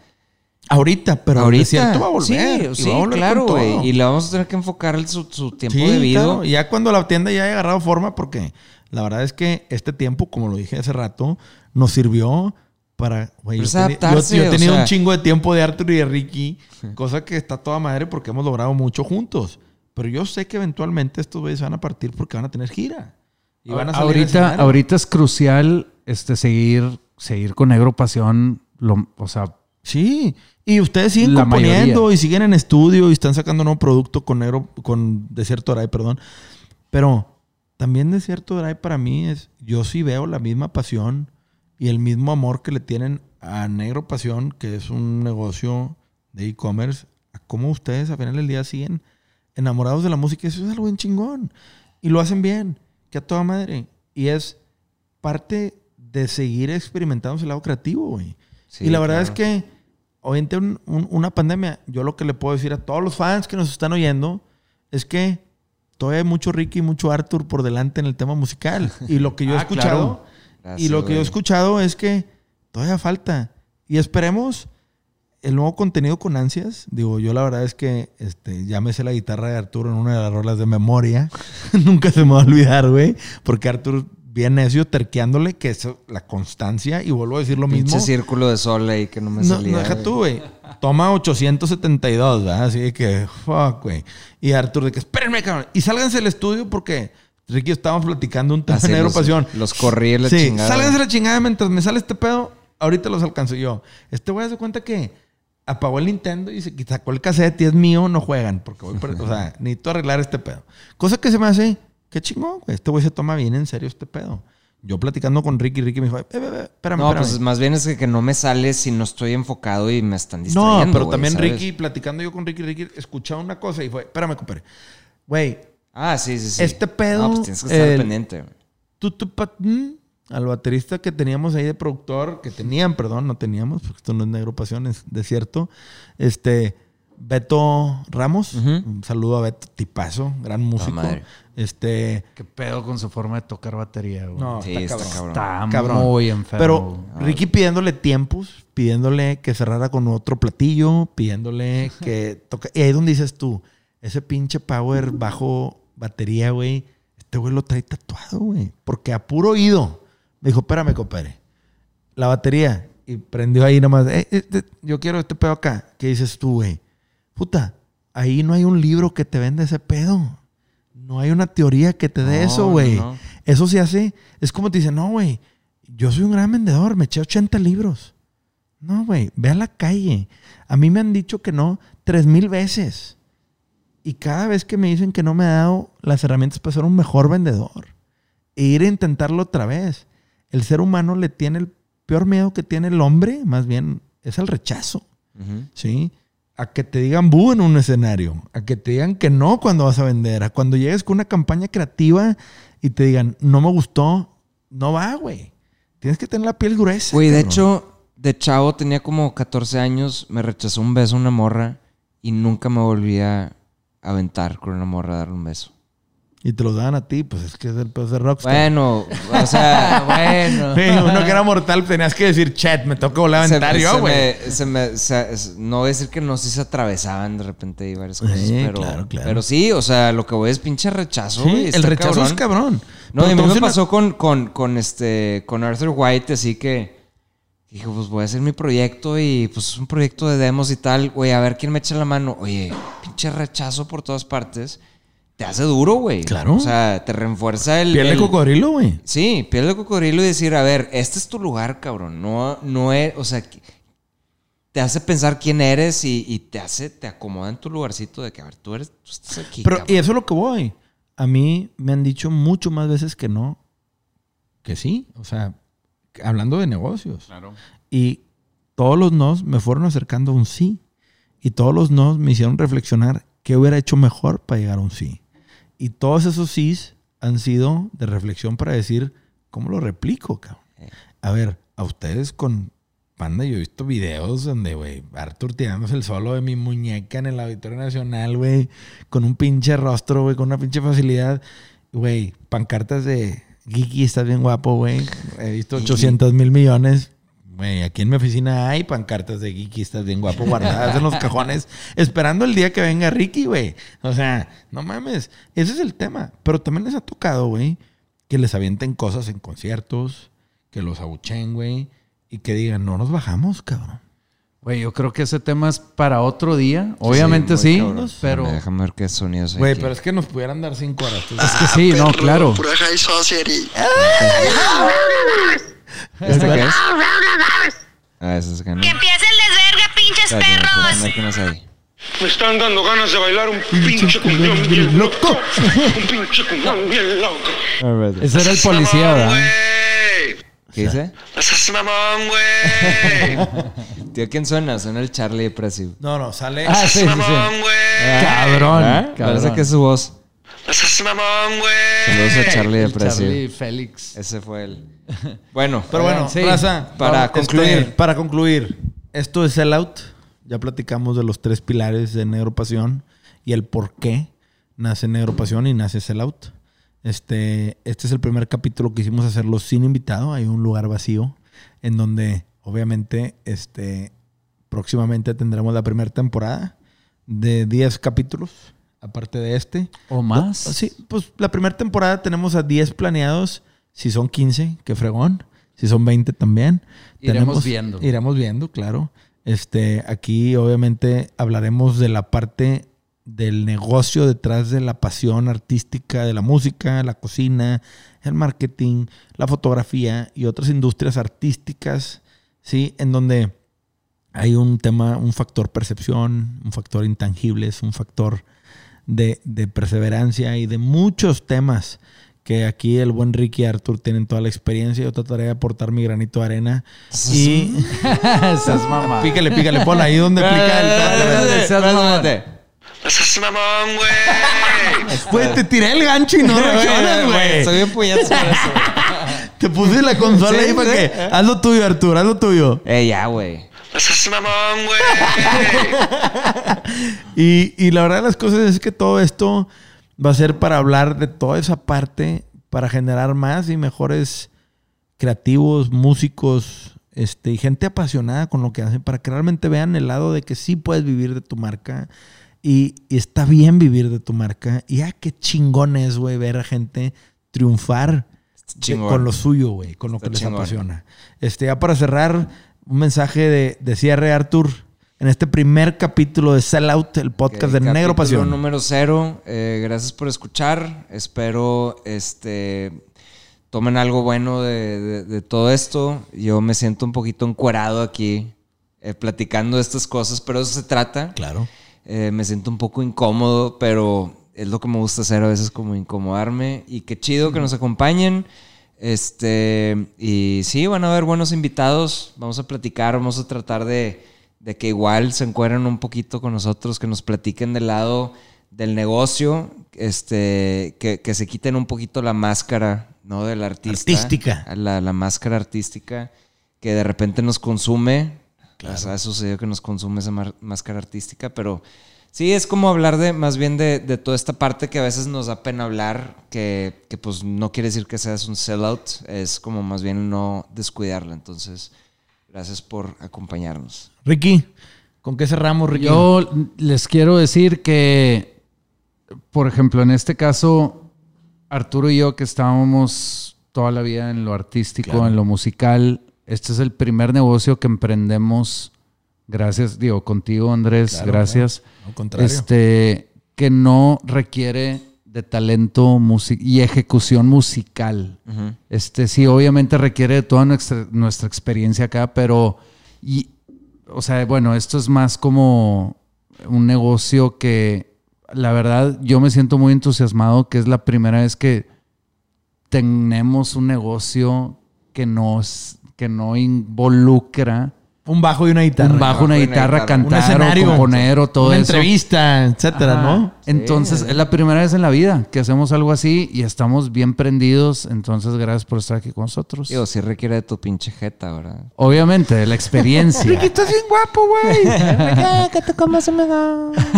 Ahorita, pero Ahorita. va a volver. y Sí, sí, volver claro, güey. Y le vamos a tener que enfocar su, su tiempo Sí, debido. claro. Ya cuando la tienda ya haya agarrado forma, porque la verdad es que este tiempo, como lo dije hace rato, nos sirvió para. Pero yo, teni- yo- yo he o tenido sea- un chingo de tiempo de Arthur y de Ricky, cosa que está toda madre porque hemos logrado mucho juntos. Pero yo sé que eventualmente estos güeyes van a partir porque van a tener gira. Y van a salir al ahorita, ahorita es crucial este, seguir, seguir con Negro Pasión. Lo, o sea, Sí. Y ustedes siguen La componiendo mayoría. y siguen en estudio y están sacando un nuevo producto con negro, con Desierto Drive, perdón. Pero también Desierto Drive para mí es, yo sí veo la misma pasión y el mismo amor que le tienen a Negro Pasión, que es un negocio de e-commerce, a cómo ustedes a final del día siguen enamorados de la música. Eso es algo bien chingón. Y lo hacen bien, que a toda madre. Y es parte de seguir experimentando ese lado creativo, güey. Sí, y la verdad claro. es que hoy en día un- un- una pandemia, yo lo que le puedo decir a todos los fans que nos están oyendo es que todavía hay mucho Ricky y mucho Arthur por delante en el tema musical. Y lo que yo he Ah, escuchado, claro. Gracias, y lo que yo he escuchado es que todavía falta. Y esperemos el nuevo contenido con ansias. Digo, yo la verdad es que este, ya me sé la guitarra de Arturo en una de las rolas de memoria. Nunca se me va a olvidar, güey. Porque Arturo bien necio terqueándole que es la constancia. Y vuelvo a decir lo mismo. Pinche círculo de sol ahí que no me No, salía. no, deja tú, güey. Toma 872, ¿verdad? Así de que, fuck, güey. Y Arturo de que, espérenme, cabrón. Y sálganse del estudio porque Ricky estábamos platicando un tema de negro los- pasión. los corrí la sí, chingada. sálganse la chingada mientras me sale este pedo. Ahorita los alcanzo yo. Este güey se cuenta que apagó el Nintendo y se sacó el cassette y es mío, no juegan. Porque voy, o sea, necesito arreglar este pedo. Cosa que se me hace, qué chingón, güey. Este güey se toma bien en serio este pedo. Yo platicando con Ricky, Ricky me dijo, eh, eh, eh, espérame, No, espérame. pues más bien es que, que no me sale si no estoy enfocado y me están No, distrayendo. pero güey, también ¿sabes? Ricky, platicando yo con Ricky, Ricky, escuchaba una cosa y fue, espérame, compadre. Güey, Ah, sí, sí, sí. Este pedo, No, pues tienes que estar el- pendiente. mm, al baterista que teníamos ahí de productor, que tenían, perdón, no teníamos, porque esto no es negro pasión, es desierto. Este, Beto Ramos, un saludo a Beto, tipazo, gran músico. Este, qué pedo con su forma de tocar batería, güey. no, Sí, está está cabrón. cabrón. Está Cabrón. muy enfermo. Pero. Ricky pidiéndole tiempos, pidiéndole que cerrara con otro platillo, pidiéndole que toque. Y ahí es donde dices tú, ese pinche power bajo batería, güey, este güey lo trae tatuado, güey. Porque a puro oído me dijo, espérame, compadre, la batería. Y prendió ahí nomás, "Eh, eh, eh, yo quiero este pedo acá. ¿Qué dices tú, güey? Puta, ahí no hay un libro que te venda ese pedo. No hay una teoría que te dé No, eso, güey. no. Eso se hace, es como te dicen, no, güey, yo soy un gran vendedor, me eché 80 libros. No, güey, ve a la calle. A mí me han dicho que no tres mil veces. Y cada vez que me dicen que no me ha dado las herramientas para ser un mejor vendedor. E ir a intentarlo otra vez. El ser humano le tiene el peor miedo que tiene el hombre, más bien, es al rechazo. ¿sí? A que te digan bu en un escenario, a que te digan que no cuando vas a vender, a cuando llegues con una campaña creativa y te digan, no me gustó, no va, güey. Tienes que tener la piel gruesa. Güey, de hecho, de chavo tenía como 14 años, me rechazó un beso una morra y nunca me volví a aventar con una morra a darle un beso. Y te los daban a ti, pues es que es el pedo de rockstar. Bueno, o sea, bueno. Sí, uno que era mortal tenías que decir, chat, me toca se yo, güey. me- se me- se- no voy a decir que no, sí se atravesaban de repente y varias cosas, Sí, pero, claro, claro. pero sí, o sea, lo que voy es pinche rechazo. Sí, el rechazo es cabrón. No, y a mí me una- pasó con, con, con, este, con Arthur White, así que dije, pues voy a hacer mi proyecto y pues es un proyecto de demos y tal, güey, a ver quién me echa la mano. Oye, pinche rechazo por todas partes. Te hace duro, güey. Claro. O sea, te refuerza el. Piel de el- cocodrilo, güey. Sí, piel de cocodrilo y decir, a ver, este es tu lugar, cabrón. No, no es, o sea, te hace pensar quién eres y, y te hace, te acomoda en tu lugarcito de que, a ver, tú eres, tú estás aquí. Pero, cabrón. y eso es lo que voy. A mí me han dicho mucho más veces que no, que sí. O sea, hablando de negocios. Claro. Y todos los nos me fueron acercando a un sí. Y todos los nos me hicieron reflexionar qué hubiera hecho mejor para llegar a un sí. Y todos esos sís han sido de reflexión para decir, ¿cómo lo replico, cabrón? A ver, a ustedes con Panda yo he visto videos donde, güey, Arthur tirándose el solo de mi muñeca en el Auditorio Nacional, güey, con un pinche rostro, güey, con una pinche facilidad. Güey, pancartas de Geeky, estás bien guapo, güey. He visto 800 mil millones. Güey, aquí en mi oficina hay pancartas de Geeky, estás bien guapo, guardadas en los cajones, esperando el día que venga Ricky, güey. O sea, no mames, ese es el tema. Pero también les ha tocado, güey, que les avienten cosas en conciertos, que los abuchen, güey, y que digan, no nos bajamos, cabrón. Güey, yo creo que ese tema es para otro día. Obviamente sí, cabrón. pero... Déjame, déjame ver qué sonidos hay Güey, pero es que nos pudieran dar cinco horas. Es que sí, no, claro. Pura high society. ¿Este qué es? Ah, ese es que no. Que empiece el desvergue, pinches perros. Me están dando ganas de bailar un pinche cumbión bien loco. Un pinche cumbión bien loco. Ese era el policía, ¿verdad? Güey. ¿Qué dice? No seas mamón, güey. Tío, ¿quién suena? Suena el Charlie depresivo. No, no, sale. Ah, sí, sí, Mamón, sí. güey. Cabrón. ¿Ah? Parece cabrón. que es su voz. No seas mamón, güey. Saludos a Charlie depresivo. Charlie Félix. Ese fue él. Bueno, Pero bueno, Sí. raza, Para vamos, concluir. este, para concluir, esto es Sellout. Ya platicamos de los tres pilares de Negro Pasión y el por qué nace Negro Pasión y nace Sellout. Este, este es el primer capítulo que hicimos hacerlo sin invitado. Hay un lugar vacío en donde, obviamente, este, próximamente tendremos la primera temporada de 10 capítulos, aparte de este. ¿O más? Sí, pues la primera temporada tenemos a 10 planeados. Si son 15, qué fregón. Si son 20 también. Iremos viendo. Iremos viendo, claro. Este, aquí obviamente hablaremos de la parte del negocio detrás de la pasión artística de la música, la cocina, el marketing, la fotografía y otras industrias artísticas, ¿sí? En donde hay un tema, un factor percepción, un factor intangibles, un factor de, de perseverancia y de muchos temas que aquí el buen Ricky y Arthur tienen toda la experiencia. Yo trataré de aportar mi granito de arena. Y Esas mamá. pícale, pícale, pon ahí donde pica el... No seas mamón, güey. Güey, te tiré el gancho y no reaccionas, güey. Estoy bien puñetazo por eso. Te puse la consola ahí para que... Haz lo tuyo, Arthur, haz lo tuyo. Eh, ya, güey. Mamón, güey. Y, y la verdad de las cosas es que todo esto va a ser para hablar de toda esa parte, para generar más y mejores creativos, músicos, este, y gente apasionada con lo que hacen, para que realmente vean el lado de que sí puedes vivir de tu marca y, y está bien vivir de tu marca. Y ah, qué chingón es, güey, ver a gente triunfar chingón. con lo suyo, güey, con lo Está que les chingón. apasiona. Este, ya para cerrar, un mensaje de, de cierre, Arthur, en este primer capítulo de Sell Out, el podcast Ok, de Negro Pasión. número cero. Eh, gracias por escuchar. Espero este tomen algo bueno de, de- de todo esto. Yo me siento un poquito encuerado aquí eh, platicando estas cosas, pero eso se trata. Claro. Eh, me siento un poco incómodo, pero es lo que me gusta hacer a veces como incomodarme. Y qué chido que nos acompañen. Este, y sí, van a haber buenos invitados. Vamos a platicar, vamos a tratar de, de que igual se encuentren un poquito con nosotros, que nos platiquen del lado del negocio, este, que, que se quiten un poquito la máscara, ¿no? Del artista. Artística. La, la máscara artística que de repente nos consume. Claro. ha sucedido que nos consume esa máscara artística, pero sí es como hablar de más bien de, de toda esta parte que a veces nos da pena hablar, que, que pues no quiere decir que seas un sellout, es como más bien no descuidarla. Entonces, gracias por acompañarnos. Ricky, ¿con qué cerramos, Ricky? Yo les quiero decir que, por ejemplo, en este caso, Arturo y yo que estábamos toda la vida en lo artístico, Claro. en lo musical, este es el primer negocio que emprendemos. Gracias, digo, contigo, Andrés, Claro, gracias. Al contrario. Este, que no requiere de talento y ejecución musical. Este sí, obviamente requiere de toda nuestra, nuestra experiencia acá, pero y, o sea, bueno, esto es más como un negocio que la verdad yo me siento muy entusiasmado que es la primera vez que tenemos un negocio que nos que no involucra Un bajo y una guitarra. un bajo, una una guitarra, guitarra. Un cantar o escenario. componer o todo una eso. entrevista, etcétera, Ajá. ¿no? Entonces, es la primera vez en la vida que hacemos algo así y estamos bien prendidos. Entonces, gracias por estar aquí con nosotros. Digo, sí requiere de tu pinche jeta, ¿verdad? Obviamente, de la experiencia. estás bien guapo, güey.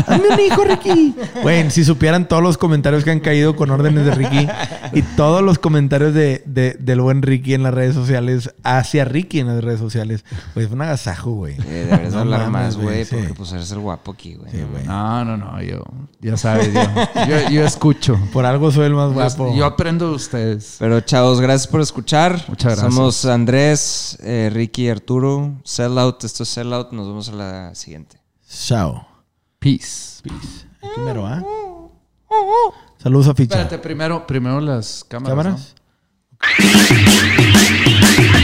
Hazme un hijo, Ricky. Güey, si supieran todos los comentarios que han caído con órdenes de Ricky y todos los comentarios de, de- del buen Ricky en las redes sociales hacia Ricky en las redes sociales. Pues fue un agasajo, güey. Eh, deberías No hablar mames, más, güey, güey, sí. porque pues eres el guapo aquí, güey. Sí, No, güey. No, no, no. Yo, ya sabes, yo, yo, yo escucho. Por algo soy el más Yo, guapo. yo aprendo de ustedes. Pero chavos, gracias por escuchar. Muchas gracias. Somos Andrés, eh, Ricky, Arturo. Sellout, esto es Sellout. Nos vemos a la siguiente. Chao. Peace. Peace. Primero, ¿ah? Saludos a Ficha. Espérate, primero, primero las cámaras. ¿Cámaras? ¿no?